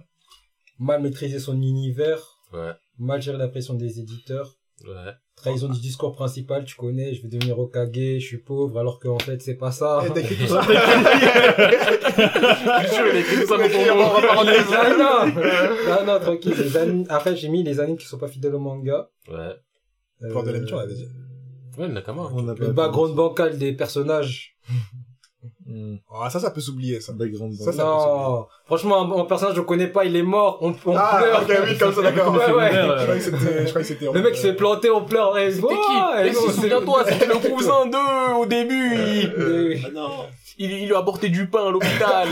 Mal maîtriser son univers. Ouais. Mal gérer la pression des éditeurs. Ouais. Trahison du discours principal, tu connais, je vais devenir Okage, je suis pauvre, alors qu'en fait, c'est pas ça. Écrit tout écrit tout non, tranquille. Les animes... Après, j'ai mis les animes qui sont pas fidèles au manga. Ouais. Euh, Pour de l'émission, on l'avait dit. Ouais, Nakama. On a Le pas- background bancal des personnages. Hmm. Ah, ça, ça peut s'oublier, ça. Background. Ça, ça- non, franchement, un, un personnage, je connais pas, il est mort, on, on Ah, pleure. ok, oui, comme ça, d'accord. Ouais, ouais. Je croyais que c'était, je croyais que c'était. Le mec il se fait planter, on pleure. Et... C'était qui Ouais, Mais non, si, c'est- souviens-toi, c'était le cousin d'eux, au début. Il, Euh, il, il lui a apporté du pain à l'hôpital.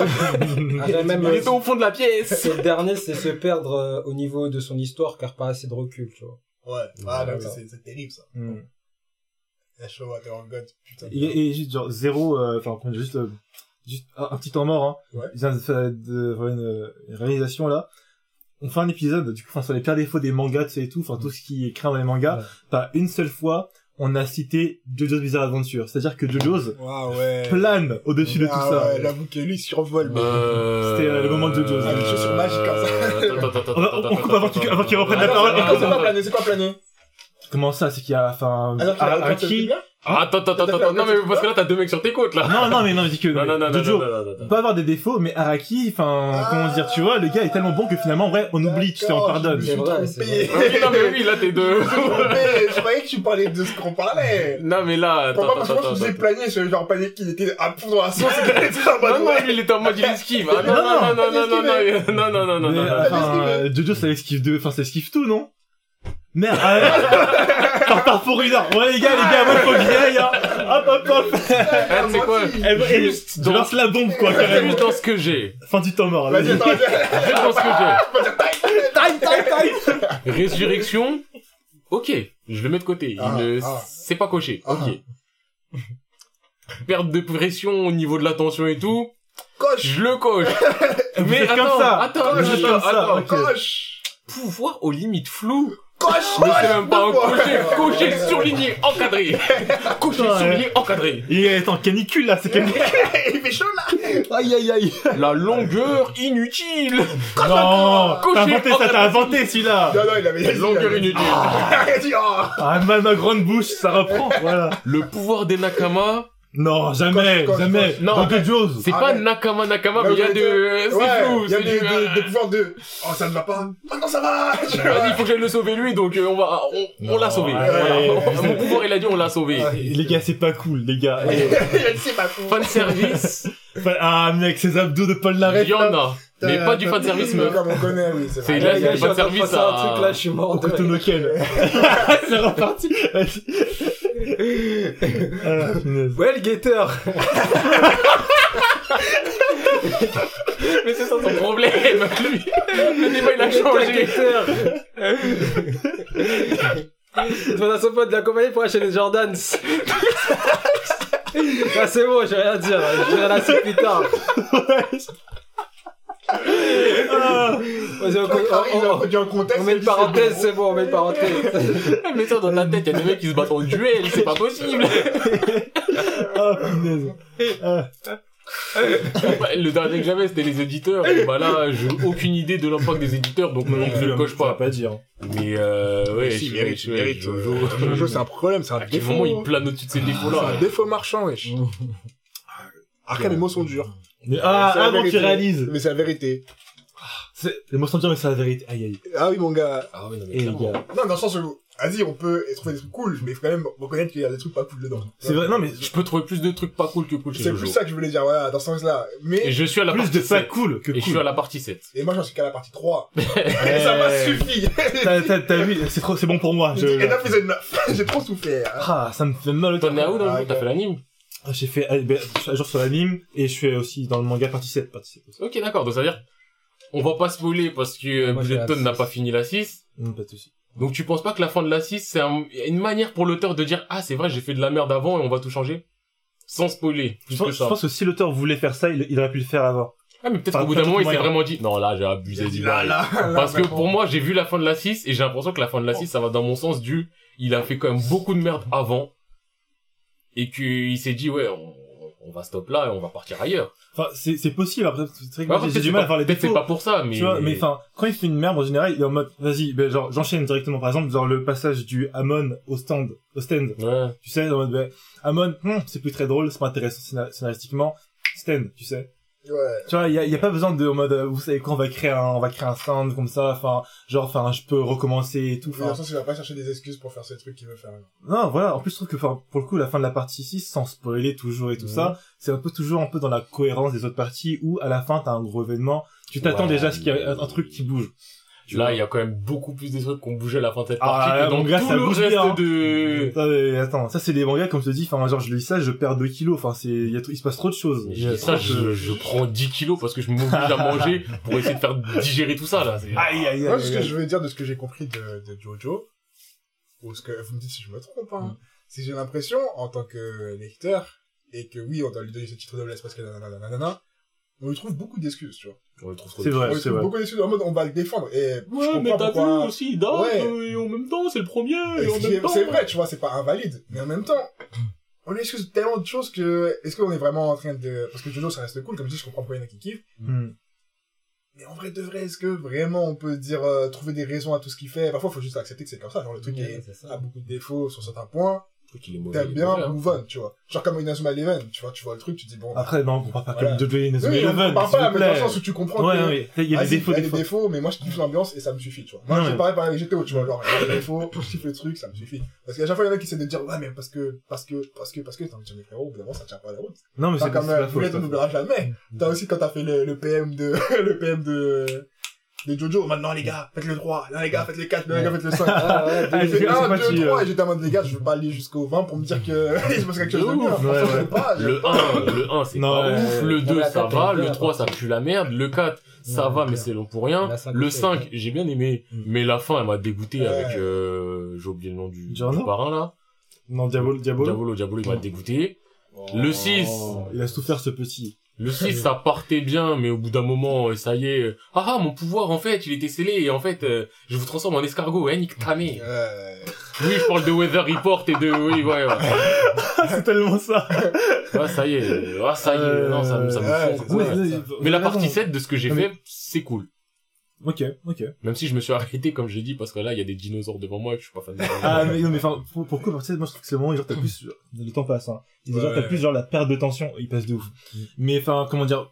Après, même, Il était au fond de la pièce. c'est le dernier, c'est se perdre euh, au niveau de son histoire, car pas assez de recul, tu vois. Ouais. Ah, non, c'est, c'est terrible, ça. Hmm. En God, putain. Et juste genre zéro, euh, enfin dire, juste, euh, juste un, un petit temps mort. Hein. Ouais. Il vient de faire une, une réalisation là. On fait un épisode du coup enfin, sur les pires défauts des mangas tu sais, et tout, enfin tout ce qui est créé dans les mangas. Ouais. Pas une seule fois on a cité JoJo's Bizarre Adventure. C'est-à-dire que JoJo's Ah, ouais. plane au-dessus de ah, tout ça. Ouais, j'avoue que lui, il survole, mais. Euh... C'était, euh, le moment de Jojo. Ah, les chaussures magiques comme ça. Attends, attends, attends, On coupe avant qu'il- reprenne la Ah, parole. non, c'est- quoi planer? C'est quoi planer? Comment ça C'est qu'il y a enfin Alors, Araki- Attends, attends, attends, attends. Non, mais parce que là, t'as deux mecs sur tes côtes, là. Non non mais non je dis que Non, non, non, non, Jojo non, non, non, non. peut avoir des défauts mais Araki enfin Ah. comment dire tu vois le gars est tellement bon que finalement en vrai on oublie tu sais on D'accord, pardonne. Je me suis C'est vrai, trompé. c'est Ah Oui, non, mais oui, là, t'es deux. Je me suis trompé. Je croyais que tu parlais de ce qu'on parlait. Non, mais là, Pour attends, moi, attends, parce que moi, attends. je faisais attends. planer, je genre panique qu'il était à fond dans la sauce et qu'il était en mode Non, non, ouais. lui, il était en mode il esquive. Ah, non, Non, non, non, non, non, non, non, non, non, non, non, non. enfin, euh, Jojo ça esquive de, enfin ça esquive tout non Merde, par part pour une heure. Ouais les gars, les gars, moi faut que j'y aille. Hein. Hop hop hop. Ah, tu sais quoi eh, Juste je dans- lance la bombe quoi carrément. Juste dans ce que j'ai. Fin du temps mort. là. Vas-y, attends, vas-y. Juste dans ce que Time, time, time. j'ai. Résurrection. Ok. Je le mets de côté. Il Ah, ne- ah. C'est pas coché. Ah. Ok. Perte de pression au niveau de l'attention et tout. Coche. Je le coche. Mais attends, comme ça. attends, faites attends. Coche. Pouvoir aux limites floues. Coche. Mais c'est même pas cocher. Cocher, surligné, encadré. Putain, surligné, encadré. Il est en canicule là, c'est canicule. Il fait chaud, là. Aïe aïe aïe. La longueur inutile. Non, t'as inventé ça, t'as inventé celui-là. Non, non, il avait Longueur inutile. Il a dit, oh. Ah ma grande bouche, ça reprend. Voilà. Le pouvoir des Nakama, Non, jamais, jamais. Non, Dans c'est Ah, pas ouais. Nakama Nakama, mais il y a de... C'est flou, il y a c'est des, du... des, des pouvoirs de, oh, ça ne va pas. Non, ça va. Vas-y, il faut que j'aille le sauver lui, donc euh, on va, on, on l'a sauvé. ouais, Voilà. ouais. Mon pouvoir, il a dit, on l'a sauvé. Les gars, c'est pas cool, les gars. C'est pas fou. Fan service, Ah mec, ces abdos de Paul Larrête. il y en a, mais pas du fan service, mais meuf. Comme on connaît, oui, c'est vrai. là, c'est du fan service passer un à... truc là, je suis mort Au C'est reparti. Ah, le guetteur. Mais c'est ça son problème, lui. Le débat, il a changé. demande à son pote de l'accompagner pour acheter les Jordans. ah, c'est bon, j'ai rien à dire. Je dirai la suite plus tard. Ah. Vas-y, on, met une parenthèse, c'est c'est bon, on met une parenthèse. Mais ça, dans ta tête, il y a des mecs qui se battent en duel, c'est pas possible. Ah, punaise. Ah. Le dernier que j'avais, c'était les éditeurs. Et bah là, j'ai aucune idée de l'impact des éditeurs, donc non, je le coche pas. pas dire. Mais euh, ouais, Si, mérite, mérite. Jojo. C'est un problème, c'est un défaut. moment il plane au-dessus de ces C'est défauts-là un défaut marchand, wesh. Après, les mots sont durs. Mais ah, ah bon, tu réalises. Mais c'est la vérité. C'est- Les mots mais c'est la vérité. Aïe, aïe. Ah oui, mon gars. Ah oui, non, mais Et les clairement. gars. Non, dans le sens où, vas-y, on peut trouver des trucs cool, mais il faut quand même reconnaître qu'il y a des trucs pas cool dedans. C'est vrai, non, mais Je peux trouver plus de trucs pas cool que cool chez C'est plus ça que je voulais dire, voilà, dans ce sens-là. Et Mais, je suis à la plus partie de pas 7. cool que Et je suis cool. à la partie 7. et moi, j'en suis qu'à la partie 3. Ouais. Et ça m'a suffi. T'as, t'as, t'as vu, c'est trop, c'est bon pour moi. Je... Et 9 épisode 9. J'ai trop souffert. Ah, ça me fait mal au T'en es à où dans Ah, T'as fait l'anime? Ah, J'ai fait, ah, ben, suis à jour sur l'anime, et je fais aussi dans le manga partie 7, partie 7 aussi. Ok, d'accord. Donc ça veut dire, on va pas spoiler parce que euh, la n'a pas fini la 6. Hum, pas de soucis. Donc tu penses pas que la fin de la 6, c'est un- une manière pour l'auteur de dire, ah, c'est vrai, j'ai fait de la merde avant et on va tout changer? Sans spoiler, plus Je que pense, je ça. pense que si l'auteur voulait faire ça, il, il aurait pu le faire avant. Ah, mais peut-être Enfin, qu'au bout d'un moment, il s'est vraiment dit, non, là, j'ai abusé du Là, bail. là, là, Parce que pour moi, j'ai vu la fin de la 6 et j'ai l'impression que la fin de la 6, ça va dans mon sens du, il a fait quand même beaucoup de merde avant. Et qu'il s'est dit, ouais, on, on va stop là et on va partir ailleurs. Enfin, c'est, c'est possible. Après, c'est vrai que Ouais, j'ai- du mal pas- à voir les défauts. c'est pas pour ça, mais. Tu vois, mais enfin, quand il fait une merde, en général, il est en mode, vas-y, ben, genre, j'enchaîne directement. Par exemple, genre, le passage du Amon au stand, au stand. Ouais. Tu sais, en mode, ben, Amon, hmm, c'est plus très drôle, c'est pas intéressant scénar- scénaristiquement. Stand, tu sais. Ouais. Tu vois, il y a, y a pas besoin de, en mode, euh, vous savez quoi, on va créer un, on va créer un stand comme ça, enfin, genre, enfin, je peux recommencer et tout, enfin. il va pas chercher des excuses pour faire ces trucs qu'il veut faire. Non, voilà. En plus, je trouve que, enfin, pour le coup, la fin de la partie 6, sans spoiler toujours et tout ça, c'est un peu toujours un peu dans la cohérence des autres parties où, à la fin, t'as un gros événement. Tu t'attends Ouais, déjà à ce qu'il y mais- un truc qui bouge. Là, il y a quand même beaucoup plus de trucs qu'on bougeait à la fin de cette Ah, partie là, que dans tout ça le bouge reste bien, hein. de... Attends, mais attends, ça c'est des mangas comme je te dis, enfin genre je lis ça, je perds 2 kilos, enfin c'est il y a tout- il se passe trop de choses. Je ça, de- je, je prends 10 kilos parce que je m'oblige à manger pour essayer de faire digérer tout ça, là. C'est- Aïe aïe Moi, aïe. ce que aïe. je veux dire de ce que j'ai compris de, de Jojo, ou ce que, vous me dites si je me trompe, hein, c'est que j'ai l'impression, en tant que lecteur, et que oui, on doit lui donner ce titre de noblesse parce que nanana, nanana, on lui trouve beaucoup d'excuses, tu vois. On le trouve trop C'est vrai. on lui c'est trouve vrai. beaucoup d'excuses en mode on va le défendre, et je Ouais, comprends mais t'as vu pourquoi... aussi, il date, Ouais. euh, et en même temps, c'est le premier, Et et en ce qui même est- temps... C'est vrai, tu vois, c'est pas invalide, mais en même temps, on lui excuse tellement de choses que, est-ce qu'on est vraiment en train de, parce que Jojo, ça reste cool, comme je dis, je comprends pourquoi il y en a qui kiffent, Hmm. mais en vrai de vrai, est-ce que vraiment on peut dire, euh, trouver des raisons à tout ce qu'il fait? Parfois, il faut juste accepter que c'est comme ça, genre le truc est- a beaucoup de défauts sur certains points, T'aimes bien, hein. move on, tu vois. Genre comme Inazuma Eleven, tu vois, tu vois le truc, tu te dis bon. Après non, on parle pas Voilà. comme Jojo Inazuma oui, on Eleven, parle s'il pas, mais dans le sens où tu comprends Ouais, que. ouais, il y a des défauts il y a des défauts, mais moi je kiffe l'ambiance et ça me suffit, tu vois. Moi, ouais. pareil par avec GTO, tu vois, genre, il y a des défauts, je kiffe le truc, ça me suffit. Parce qu'à chaque fois, il y en a qui essaient de dire, ouais, mais parce que, parce que, parce que, parce que, t'as envie de dire, mais frérot, au ça tient pas la route. Non mais c'est comme, euh, on n'oubliera jamais. T'as aussi quand t'as fait le PM de, le PM de, de Jojo, maintenant les gars, faites le 3, là les gars, faites le 4, là les gars, faites le 5. Ah, ouais, Ah, J'ai fait c'est 1, pas 2, tu, 3, euh. et j'étais en mode, les gars, je veux pas aller jusqu'au 20 pour me dire que il se passe quelque chose de bien. ouais, ouais. pas, Le 1, le 1, c'est Non, pas ouais, ouf. Le 2, la ça va. Le bien, 3, ça par pue la merde. Le 4, ça va, mais c'est long pour rien. Le aussi, 5, ouais. j'ai bien aimé. Mm. Mais la fin, elle m'a dégoûté avec, euh, j'ai oublié le nom du, parrain, là. Non, Diabolo, Diabolo. Diabolo, Diabolo, il m'a dégoûté. Le 6, Oh, il a souffert ce petit. Le 6, ça partait bien, mais au bout d'un moment, euh, ça y est, euh, ah ah, mon pouvoir, en fait, il était scellé, et en fait, euh, je vous transforme en escargot, hein, nique ta mère. Oui, je parle de Weather Report et de, oui, ouais, ouais. c'est tellement ça. Ah, ça y est, ah, ça y est, non, ça, me- ça me Ouais, fond. Ouais, Mais la partie 7 de ce que j'ai fait, c'est cool. Ok, ok. Même si je me suis arrêté, comme j'ai dit, parce que là, il y a des dinosaures devant moi et que je suis pas fan de Ah, mais non, mais enfin, pour- pourquoi parce que moi je trouve que c'est le moment genre t'as plus, genre, le temps passe, hein. Et genre Ouais. t'as plus genre la perte de tension, il passe de ouf. Mm. Mais enfin, comment dire,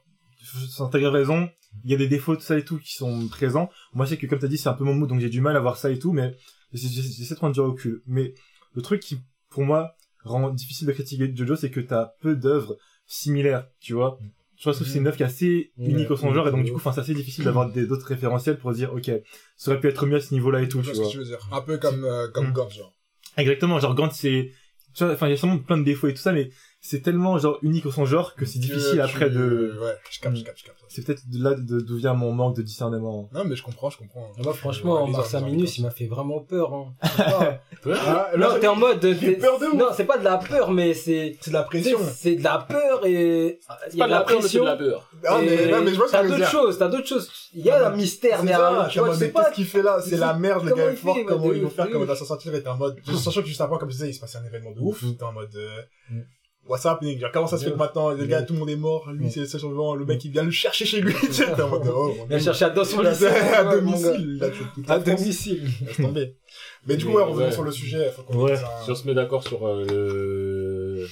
sans t'as raison, il y a des défauts de ça et tout qui sont présents. Moi, c'est que comme t'as dit, c'est un peu mon mood, donc j'ai du mal à voir ça et tout, mais j'essaie j'essaie de prendre du recul. Mais le truc qui, pour moi, rend difficile de critiquer Jojo, c'est que t'as peu d'œuvres similaires, tu vois. Je trouve que c'est une œuvre qui est assez Ouais. unique au son genre, et donc du coup, enfin, c'est assez difficile d'avoir des- d'autres référentiels pour dire, ok, ça aurait pu être mieux à ce niveau-là et tout, Je tu vois ce que tu veux dire. Un peu comme, euh, comme Mm. Gantz, genre. Exactement, genre Gantz c'est tu vois enfin il y a sûrement plein de défauts et tout ça mais c'est tellement genre unique au son genre que c'est difficile Que après tu- de Ouais, je capte, je Mm. capte, je capte. c'est peut-être de là de- d'où vient mon manque de discernement. Non, mais je comprends, je comprends. Ah, Moi, franchement, Marcin Minus, il m'a fait vraiment peur. Hein. Pas. Ah, non, t'es en mode. J'ai t'es- peur de. Non, c'est pas de la peur, mais c'est. C'est de la pression. c'est- C'est de la peur et. Il y a de la peur, mais c'est pression. de la peur. Ah, mais, et non, mais je vois ce que T'as d'autres choses, t'as d'autres choses. Il y a un mystère C'est derrière. ça, Tu vois, mais sais pas. qu'est-ce qu'il fait là? C'est la merde, le gars est il fort, comment ils vont de faire, comment il va s'en sortir, et t'es en mode, sachant que juste après, comme je disais, il se passait un événement de ouf, t'es en mode, euh, Mhm. What's happening, genre, comment ça se fait que maintenant, le gars, tout le monde est mort, lui, c'est le seul survivant, le mec, il vient le chercher chez lui, tu sais, t'es en mode, oh, Il a Dieu. cherché à c'est à domicile, À domicile. Laisse tomber. Mais du coup, ouais, revenons sur le sujet, faut qu'on Ouais. Si on se met d'accord sur euh, le...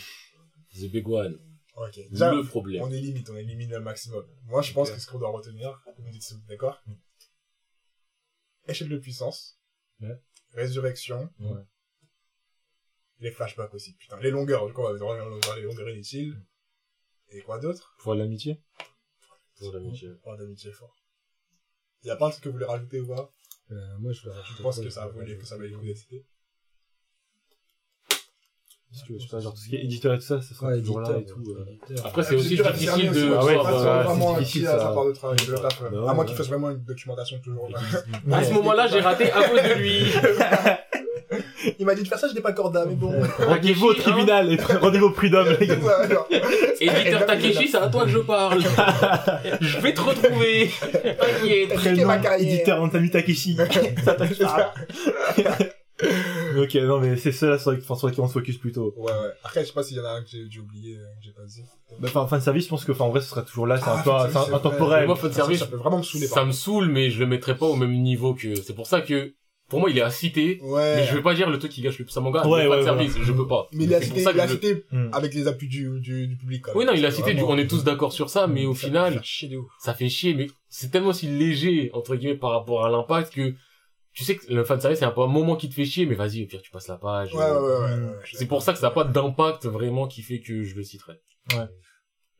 The Big One, Ok. Déjà, le problème. on est limite, on élimine le maximum. Moi, je pense que ce qu'on doit retenir, vous me dites si vous êtes d'accord. Échelle de puissance. Ouais. Résurrection. Les flashbacks aussi, putain. Les longueurs, du coup, on va voir les longueurs inutiles. Et quoi d'autre? Pour l'amitié Pour l'amitié. Oh, d'amitié fort. Il y a pas un truc que vous voulez rajouter ou pas? Euh, Moi, je rajouter Je pense que ça valait, que ça valait le coup. Parce que, je sais pas, genre, tout ce qui est éditeur et tout ça, ça sera Ouais, toujours là et tout. euh. Après, c'est Ouais, aussi difficile de Ah ouais, euh, vraiment difficile, ça. part de travail, de taf, ouais. Bah À moins ouais. qu'il fasse vraiment une documentation toujours. là. À ce moment-là, j'ai raté à cause de lui. Il m'a dit de faire ça, je n'ai pas corda, mais bon. Rendez-vous au hein. tribunal, et rendez-vous au prud'homme, les gars. Ouais, genre. Éditeur Takeshi, c'est à toi que je parle. Je vais te retrouver. T'inquiète. Ma carrière. éditeur Antami Takeshi. ça t'inquiète pas. ok, non, mais c'est ceux-là sur, enfin, sur lesquels on se focus plutôt. Ouais, ouais. Après, je sais pas s'il y en a un que j'ai oublié, euh, que j'ai pas dit. Bah, Enfin, fan service, je pense que, enfin, en vrai, ce sera toujours là, c'est Ah, un peu, intemporel. Moi, fan service, Ça peut vraiment me saouler, ça me saoule, mais je le mettrai pas au même niveau que. C'est pour ça que, pour moi, il est à citer. Ouais. Mais je vais pas dire le truc qui gâche le plus à mon gars. Ouais, le fan ouais, service, je peux pas. Mais il a cité, il a cité Hmm. avec les appuis du, du, du public, quand même. Oui, non, il a cité, du, on est tous d'accord sur ça, mais au Ça final, fait chier de ouf. ça fait chier, mais c'est tellement aussi léger, entre guillemets, par rapport à l'impact que, tu sais que le fan service, c'est un peu un moment qui te fait chier, mais vas-y, au pire, tu passes la page. Ouais, ouais, ouais, ouais, ouais, Hmm. ouais, je suis C'est pour ça que ça n'a pas d'impact vraiment qui fait que je le citerai. Ouais.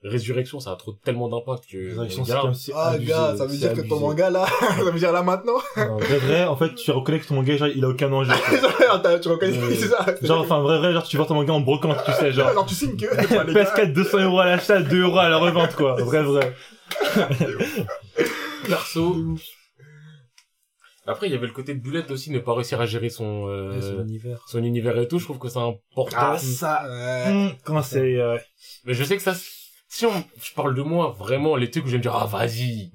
Résurrection, ça a trop tellement d'impact que. Résurrection, c'est Regarde, comme si Ah, abusé, gars, ça veut dire que ton manga, là, ça veut dire là, maintenant. Non, vrai, vrai, en fait, tu reconnais que ton manga, genre, il a aucun enjeu. Genre, tu reconnais, Ouais. c'est ça. Genre, enfin, vrai, vrai, genre, tu vends ton manga en brocante, tu sais, genre. Alors, tu signes que, enfin, les gars, PS4 200 euros à l'achat, 2 euros à la revente, quoi. Vrai, vrai. perso. Après, il y avait le côté de Boulette aussi, ne pas réussir à gérer son, euh, Son univers. son univers et tout. Je trouve que c'est important. Ah, ça, ouais. Hum, Comment c'est, euh, Mais je sais que ça, si on, je parle de moi, vraiment, les trucs où je vais me dire, ah, vas-y.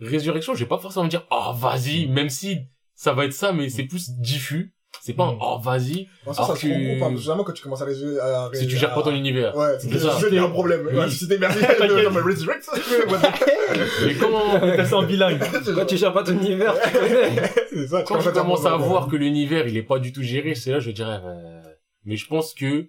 Résurrection, je vais pas forcément me dire, ah, vas-y, même si ça va être ça, mais c'est plus diffus. C'est pas un, Mm. oh, vas-y, En soi, ça Alors se que- regroupe, généralement, quand tu commences à résoudre, à si tu gères pas ton univers. Ouais, C'est c'est ça. ça. Il y a un problème. Oui. Ouais, si c'était merci, T'inquiète. non, mais Resurrect, Mais comment, passer en bilingue. Quand tu gères pas ton univers, tu connais. C'est ça, quand je commence à voir que l'univers, il est pas du tout géré, c'est là, je dirais, euh, mais je pense que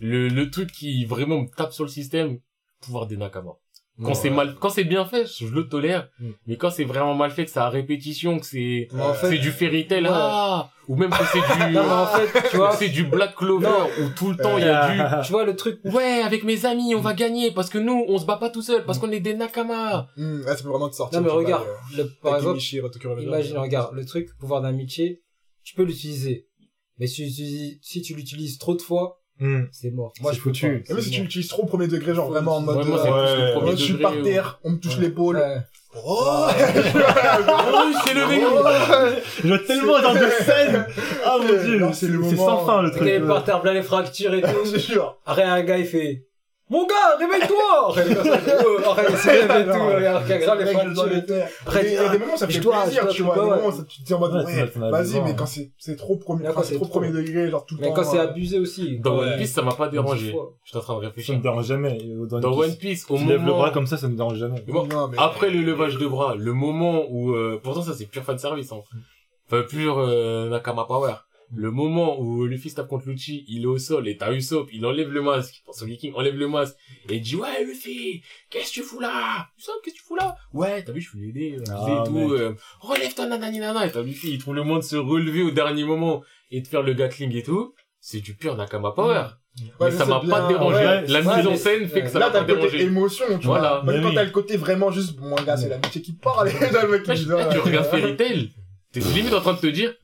le, le truc qui vraiment me tape sur le système, pouvoir des Nakama. Quand Ouais. c'est mal, quand c'est bien fait, je le tolère. Mm. Mais quand c'est vraiment mal fait, que c'est à répétition, que c'est, Mais en fait, c'est du fairy tale, ouais. ah, ou même que c'est du, non, mais en fait, tu vois, c'est du Black Clover, Non. où tout le temps il y a du, tu vois le truc. ouais, avec mes amis, on va gagner, parce que nous, on se bat pas tout seul, parce qu'on est des Nakama. Hum, ouais, ça peut vraiment te sortir. Non, mais regarde, vois, le, euh, par exemple, imagine, regarde, le truc, pouvoir d'amitié, tu peux l'utiliser. Mais si, tu- si tu l'utilises trop de fois, Hum. c'est mort. Moi, je foutu. même si tu l'utilises trop au premier degré, genre vraiment en mode, Ouais, moi, c'est euh, le ouais, ouais, je suis par euh, terre, on me touche l'épaule. Ouais. Oh! Oh, c'est levé. Je vois tellement genre de scène. Ah mon dieu. C'est le sans fin, le Le truc. ouais. par terre, plein les fractures et tout. Je jure. Après, un gars, il fait, mon gars, réveille-toi! Ça se lève et tout, grave les dois fractures le. Après, Il y a des moments, ça fait plaisir, tu vois. Des moments, ça, tu te dis en mode, Ouais, vas-y, mais quand c'est, c'est trop premier, quand c'est c'est trop premier degré, genre tout le Mais temps. quand c'est euh, abusé aussi. Dans. One Piece, ça m'a pas dérangé. Je suis en train de Ça réfléchir. me dérange jamais. Dans, Dans One Piece, au tu lèves le moment, bras comme ça, ça me dérange jamais. Mais- après le levage de bras, le moment où, euh, pourtant ça c'est pur fan service, hein. Enfin, pur, euh, Nakama Power. Le moment où Luffy se tape contre Lucci, il est au sol, et t'as Usopp, il enlève le masque, Son King enlève le masque, et il dit, ouais, Luffy, qu'est-ce que tu fous là? Usopp, qu'est-ce que tu fous là? Ouais, t'as vu, je peux l'aider, euh, Ah, et tout, euh, relève-toi, nanani, nana, et t'as Luffy, il trouve le moyen de se relever au dernier moment, et de faire le Gatling et tout. C'est du pur Nakama Power. Ouais, mais ça m'a bien, pas dérangé. ouais, La ouais, mise en scène fait que ça Là, m'a t'as pas le côté dérangé. émotion, tu Voilà. vois. Même Mais quand oui. t'as le côté vraiment juste, bon, gars, c'est l'amitié qui parle, et là, le mec, je- dit, tu regardes. Fairy Tail, t'es limite en train de te dire,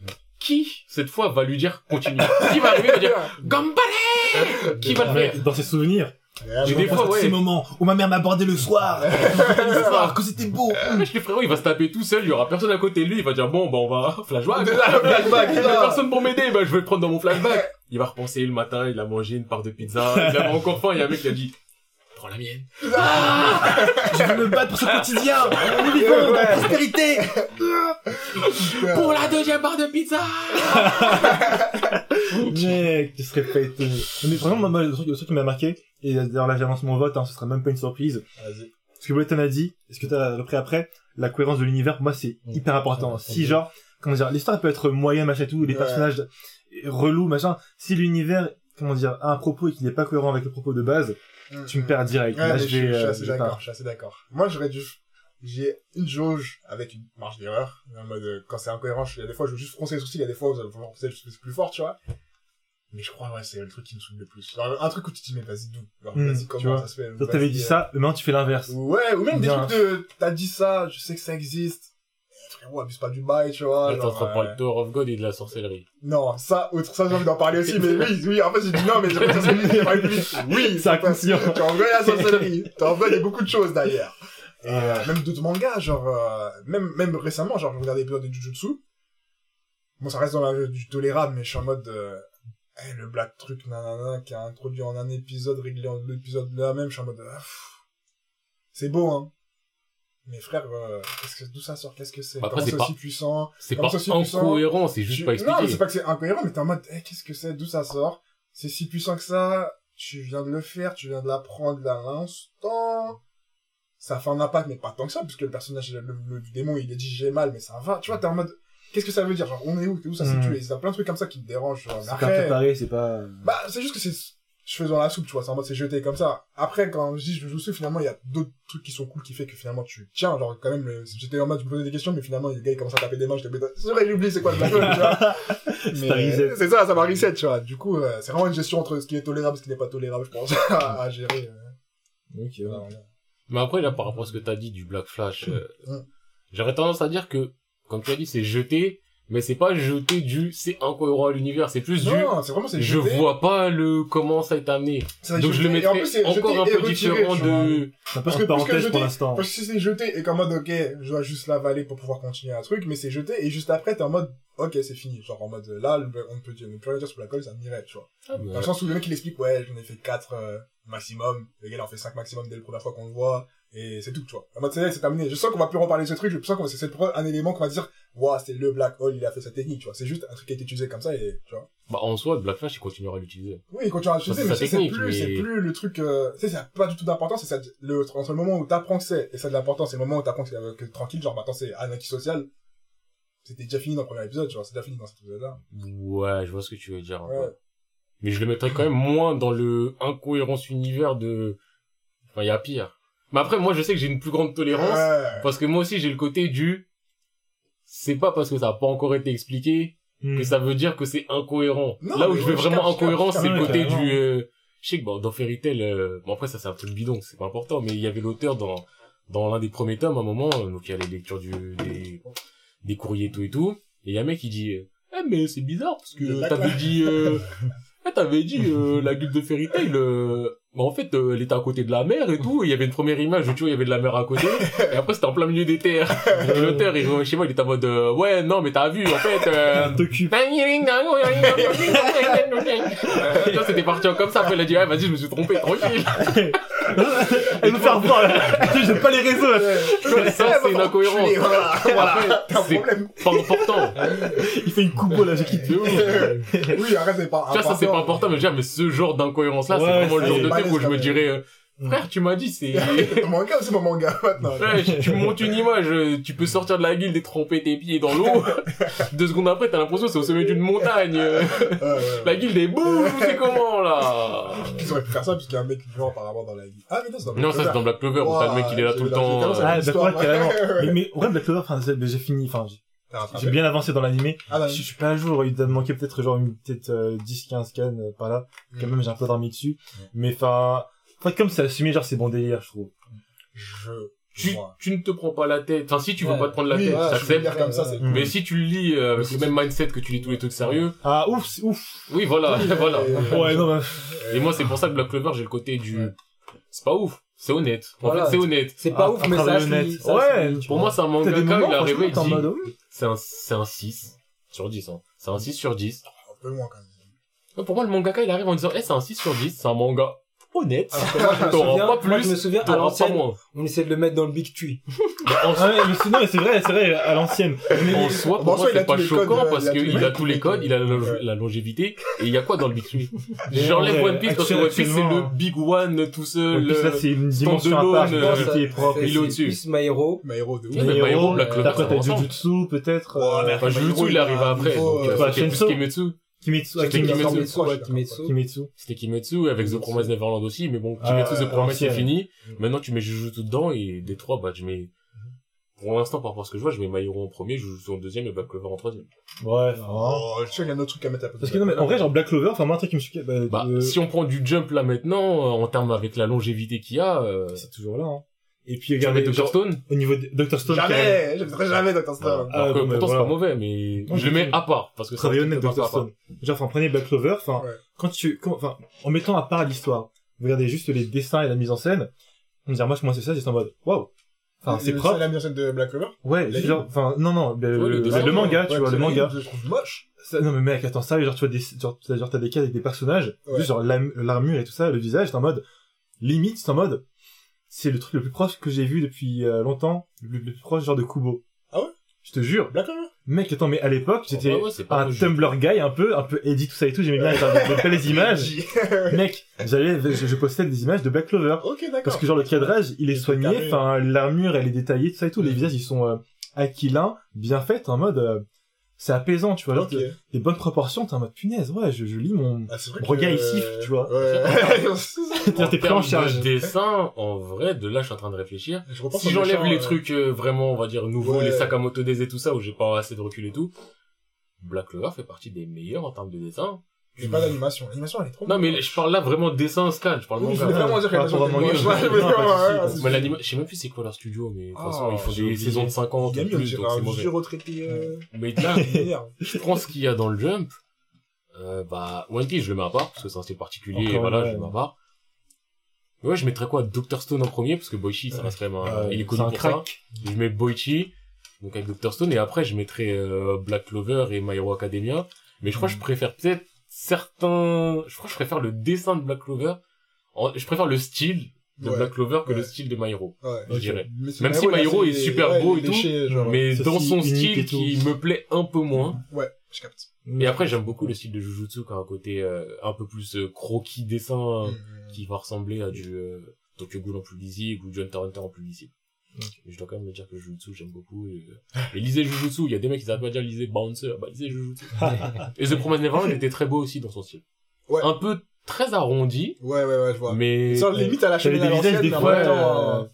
qui, cette fois, va lui dire, continue? Qui va arriver et va dire, Gambale! Qui va le faire? Dans ses souvenirs. Ouais, J'ai des fois, ouais. Ces moments où ma mère m'abordait le soir. l'histoire, que c'était beau. Wesh, le frérot, il va se taper tout seul, il y aura personne à côté de lui, il va dire, bon, bah, on va, flashback. Le flashback, Il y a personne pour m'aider, bah, je vais le prendre dans mon flashback. Il va repenser le matin, il a mangé une part de pizza, il avait encore faim, il y a un mec qui a dit, prends la mienne. Je veux me battre pour ce quotidien. Nous vivons dans la prospérité. Pour la deuxième part de pizza! Mec, tu serais pas étonné. Mais par exemple, moi, le truc, le truc qui m'a marqué, et d'ailleurs là j'avance mon vote, hein, ce sera même pas une surprise. Vas-y. Ce que Bulletin a dit, et ce que t'as repris après, la cohérence de l'univers, pour moi c'est Mm. hyper important. Si genre, comment dire, l'histoire peut être moyenne, machin et tout, les Ouais. personnages relous, machin, si l'univers, comment dire, a un propos et qu'il n'est pas cohérent avec le propos de base, tu me perds direct. Ouais, Là, je suis, vais, je suis euh, assez d'accord, je suis assez d'accord. Moi, j'aurais dû, j'ai une jauge avec une marge d'erreur, en mode, euh, quand c'est incohérent, il y a des fois, je veux juste froncer les sourcils, il y a des fois où ça va froncer c'est plus fort, tu vois. Mais je crois, ouais, c'est le truc qui me saoule le plus. Genre, un truc où tu te dis, mais vas-y, d'où? Genre, Hmm, vas-y, comment ça se fait? Toi, t'avais dit euh, ça, mais maintenant tu fais l'inverse. Ouais, ou même des trucs de, t'as dit ça, je sais que ça existe. Frérot, abuse pas du bail, tu vois. Là, t'es en train de parler euh, de Tower of God et de la sorcellerie. Non, ça, autre, ça, j'ai envie d'en parler aussi, mais oui, oui, en fait, j'ai dit non, mais j'ai pas parle plus. Oui, C'est inconscient. Tu en veux la sorcellerie. Tu en veux, il y a beaucoup de choses, d'ailleurs. Et, euh, même d'autres mangas, genre, euh, même, même récemment, genre, je regardais l'épisode de Jujutsu. Bon, ça reste dans la, du tolérable, mais je suis en mode, euh, eh, le black truc, nanana, qui a introduit en un épisode, réglé en deux épisodes là même, je suis en mode, pff. c'est beau, hein. Mais frère, euh, qu'est-ce que, d'où ça sort, qu'est-ce que c'est? Après, Comment c'est c'est pas- aussi puissant? C'est pas puissant? incohérent, c'est juste Tu- pas Non, mais expliqué. c'est pas que c'est incohérent, mais t'es en mode, eh, qu'est-ce que c'est, d'où ça sort? C'est si puissant que ça, tu viens de le faire, tu viens de l'apprendre là, à l'instant. Ça fait un impact, mais pas tant que ça, puisque le personnage, le, le- le démon, il a dit j'ai mal, mais ça va. Tu vois, t'es en mode, qu'est-ce que ça veut dire? Genre, on est où? T'es où? Ça s'est Hmm. tué? C'est plein de trucs comme ça qui te dérangent. C'est pas Après, préparé, c'est pas... bah, c'est juste que c'est cheveux dans la soupe, tu vois, c'est en mode c'est jeté comme ça. Après, quand je dis je joue dessus, finalement, il y a d'autres trucs qui sont cool qui fait que finalement tu tiens, genre quand même, le- j'étais en mode je me posais des questions, mais finalement, les gars ils commencent à taper des mains, j'étais bêta. C'est vrai, j'oublie c'est quoi le hole, tu vois. C'est. Mais ça, ça m'a reset, tu vois. Du coup, euh, c'est vraiment une gestion entre ce qui est tolérable et ce qui n'est pas tolérable, je pense, à, à gérer. euh, Ok, voilà. Mais après, là, par rapport à ce que t'as dit du Black Flash, euh, Mm. j'aurais tendance à dire que, comme tu as dit, c'est jeté, mais c'est pas jeté du, c'est incohérent à l'univers, c'est plus du, Non, vraiment, je vois pas le, comment ça est amené. Donc je le et en mettrais plus, c'est encore un peu retiré, différent de, C'est un peu Parce que plus que parenthèse jeter- pour l'instant. Parce que si c'est jeté et qu'en mode, ok, je dois juste l'avaler pour pouvoir continuer un truc, mais c'est jeté et juste après, t'es en mode, ok, c'est fini. Genre en mode, là, on peut dire, ne peut rien dire sur la colle, ça m'irait, tu vois. Ah, mais- Dans le sens où le mec il explique, ouais, j'en ai fait 4 maximum, le gars il en fait 5 maximum dès la première fois qu'on le voit, et c'est tout, tu vois. En mode, c'est c'est terminé. Je sens qu'on va plus reparler de ce truc, je sens que c'est c'est un élément qu'on va dire, waouh, c'était le Black Hole, il a fait sa technique, tu vois. C'est juste un truc qui a été utilisé comme ça, et tu vois. bah, en soi, le Black Flash, il continuera à l'utiliser. Oui, il continue à l'utiliser, c'est mais c'est c'est plus, mais- c'est plus le truc, euh, tu sais, ça n'a pas du tout d'importance, c'est ça, le, entre le moment où t'apprends que c'est, et ça a de l'importance, c'est le moment où t'apprends que, que tranquille, genre, maintenant c'est anarchie sociale. C'était déjà fini dans le premier épisode, tu vois, c'est déjà fini dans cet épisode-là. Ouais, je vois ce que tu veux dire. peu. Ouais. Mais je le mettrais quand même moins dans le incohérence univers de, enfin, il y a pire. Mais après, moi, je sais que j'ai une plus grande tolérance. Ouais. Parce que moi aussi, j'ai le côté du, c'est pas parce que ça a pas encore été expliqué Hmm. que ça veut dire que c'est incohérent. Non, Là où je je vraiment incohérent, c'est le côté carrément. du, euh, je sais que bon, dans Fairy Tail, euh, bon après ça c'est un truc bidon, c'est pas important, mais il y avait l'auteur dans, dans l'un des premiers tomes à un moment, euh, donc il y a les lectures du, des, des courriers et tout et tout, et il y a un mec qui dit, eh mais c'est bizarre parce Le que t'avais dit, euh, eh, t'avais dit, euh, la guilde de Fairy Tail, bah, en fait, euh, elle était à côté de la mer et tout, il y avait une première image où tu vois, il y avait de la mer à côté, et après c'était en plein milieu des terres. Et L'auteur, il, sais pas, il était en mode, euh, ouais, non, mais t'as vu, en fait, euh, c'était parti comme ça, après il a dit, ah, vas-y, je me suis trompé, tranquille. Elle nous fait revoir, là. J'aime pas les réseaux, là. Ça, c'est une incohérence. Voilà, voilà, t'as un c'est problème. pas important. Il fait une coupe là, j'ai quitté. Oui, arrête, c'est pas Tu vois, ça c'est pas important, mais je veux dire, mais ce genre d'incohérence-là, c'est Ouais, vraiment le c'est genre de truc où je me dirais, euh, frère, tu m'as dit, c'est... Ton manga, c'est mon manga, maintenant. Ouais, tu montes une image, euh, tu peux sortir de la guilde et tremper tes pieds dans l'eau. Deux secondes après, t'as l'impression que c'est au sommet d'une montagne. euh. Ouais, ouais, ouais. La guilde est bouge, ou c'est comment, là Ils auraient pu faire ça, puisqu'il y a un mec vivant apparemment dans la vie. Ah, mais non, c'est dans Non, ça c'est dans Black Clover, où t'as le mec qui est là tout le temps. Euh, Ah, l'histoire, d'accord, carrément. Mais, mais, ouais, Black Clover, enfin, c'est- j'ai fini, enfin, j'ai- bien avancé dans l'animé. Ah, bah, Je, je suis pas à jour, il doit me manquer peut-être genre une, peut-être, euh, 10, 15 cannes euh, par là. Quand Mm. même, j'ai un peu dormi dessus. Mais enfin, en fait, comme c'est assumé, genre, c'est bon délire, je trouve. je... tu, tu ne te prends pas la tête. Enfin, si tu veux pas te prendre la Oui, tête, t'acceptes. comme ça, c'est Mm. Mais si tu le lis euh, avec le même mindset que tu lis tous les trucs sérieux, Ah, ouf, c'est ouf. oui, voilà, voilà. Ouais, non, bah, Et moi, c'est pour ça que Black Clover, j'ai le côté du... Ouais. C'est pas ouf, c'est honnête. En Voilà. fait, c'est honnête. C'est pas Ah, ouf, un mais ça honnête. ça Ouais, Pour moi, c'est un moments, il est arrivé, il dit... oui. C'est un, c'est un 6 sur 10, hein. C'est un 6 sur 10. Un peu moins, quand même. Pour moi, le mangaka, il arrive en disant, eh, c'est un 6 sur 10, c'est un manga honnête. Alors moi, je me souviens- pas moi, je me plus, souviens, à l'ancienne, moins. on essaie de le mettre dans le Big Tree. Ah ouais, mais sinon, mais c'est vrai, c'est vrai, à l'ancienne. En soi, pour Bon, en moi, soi, c'est pas choquant codes, parce qu'il a tous les codes. il a la, longévité, et il y a quoi dans le Big Mais J'enlève en One Piece parce que One Piece c'est le Big One tout En seul. plus, là, euh, c'est une dimension à part, euh, qui est propre. il est C'est au-dessus. plus My Hero. De ouf. My Hero, Black Clover, Après, t'as. Jujutsu, peut-être. Euh, Jujutsu, il arrive après, donc euh, euh, bah, plus Chainsaw. Kimetsu. Kimetsu, ah, C'était Kimetsu. Kimetsu. Kimetsu, ouais, d'accord. Kimetsu. Kimetsu. C'était Kimetsu avec The. Promised Neverland aussi, mais bon, Ah, Kimetsu The Promised c'est fini. Maintenant, tu mets Jujutsu dedans et des trois, bah, je mets, pour l'instant, par rapport à ce que je vois, je mets My Hero en premier, Jujutsu en deuxième et Black Clover en troisième. Ouais, enfin. Oh, je sais qu'il y a un autre truc à mettre à peu Parce que non, mais en vrai, genre Black Clover, enfin, moi, un truc qui me choquait, bah, Bah, euh, si on prend du jump là maintenant, en termes avec la longévité qu'il y a, euh, c'est toujours là, hein. Et puis regardez, Dr. genre, Stone au niveau de Dr. Stone, Jamais, je ne jamais Dr. Stone. Ah, pourtant, c'est pas mauvais, mais Non, je le mets à part. Parce que c'est truc honnête Dr. Stone. Genre, enfin, prenez Black Clover, enfin, Ouais. quand tu, enfin, en mettant à part l'histoire, vous regardez juste les dessins et la mise en scène, on me dire, moi, je commence ça, j'étais en mode, waouh. Enfin, c'est propre. la mise en scène de Black Clover. Ouais, La genre, enfin, non, non, le, Ouais, le le- dessin. le manga, tu vois, le manga. Je le trouve moche. Ça- non, mais mec, attends, ça, genre, tu vois des, genre, t'as- des cas avec des personnages, Ouais. juste genre, l'armure et tout ça, le visage, t'es en mode, limite, c'est en mode, c'est le truc le plus proche que j'ai vu depuis euh, longtemps, le, le plus proche genre de Kubo. Ah ouais? Je te jure. Black. Mec, attends, mais à l'époque, j'étais ouais, ouais, un. Tumblr guy un peu, un peu edit tout ça et tout, j'aimais bien de belles images. Mec, j'allais, je, je postais des images de Black Clover. ok, d'accord. Parce que genre le cadrage, il est soigné, enfin l'armure elle est détaillée, tout ça et tout, les Mhm. visages ils sont euh, aquilins, bien faits, en mode euh, c'est apaisant, tu vois, genre, Ok. les bonnes proportions, t'es en mode punaise, ouais, je, je lis mon... Ah, que, regard, il siffle, tu vois. Ouais. En T'es pris en charge. de dessin, en vrai, de là, je suis en train de réfléchir. Je Si j'enlève les euh, trucs euh, vraiment, on va dire, nouveaux, Ouais. les Sakamoto Days et tout ça, où j'ai pas assez de recul et tout, Black Clover fait partie des meilleurs en termes de dessin. J'ai pas d'animation. L'animation, elle est trop Non, mais je parle là vraiment dessin scan, je parle Oui, je manga. vraiment dire que l'animation Mais je sais même plus c'est quoi leur studio, mais de toute Ah, façon, ils font j'ai des saisons de 50 Il y a ou plus, j'ai donc c'est mauvais. retraité, euh, Mais là, je prends ce qu'il y a dans le Jump, euh, bah, One Piece, je le mets à part, parce que c'est un style particulier, et voilà, je le mets à part. Ouais, je mettrais quoi Dr. Stone en premier, parce que Boichi, ça reste quand même un, Euh, il est connu pour ça. crack. Je mets Boichi, donc avec Dr. Stone, et après, je mettrais Black Clover et My Hero Academia. Mais je crois que je préfère peut-être certains... Je crois que je préfère le dessin de Black Clover. Je préfère le style de Ouais, Black Clover que ouais. le style de My Hero. Ouais. Je dirais. Même si My Hero est super beau et tout, genre. Mais dans son style qui me plaît un peu moins. Ouais, je capte. Et après, j'aime beaucoup le style de Jujutsu qui a un côté euh, un peu plus euh, croquis dessin Mhm. qui va ressembler à du euh, Tokyo Ghoul en plus lisible ou du Hunter x Hunter en plus lisible. Je dois quand même me dire que Jujutsu, j'aime beaucoup. Et, euh, et lisez Jujutsu, il y a des mecs qui s'arrêtent pas dire lisez Bouncer, bah lisez Jujutsu. et The Promised Neverland était très beau aussi dans son style. Ouais. Un peu très arrondi, Ouais, ouais, ouais, je vois. mais Sans limite à la des des fois, temps, euh, euh,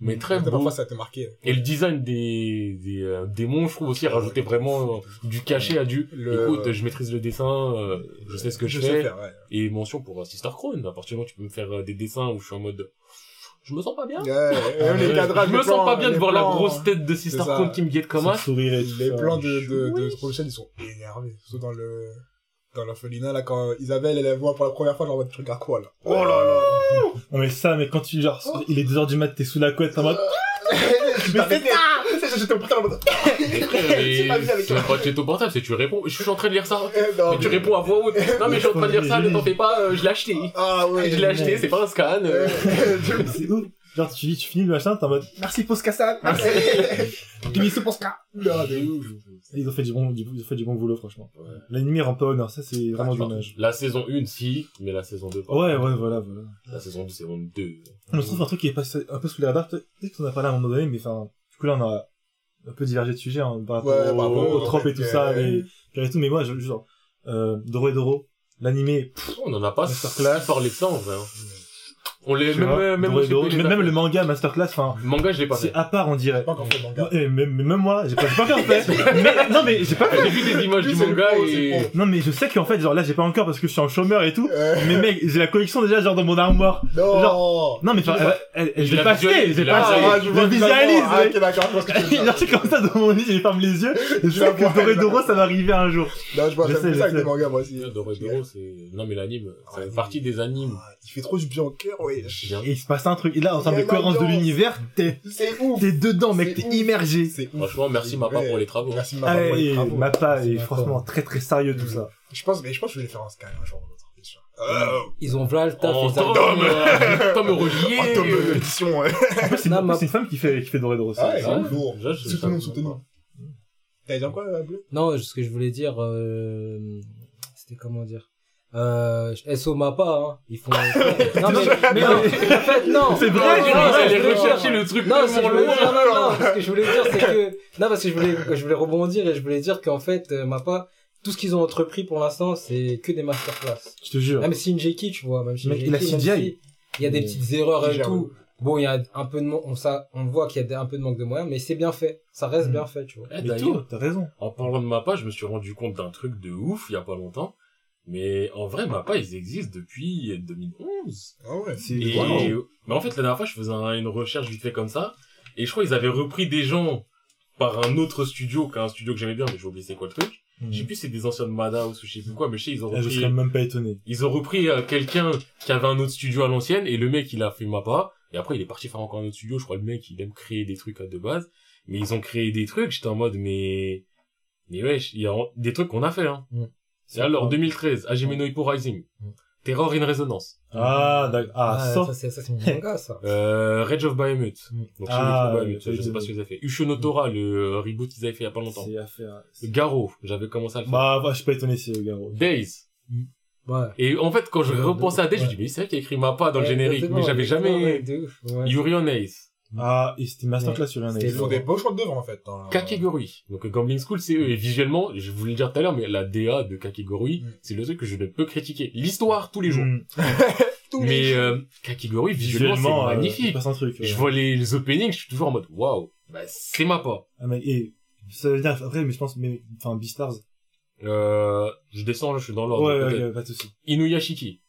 mais très beau. Parfois, ça t'a marqué. Et le design des, des euh, démons, je trouve aussi, rajoutait vraiment euh, du cachet à du. Le- Écoute, je maîtrise le dessin, euh, je sais ce que je, sais fais. faire, ouais. Et mention pour euh, Sister Crown. À partir du moment où tu peux me faire euh, des dessins où je suis en mode, je me sens pas bien. Les cadrages, je me sens plans, pas bien de voir la grosse tête de Sister. Crown qui me guette comme un. Les ça. plans de, de, de Oui. Promotion, ils sont énervés. Surtout dans le, dans l'orphelinat, là, quand Isabelle, elle la voit pour la première fois, genre, tu regardes quoi, là? Oh là là! Non mais ça, mais quand tu, genre, il est 2h du mat, t'es sous la couette, en mode, Mais c'est ça! J'étais au mode, C'est même pas de ton portable, c'est tu réponds. Je suis en train de lire ça. eh, non, Mais tu réponds à voix haute. Non mais je suis en train de lire ça, ne t'en fais pas, euh, je l'ai acheté. Ah ouais. Je l'ai acheté, c'est pas un scan. euh. c'est ouf. Genre, tu, tu finis le machin, t'es en mode, Merci Posca-san! Merci! Bisous Posca! Non, de ouf. ils ont fait du bon, du, ils ont fait du bon boulot, franchement. Ouais. L'animé rend pas honneur, ça c'est vraiment Enfin, dommage. La saison 1, si, mais la saison 2, pas. Ouais, ouais, voilà, voilà. La saison 2, saison 2. Je trouve un truc qui est passé un peu sous les radars, peut-être peut-être qu'on a parlé à un moment donné, mais enfin, du coup là on a un peu divergé de sujet, hein, par rapport Ouais, au, par rapport au au trop et tout ça, mais, et tout, mais moi, je, genre, euh, Doro et Doro, l'animé, On en a pas Masterclass. en vrai. hein. On les, même, vois, même, même, même, même le fait. manga Masterclass, enfin, Le manga, je l'ai pas c'est fait. à part, on dirait. J'ai pas encore fait manga. Et même, même moi, j'ai pas, j'ai pas encore fait. mais, non, mais j'ai pas fait. J'ai vu des images du c'est manga pro, et... c'est. Non, mais je sais qu'en fait, genre là, j'ai pas encore parce que je suis en chômeur et tout. Euh, Mais mec, j'ai la collection déjà, genre dans mon armoire. non! Non, mais enfin, elle, elle, je l'ai la pas acheté, j'ai pas acheté. je Je le visualise, Ah, ok, d'accord, je. Genre, c'est comme ça dans mon lit, j'ai ferme les yeux. Je sais que vois, Doro et je Doro, vois. ça va arriver un jour. Non, je vois, Je ça je avec les sais. mangas, moi aussi. Doro et Doro, c'est... Non, mais l'anime, ça fait partie des animes. Ah, Il fait trop du bien au cœur, ouais. Bien. Et il se passe un truc. Et là, en termes de cohérence de l'univers, t'es, C'est ouf! t'es dedans, mec, t'es immergé. C'est ouf. Franchement, merci Mappa pour les travaux. Merci Ah, Mappa pour les travaux. Mappa est franchement très très sérieux tout ça. Je pense, mais je pense que je vais les faire un scan un jour ou l'autre. Oh, Ils ont v'là le taf, En relié. tome de l'édition, ouais. En plus, c'est une, femme qui fait, qui fait Doro aussi. Ah ouais, Ah, c'est lourd. déjà, je- Soutenons, soutenons. T'allais dire quoi, Bleu? Non, ce que je voulais dire, euh, c'était comment dire? Euh, SO Mappa, hein, ils font... non, mais, mais non, en fait, non. C'est vrai, Non, non, voulais rechercher le truc Non, ce que je tellement voulais dire, loin. non, non, ce que je voulais dire, c'est que, non, parce que je voulais, je voulais rebondir et je voulais dire qu'en fait, euh, Mappa, tout ce qu'ils ont entrepris pour l'instant, c'est que des masterclass. Je te jure. Même Shinjeki, tu vois, même Shinjeki, il a CGI. si il y a des petites erreurs et tout. Bon, il y a un peu de, on, ça, on voit qu'il y a un peu de manque de moyens, mais c'est bien fait. Ça reste Mm. bien fait, tu vois. Eh, Mais d'ailleurs, tout, t'as raison. En parlant de Mappa, je me suis rendu compte d'un truc de ouf il y a pas longtemps. Mais en vrai, Mappa, ils existent depuis 2011. Ah ouais. C'est Et, Wow. mais en fait, la dernière fois, je faisais un- une recherche vite fait comme ça. Et je crois qu'ils avaient repris des gens par un autre studio, qu'un studio que j'aimais bien, mais j'ai oublié c'est quoi le truc. Mm. Je sais plus si c'est des anciens de Madhouse ou je sais plus quoi, mais je sais, ils ont Ah, je repris, serais même pas étonné. ils ont repris euh, quelqu'un qui avait un autre studio à l'ancienne, et le mec, il a fait Mappa. Et après, il est parti faire encore un autre studio. Je crois le mec, il aime créer des trucs euh, de base. Mais ils ont créé des trucs, j'étais en mode, mais, mais ouais, il y a des trucs qu'on a fait, hein. Mm. C'est alors 2013, Hajime no Ippo Rising. Mm. Terror in Resonance. Ah, d'accord. Ah, Ah, ça. ça, c'est, ça, c'est mon manga, ça. Euh, Rage of Bahamut. Mm. Donc, Ah, Bahamut, je sais pas ce qu'ils avaient fait. Usho no Tora, le euh, reboot qu'ils avaient fait il y a pas longtemps. C'est à faire. Garo, j'avais commencé à le faire. Bah, bah, je suis pas étonné, c'est le gars. Days. Ouais. Et en fait, quand je repensais à Days, je me dis, mais c'est vrai qu'il y a écrit Mappa dans le générique, mais j'avais jamais de ouf, ouais. Yuri on Ace. Ah, et c'était masterclass sur un C'était Ils font des beaux choix d'œuvre, en fait. hein. Kakegurui. Donc, Gambling School, c'est eux. Et visuellement, je voulais le dire tout à l'heure, mais la DA de Kakegurui, Mm. c'est le truc que je ne peux critiquer. L'histoire, tous les jours. Mm. Tous les Mais, jours. euh, Kakegurui, visuellement, Visuellement, c'est euh, il magnifique. passe un truc. ouais. Je vois les, les openings, je suis toujours en mode, waouh, bah, c'est Mappa. Ah, mais, et, ça veut dire, après, mais je pense, mais, enfin, Beastars. Euh, je descends, je suis dans l'ordre. Ouais, ouais, ouais, pas de soucis. Inuyashiki.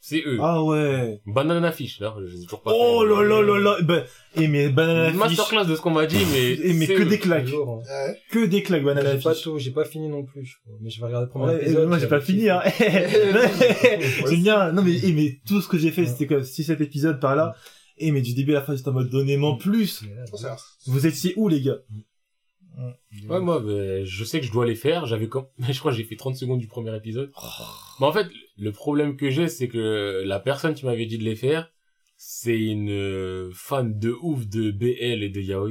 C'est eux. Ah, ouais. Banana Fish, là, je les ai toujours pas Oh fait. là là là là, ben, et mais Banana Fish, Masterclass de ce qu'on m'a dit, mais. et mais c'est que eux. des claques, Toujours, hein. Ouais. que des claques Banana J'ai pas Fish. tout, j'ai pas fini non plus, je crois. Mais je vais regarder le premier Ouais, et épisode. moi j'ai pas fini hein. J'aime bien. Non mais eh, mais tout ce que j'ai fait c'était quoi 6 7 épisodes par là. Et mais du début à la fin j'étais en mode donnez-moi plus. Vous étiez où les gars? Ouais, moi, ben, je sais que je dois les faire. J'avais comme, je crois que j'ai fait 30 secondes du premier épisode. Mais en fait, le problème que j'ai, c'est que la personne qui m'avait dit de les faire, c'est une euh, fan de ouf de BL et de yaoi.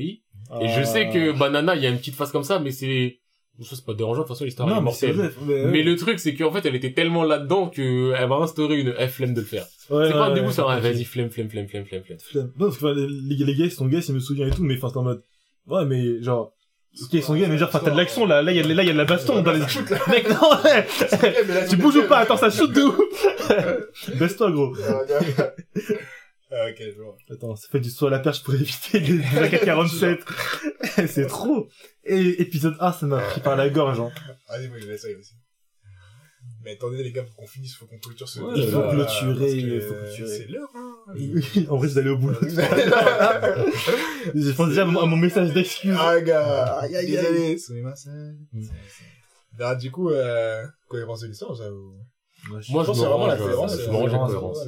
Et je sais que Banana, il y a une petite face comme ça, mais c'est, ça c'est pas dérangeant, de toute façon l'histoire est mortelle. vrai. Mais, Mais le truc, c'est qu'en fait, elle était tellement là-dedans que elle m'a instauré une flemme de le faire. ouais, c'est pas un ouais, début, c'est un ok. vas-y, flemme, flemme, flemme, flemme, flemme, flemme. Flemme. Non parce que enfin, les, les gars ils sont gays, je me souviens et tout mais enfin c'est en mode ouais mais genre Ok, ils sont gays, mais genre, enfin, t'as de l'action, là, là, il y y a de la baston dans les... Mec, non, ouais Tu bouges ou pas Attends, ça shoot de ouf Baisse-toi, gros. Ah, ok, je vois. Attends, ça fait du saut à la perche pour éviter les AK-47. c'est trop. Et épisode 1, ça m'a pris par la gorge, hein. Allez, moi, je l'essaye aussi. Mais attendez, les gars, faut qu'on finisse, faut qu'on clôture ce... Ouais, il faut clôturer, parce que il faut clôturer. C'est l'heure, hein. en vrai, je vais aller au boulot. je pense déjà à mon, message d'excuse. Ah, gars. Aïe, aïe, aïe. Désolé, c'est ma scène. Ah, du coup, euh, cohérence de l'histoire, ça vous... Moi, Je je pense me que c'est vraiment range, la cohérence, je me range la la cohérence.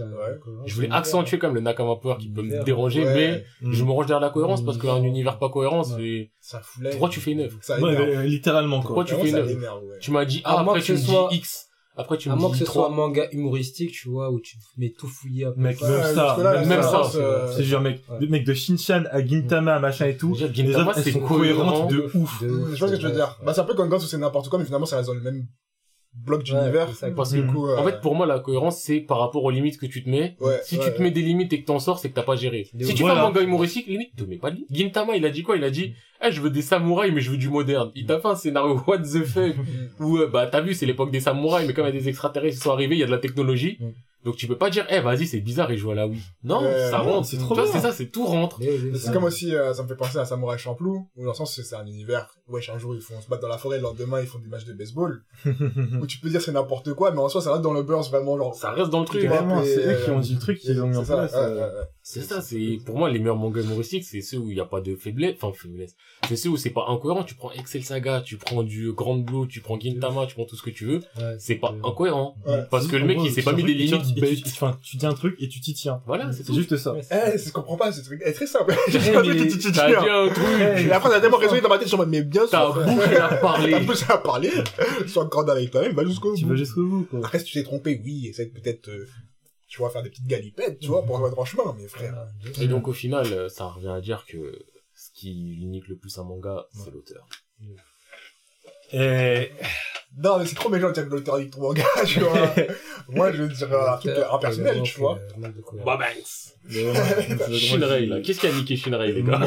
Je voulais accentuer comme le Nakama Power qui peut me Ouais. mais Mm. je me range derrière la cohérence parce qu'un univers pas cohérent, c'est... Ça fout. Pourquoi tu fais une œuvre? Ouais, euh, littéralement, Pourquoi quoi. tu Vraiment, fais une œuvre? Tu m'as dit A, moins après que tu me ce soit- dis X, après tu À me moins que ce soit un 3. manga humoristique, tu vois, où tu mets tout fouillé à peu Mec, près. même Ouais, ça, jusque-là, même, ça, c'est- euh, C'est genre, mec, Ouais. de, mec, de Shinchan à Gintama, machin et tout. Déjà, Les Gintama, œuvres, elles c'est sont cohérentes de ouf. De- Je vois ce que tu veux dire. Bah, c'est un peu comme où c'est n'importe quoi, mais finalement, ça reste dans le même bloc d'univers. Parce Du que, coup, euh, en fait, pour moi, la cohérence, c'est par rapport aux limites que tu te mets. ouais, Si ouais, tu te mets des limites et que t'en sors, c'est que t'as pas géré. Si ouf. tu Voilà. fais un manga humoristique, limite, te mets pas de limite. Gintama, il a dit quoi? Il a dit, eh, je veux des samouraïs, mais je veux du moderne. Il t'a fait un scénario what the fuck? Mm. où, euh, bah, t'as vu, c'est l'époque des samouraïs, mais comme il y a des extraterrestres qui sont arrivés, il y a de la technologie. Donc tu peux pas dire, eh, vas-y, c'est bizarre, il joue à la Wii. Non, ça non, rentre. c'est Tu trop vois, bien. C'est ça, c'est tout rentre. C'est comme aussi, euh, ça me fait penser à Samurai Champloo, où dans le sens, c'est un univers, wesh, un jour, ils font se battre dans la forêt, le lendemain, ils font des matchs de baseball, où tu peux dire c'est n'importe quoi, mais en soi, ça reste dans le burst, vraiment, genre, Ça reste dans le truc. Vraiment, c'est eux euh, qui ont dit le truc, qu'ils ont mis en place. C'est ça, c'est, pour moi, les meilleurs mangas humoristiques, c'est ceux où il n'y a pas de faiblesse, enfin, faiblesse. C'est ceux où c'est pas incohérent. Tu prends Excel Saga, tu prends du Grand Blue, tu prends Gintama, tu prends tout ce que tu veux. Ouais, C'est pas euh, incohérent. Ouais. Parce que le mec, il s'est pas mis des limites tu, enfin, tu dis un truc et tu t'y tiens. Voilà, c'est C'est juste ça. ouais, Eh, c'est ce qu'on comprend pas, ce truc est très simple. J'ai pas mais dit, tu- tu- tu- tu- un truc. Et après, t'as tellement résonné dans ma tête, je suis en mode, mais bien sûr. T'as bouché à parler. T'as plus à parler. Sois grand avec toi-même, va jusqu'au Tu bout. vas jusqu'au bout, quoi. Après, si tu t'es trompé, oui, essaie peut-être, euh, tu vois, faire des petites galipettes, tu vois, pour avoir droit chemin, mais frère. Et donc, au final, euh, ça revient à dire que ce qui unique le plus un manga, c'est l'auteur. Et, Non, mais c'est trop méchant de dire que l'auteur dit ton manga, tu vois. Moi, je veux dire un truc impersonnel, tu vois. Bah, vraiment, Shinrei, là. Qu'est-ce qui a niqué Shinrei, les gars?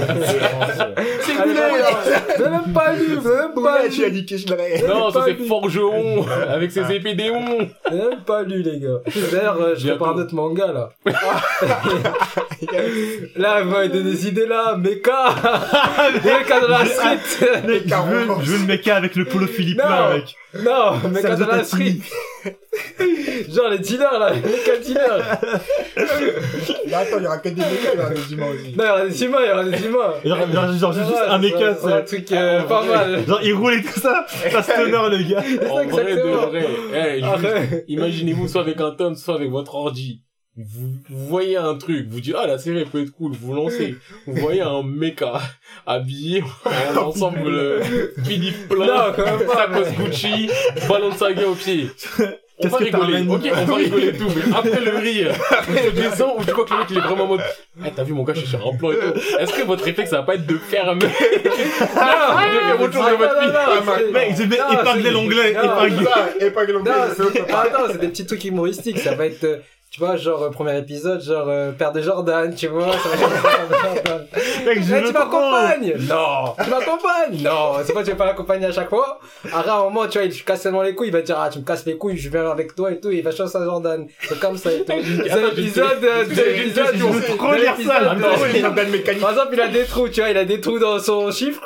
C'est Vous avez même pas lu, vous avez même pas lu. niqué, je l'aurais. Non, ça c'est. Forgeron, avec ses épées démons. Vous avez même pas lu, les gars. D'ailleurs, euh, je prépare un autre manga, là. Là, vous m'avez donné des idées, là. Mecha Mecha dans la street je veux, je veux le mecha avec le polo Philippe là, mec. Non, mec, Ça dans la doit street. Genre les dealers, là, les mecs dealers. Mais attends, il y aura que des mécas, il y aura des humains aussi. Non, il y aura des humains, il y aura des humains. Genre, genre, genre, juste Ouais, un méca, ça, c'est un truc euh, pas mal. Genre, il roule et tout ça, ça stoner, le gars. En vrai de exactement. vrai. Eh, juste, Arrête. Imaginez-vous soit avec un tonne, soit avec votre ordi. Vous, vous voyez un truc, vous dites, ah, la série peut être cool, vous lancez. Vous voyez un mecha habillé en ensemble euh, Philippe plein, Gucci, ballon de saga au pied. On va rigoler, ok, on va rigoler tout, mais après le rire, je descends ou tu vois que le mec il est vraiment en mode, eh, t'as vu mon gars, je suis sur un plan et tout. Est-ce que votre réflexe ça va pas être de fermer? Non, J'ai fait autre chose de votre vie. Mec, l'onglet, part. attends, c'est des petits trucs humoristiques. Ça va être, euh, tu vois, genre, euh, premier épisode, genre, euh, père de Jordan, tu vois. Ça de. Mec, je Eh, tu m'accompagnes Non Tu m'accompagnes Non C'est pas que tu vas pas l'accompagner à chaque fois. À un moment, tu vois, il te casse tellement les couilles, il va dire, ah, tu me casses les couilles, je viens avec toi et tout, et il va chanter à Jordan. C'est comme ça et tout. C'est l'épisode, euh, j'ai- l'épisode, mécanique. Par exemple, il a des trous, tu vois, il a des trous dans son chiffre.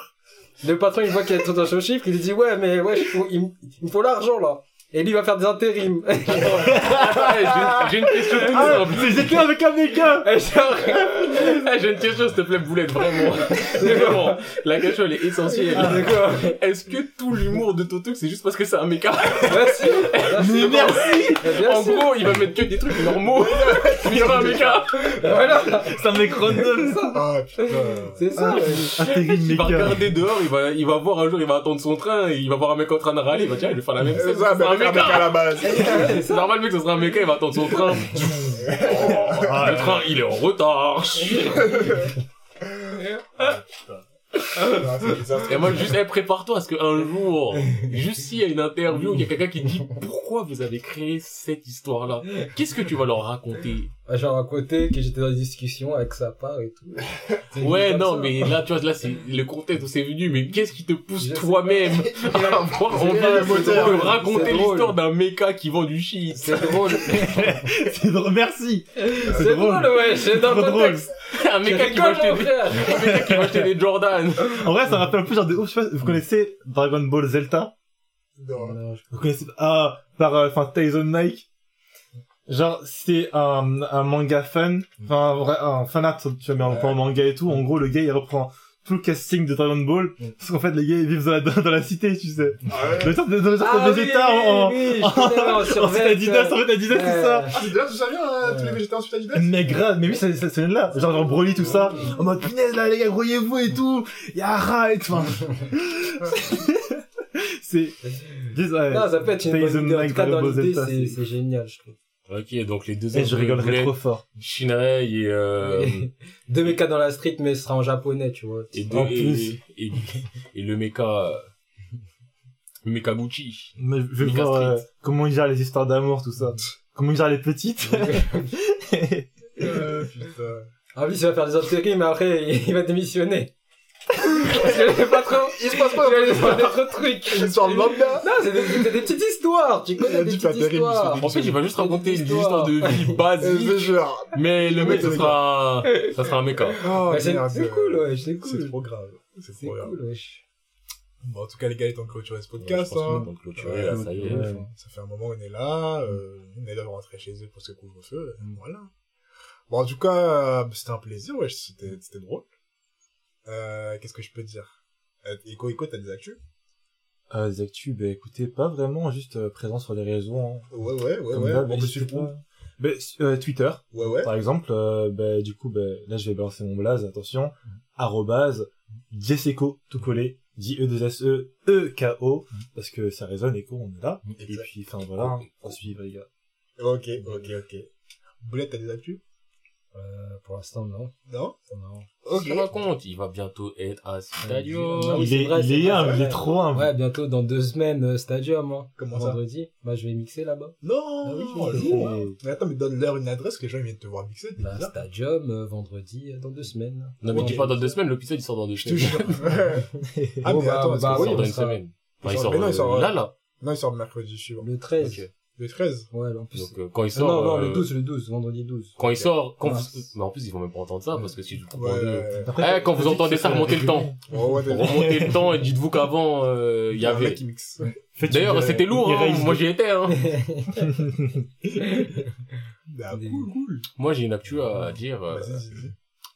Le patron, il voit qu'il y a des trous dans son chiffre, il lui dit, ouais, mais ouais, il me faut l'argent, là. Et lui, il va faire des intérims. Eh, j'ai- J'ai une question toute Ah, simple. j'étais avec un méca. Et genre, Eh, J'ai une question, s'il te plaît, Boulette, vraiment. Vraiment. La question, elle est essentielle. quoi Est-ce que tout l'humour de Toto, c'est juste parce que c'est un méca Merci. Mais merci. En gros, il va mettre que des trucs normaux. Il y aura un méca. Voilà. C'est un mec random. Ah, putain. C'est ça. Intérim Il va regarder dehors, il va, il va voir un jour, il va attendre son train, et il va voir un mec en train de râler, il va dire, ah, je vais faire la même C'est C'est mec à la base. Normal, mec, ce sera un méca, il va attendre son train. Ah, Le train, il est en retard. Ah. Et moi, juste, eh, prépare-toi à ce qu'un jour, juste s'il y a une interview, il y a quelqu'un qui te dit pourquoi vous avez créé cette histoire-là? Qu'est-ce que tu vas leur raconter? Bah, Genre à côté que j'étais dans des discussions avec sa part et tout. Ouais, non, ça. mais là, tu vois, là, c'est le contexte où c'est venu, mais qu'est-ce qui te pousse toi-même à avoir envie de raconter l'histoire d'un méca qui vend du shit? C'est drôle. C'est drôle, merci. C'est drôle, ouais, c'est dans le contexte. Un méca qui va acheter des, un méca qui va acheter des Jordan. En vrai, ça me rappelle un peu genre de ouf, je sais pas, vous connaissez Dragon Ball Zelta? Non. Vous connaissez, ah, par, euh, enfin, Tyson Mike. Genre, c'est un, un manga fan, enfin, un vrai, un fan art, tu vois, mais en en manga et tout. En gros, le gars, il reprend tout le casting de Dragon Ball. Parce qu'en fait, les gars, ils vivent dans la, dans la cité, tu sais. Ah ouais. Dans le sorte de, dans le sorte Ah de oui, Vegeta oui, en, Adidas, euh, en fait, Adidas, tout ça. Ah, c'est de là tout ça vient, hein, tous les végétariens ensuite Adidas? Mais grave, mais oui, ça, ça, vient là. Genre, genre Broly, tout ça. En mode, punaise, là, les gars, grouillez-vous et tout. Y'a et tout. Enfin, c'est, dis, ouais. Non, ça peut être une Tyson bonne idée. En Mike, tout cas, dans Dragon Ball l'idée, Zelta, c'est c'est- c'est génial, je trouve. Ok, donc les deux Et je rigolerais trop fort. Shinrei et, euh, Deux mécas dans la street, mais ce sera en japonais, tu vois. et, deux, En et, plus. et, et le mecha, euh, le mecha Gucci. Mais je veux voir euh, comment il gère les histoires d'amour, tout ça. Comment il gère les petites. Euh, putain. En plus, il va faire des intérims, mais après, il va démissionner. Parce que j'ai pas trop, Il se passe pas des trop de trucs. Une histoire de manga Non, c'est des, c'est des petites histoires, tu Il a connais des petites pas terrible, histoires. c'est En fait, il va juste C'est raconter une histoire de vie basique, C'est genre. mais le mec, ça sera, ça sera un mecha. Oh, Ouais, c'est c'est cool, ouais, c'est C'est cool. trop grave. C'est C'est trop grave. cool, wesh. Bon, en tout cas, les gars, il est temps de clôturer ce Ouais, podcast. je qu'on hein. clôturer, là, ça y est. Ouais. Ça fait un moment qu'on est là. Euh, on est doivent rentrer chez eux pour ce couvre-feu. et Voilà. Bon, en tout cas, euh, c'était un plaisir. Ouais, c'était c'était drôle. Euh, Qu'est-ce que je peux te dire? Euh, Echo, Echo, t'as des actus? Euh, les actus, bah écoutez, pas vraiment, juste euh, présent sur les réseaux. Hein. Ouais, ouais, ouais, Comme ouais. Bon, n'hésitez monsieur, pas. Bah, euh, Twitter, Ouais, ouais. par exemple, euh, bah, du coup, bah, là je vais balancer mon blaze, attention, arrobase, Jesseco, tout collé, j e 2 s e e k o parce que ça résonne, écho, on est là. Et Exact. puis, enfin voilà, hein, suivre les gars. Ok, ok, ok. Boulette, t'as des actus? Euh, pour l'instant, non. Non? Non. Ok. Je te raconte, il va bientôt être à Stadium. Ah il est, vrai, il est humble, il est trop humble. Ouais, bientôt dans deux semaines, euh, Stadium, hein. Comment ça? Vendredi. Bah, je vais mixer là-bas. Non Ah oui, oh, je con. Mais attends, mais donne-leur une adresse que les gens viennent te voir mixer. Bah, bizarre. Stadium, euh, vendredi, dans deux semaines. Non, mais dis pas dans deux semaines, l'épisode il sort dans deux Je te semaines. jure. ah, Bon, mais bah, attends, bah Il oui, sort dans une semaine. Il sort- sort, mais non, il sort, là, là. Non, il sort le mercredi suivant. Le 13. Le 13. Ouais, en plus. Donc, euh, quand il Ah sort... non, non, euh, le 12, le 12, vendredi 12. Quand il sort, quand vous... Mais en plus, ils vont même pas entendre ça, parce que si je comprends Ouais. deux... Après, Eh, quand vous entendez ça, remontez le temps. Oh, Remontez le temps et dites-vous qu'avant, euh, il y avait... D'ailleurs, c'était lourd, hein. Moi j'y étais. Hein. Ah, Des- cool, cool. moi j'ai une actu à dire. euh,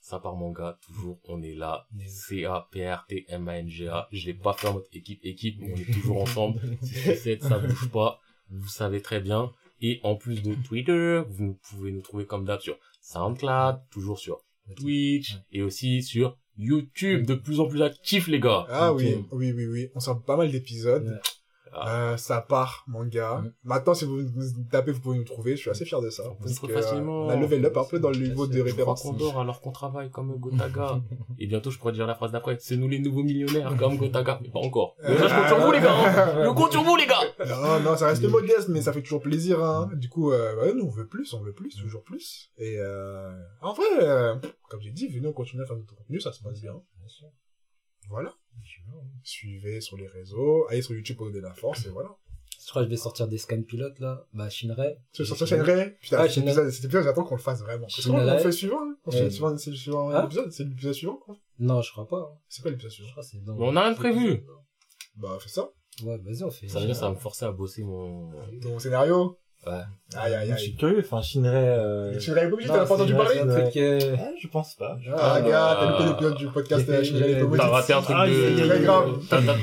ça part manga, toujours, on est là. C-A-P-R-T-M-A-N-G-A. Je l'ai pas fait en mode équipe, équipe, on est toujours ensemble. 6-7, ça bouge pas. Vous savez très bien. Et en plus de Twitter, vous pouvez nous trouver comme d'hab sur SoundCloud, toujours sur Twitch, et aussi sur YouTube, de plus en plus actif, les gars. Ah oui, oui, oui, oui. On sort pas mal d'épisodes. Ouais. Euh, ça part, manga. Ouais. Maintenant, si vous nous tapez, vous pouvez nous trouver. Je suis assez fier de ça. Parce que, facilement. on a level up un peu dans le niveau de référence. qu'on dort alors qu'on travaille comme Gotaga. Et bientôt, je pourrais dire la phrase d'après. C'est nous les nouveaux millionnaires comme Gotaga. Mais pas encore. Mais là, je compte sur vous, les gars. hein. Je compte sur vous, les gars. Non, non, ça reste modeste, mais ça fait toujours plaisir. Hein. Du coup, euh, ouais, nous, on veut plus, on veut plus, toujours plus. Et euh, en vrai, euh, comme j'ai dit, venez, on continue à faire notre contenu, ça se passe bien. Voilà. Suivez sur les réseaux, allez sur YouTube pour donner la force, et voilà. Je crois que je vais sortir des scans pilotes, là. Bah, Shinrai. Sur sur Shinrai, putain, Ah, cet Shinrai. épisode, cet épisode, j'attends qu'on le fasse vraiment. Parce qu'on le fait suivant, hein. On fait suivant, c'est le suivant Ah. épisode, c'est l'épisode suivant, quoi. Non, je crois pas. hein. C'est quoi l'épisode Je suivant? crois que c'est dans... Mais on a rien de prévu. Bah, fais ça. Ouais, vas-y, on fait. Ça veut dire, ça va me forcer à bosser mon... Ton scénario. Ouais. Aïe, aïe, Je suis aïe. curieux, enfin, Shinrai, euh... Obligé, Non, t'en as pas c'est- entendu c'est parler? truc, euh, Ah, je pense pas. Ah, gars, t'as Ah. loupé l'épisode du podcast Euh, euh, pas obligé. T'as raté un truc Ah, de... grave.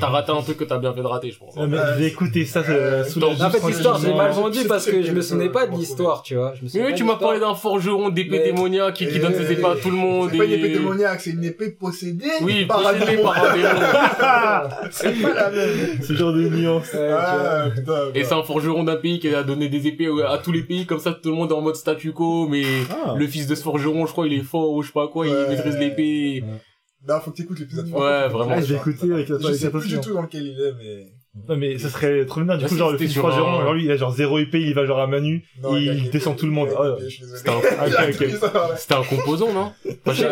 T'as raté un truc que t'as bien fait de rater, je pense. Mais Euh, je vais écouter ça euh, euh, sous la En fait, l'histoire, j'ai mal vendu c'est- parce c'est que je me que- souvenais pas de euh, l'histoire, tu vois. Mais oui, tu m'as parlé d'un forgeron d'épée démoniaque qui, donne ses épées à tout le monde. C'est pas une épée démoniaque, c'est une épée possédée Oui, par un démon. par un démon. C'est pas la même. Ce genre de nuance. Ah. Et c'est un forgeron d'un pays qui a donné des épées à tous les pays, comme ça tout le monde est en mode statu quo, mais Ah. le fils de ce forgeron, je crois, il est fort ou je sais pas quoi, Ouais. il maîtrise l'épée. Non, faut que t'écoutes l'épisode. Ouais, vraiment. Ah, je vais écouter avec la Je sais plus du tout dans lequel il est, mais... Non, mais ça serait trop bien. Du Ah, coup, genre, le fils un- alors lui, il a genre zéro épée, il va genre à Manu, Non, et il descend tout le monde. Ah, ouais. C'était un- Il a ok, ok. pris ça, ouais. C'était un composant, non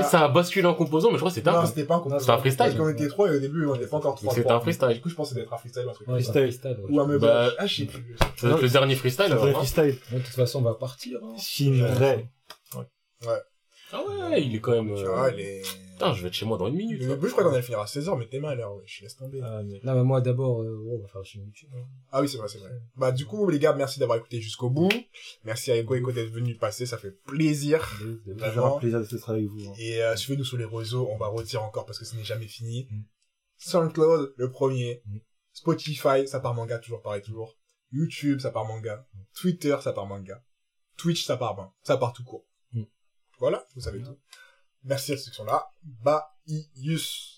Ça a basculé en composant, mais je crois que c'était Non, un c'était pas un composant. C'était un freestyle. Parce qu'on était trois et au début, on était pas encore trois. C'était un freestyle. Du coup, je pense que ça doit être un freestyle un truc. Ouais, c'est un freestyle, ouais. Ou un meuble. Bah, Ah, je sais plus. Ça doit être le dernier freestyle. C'est vrai hein. freestyle. Bon, de toute façon, on va partir. hein. Shinrai. Ah ouais, il est quand même... Tu euh, vois, il est... Putain, je vais être chez moi dans une minute. Le début, je crois qu'on allait finir à 16h, mais t'es mal, alors, ouais, je laisse tomber. Ah, mais- Non, mais moi, d'abord, euh, on va faire sur YouTube. hein. Ah oui, c'est vrai, c'est vrai. Bah, du coup, les gars, merci d'avoir écouté jusqu'au bout. Merci à Ego Ego d'être venu passer, ça fait plaisir. Toujours un Vraiment. plaisir d'être avec vous. hein. Et euh, suivez-nous sur les réseaux, on va retirer encore parce que ce n'est jamais fini. Mm. SoundCloud, le premier. Mm. Spotify, ça part manga, toujours pareil, toujours. YouTube, ça part manga. Twitter, ça part manga. Twitch, ça part ben. Ça part tout court. Mm. Voilà, vous savez tout. Merci à ceux qui sont là. Bye, Ius.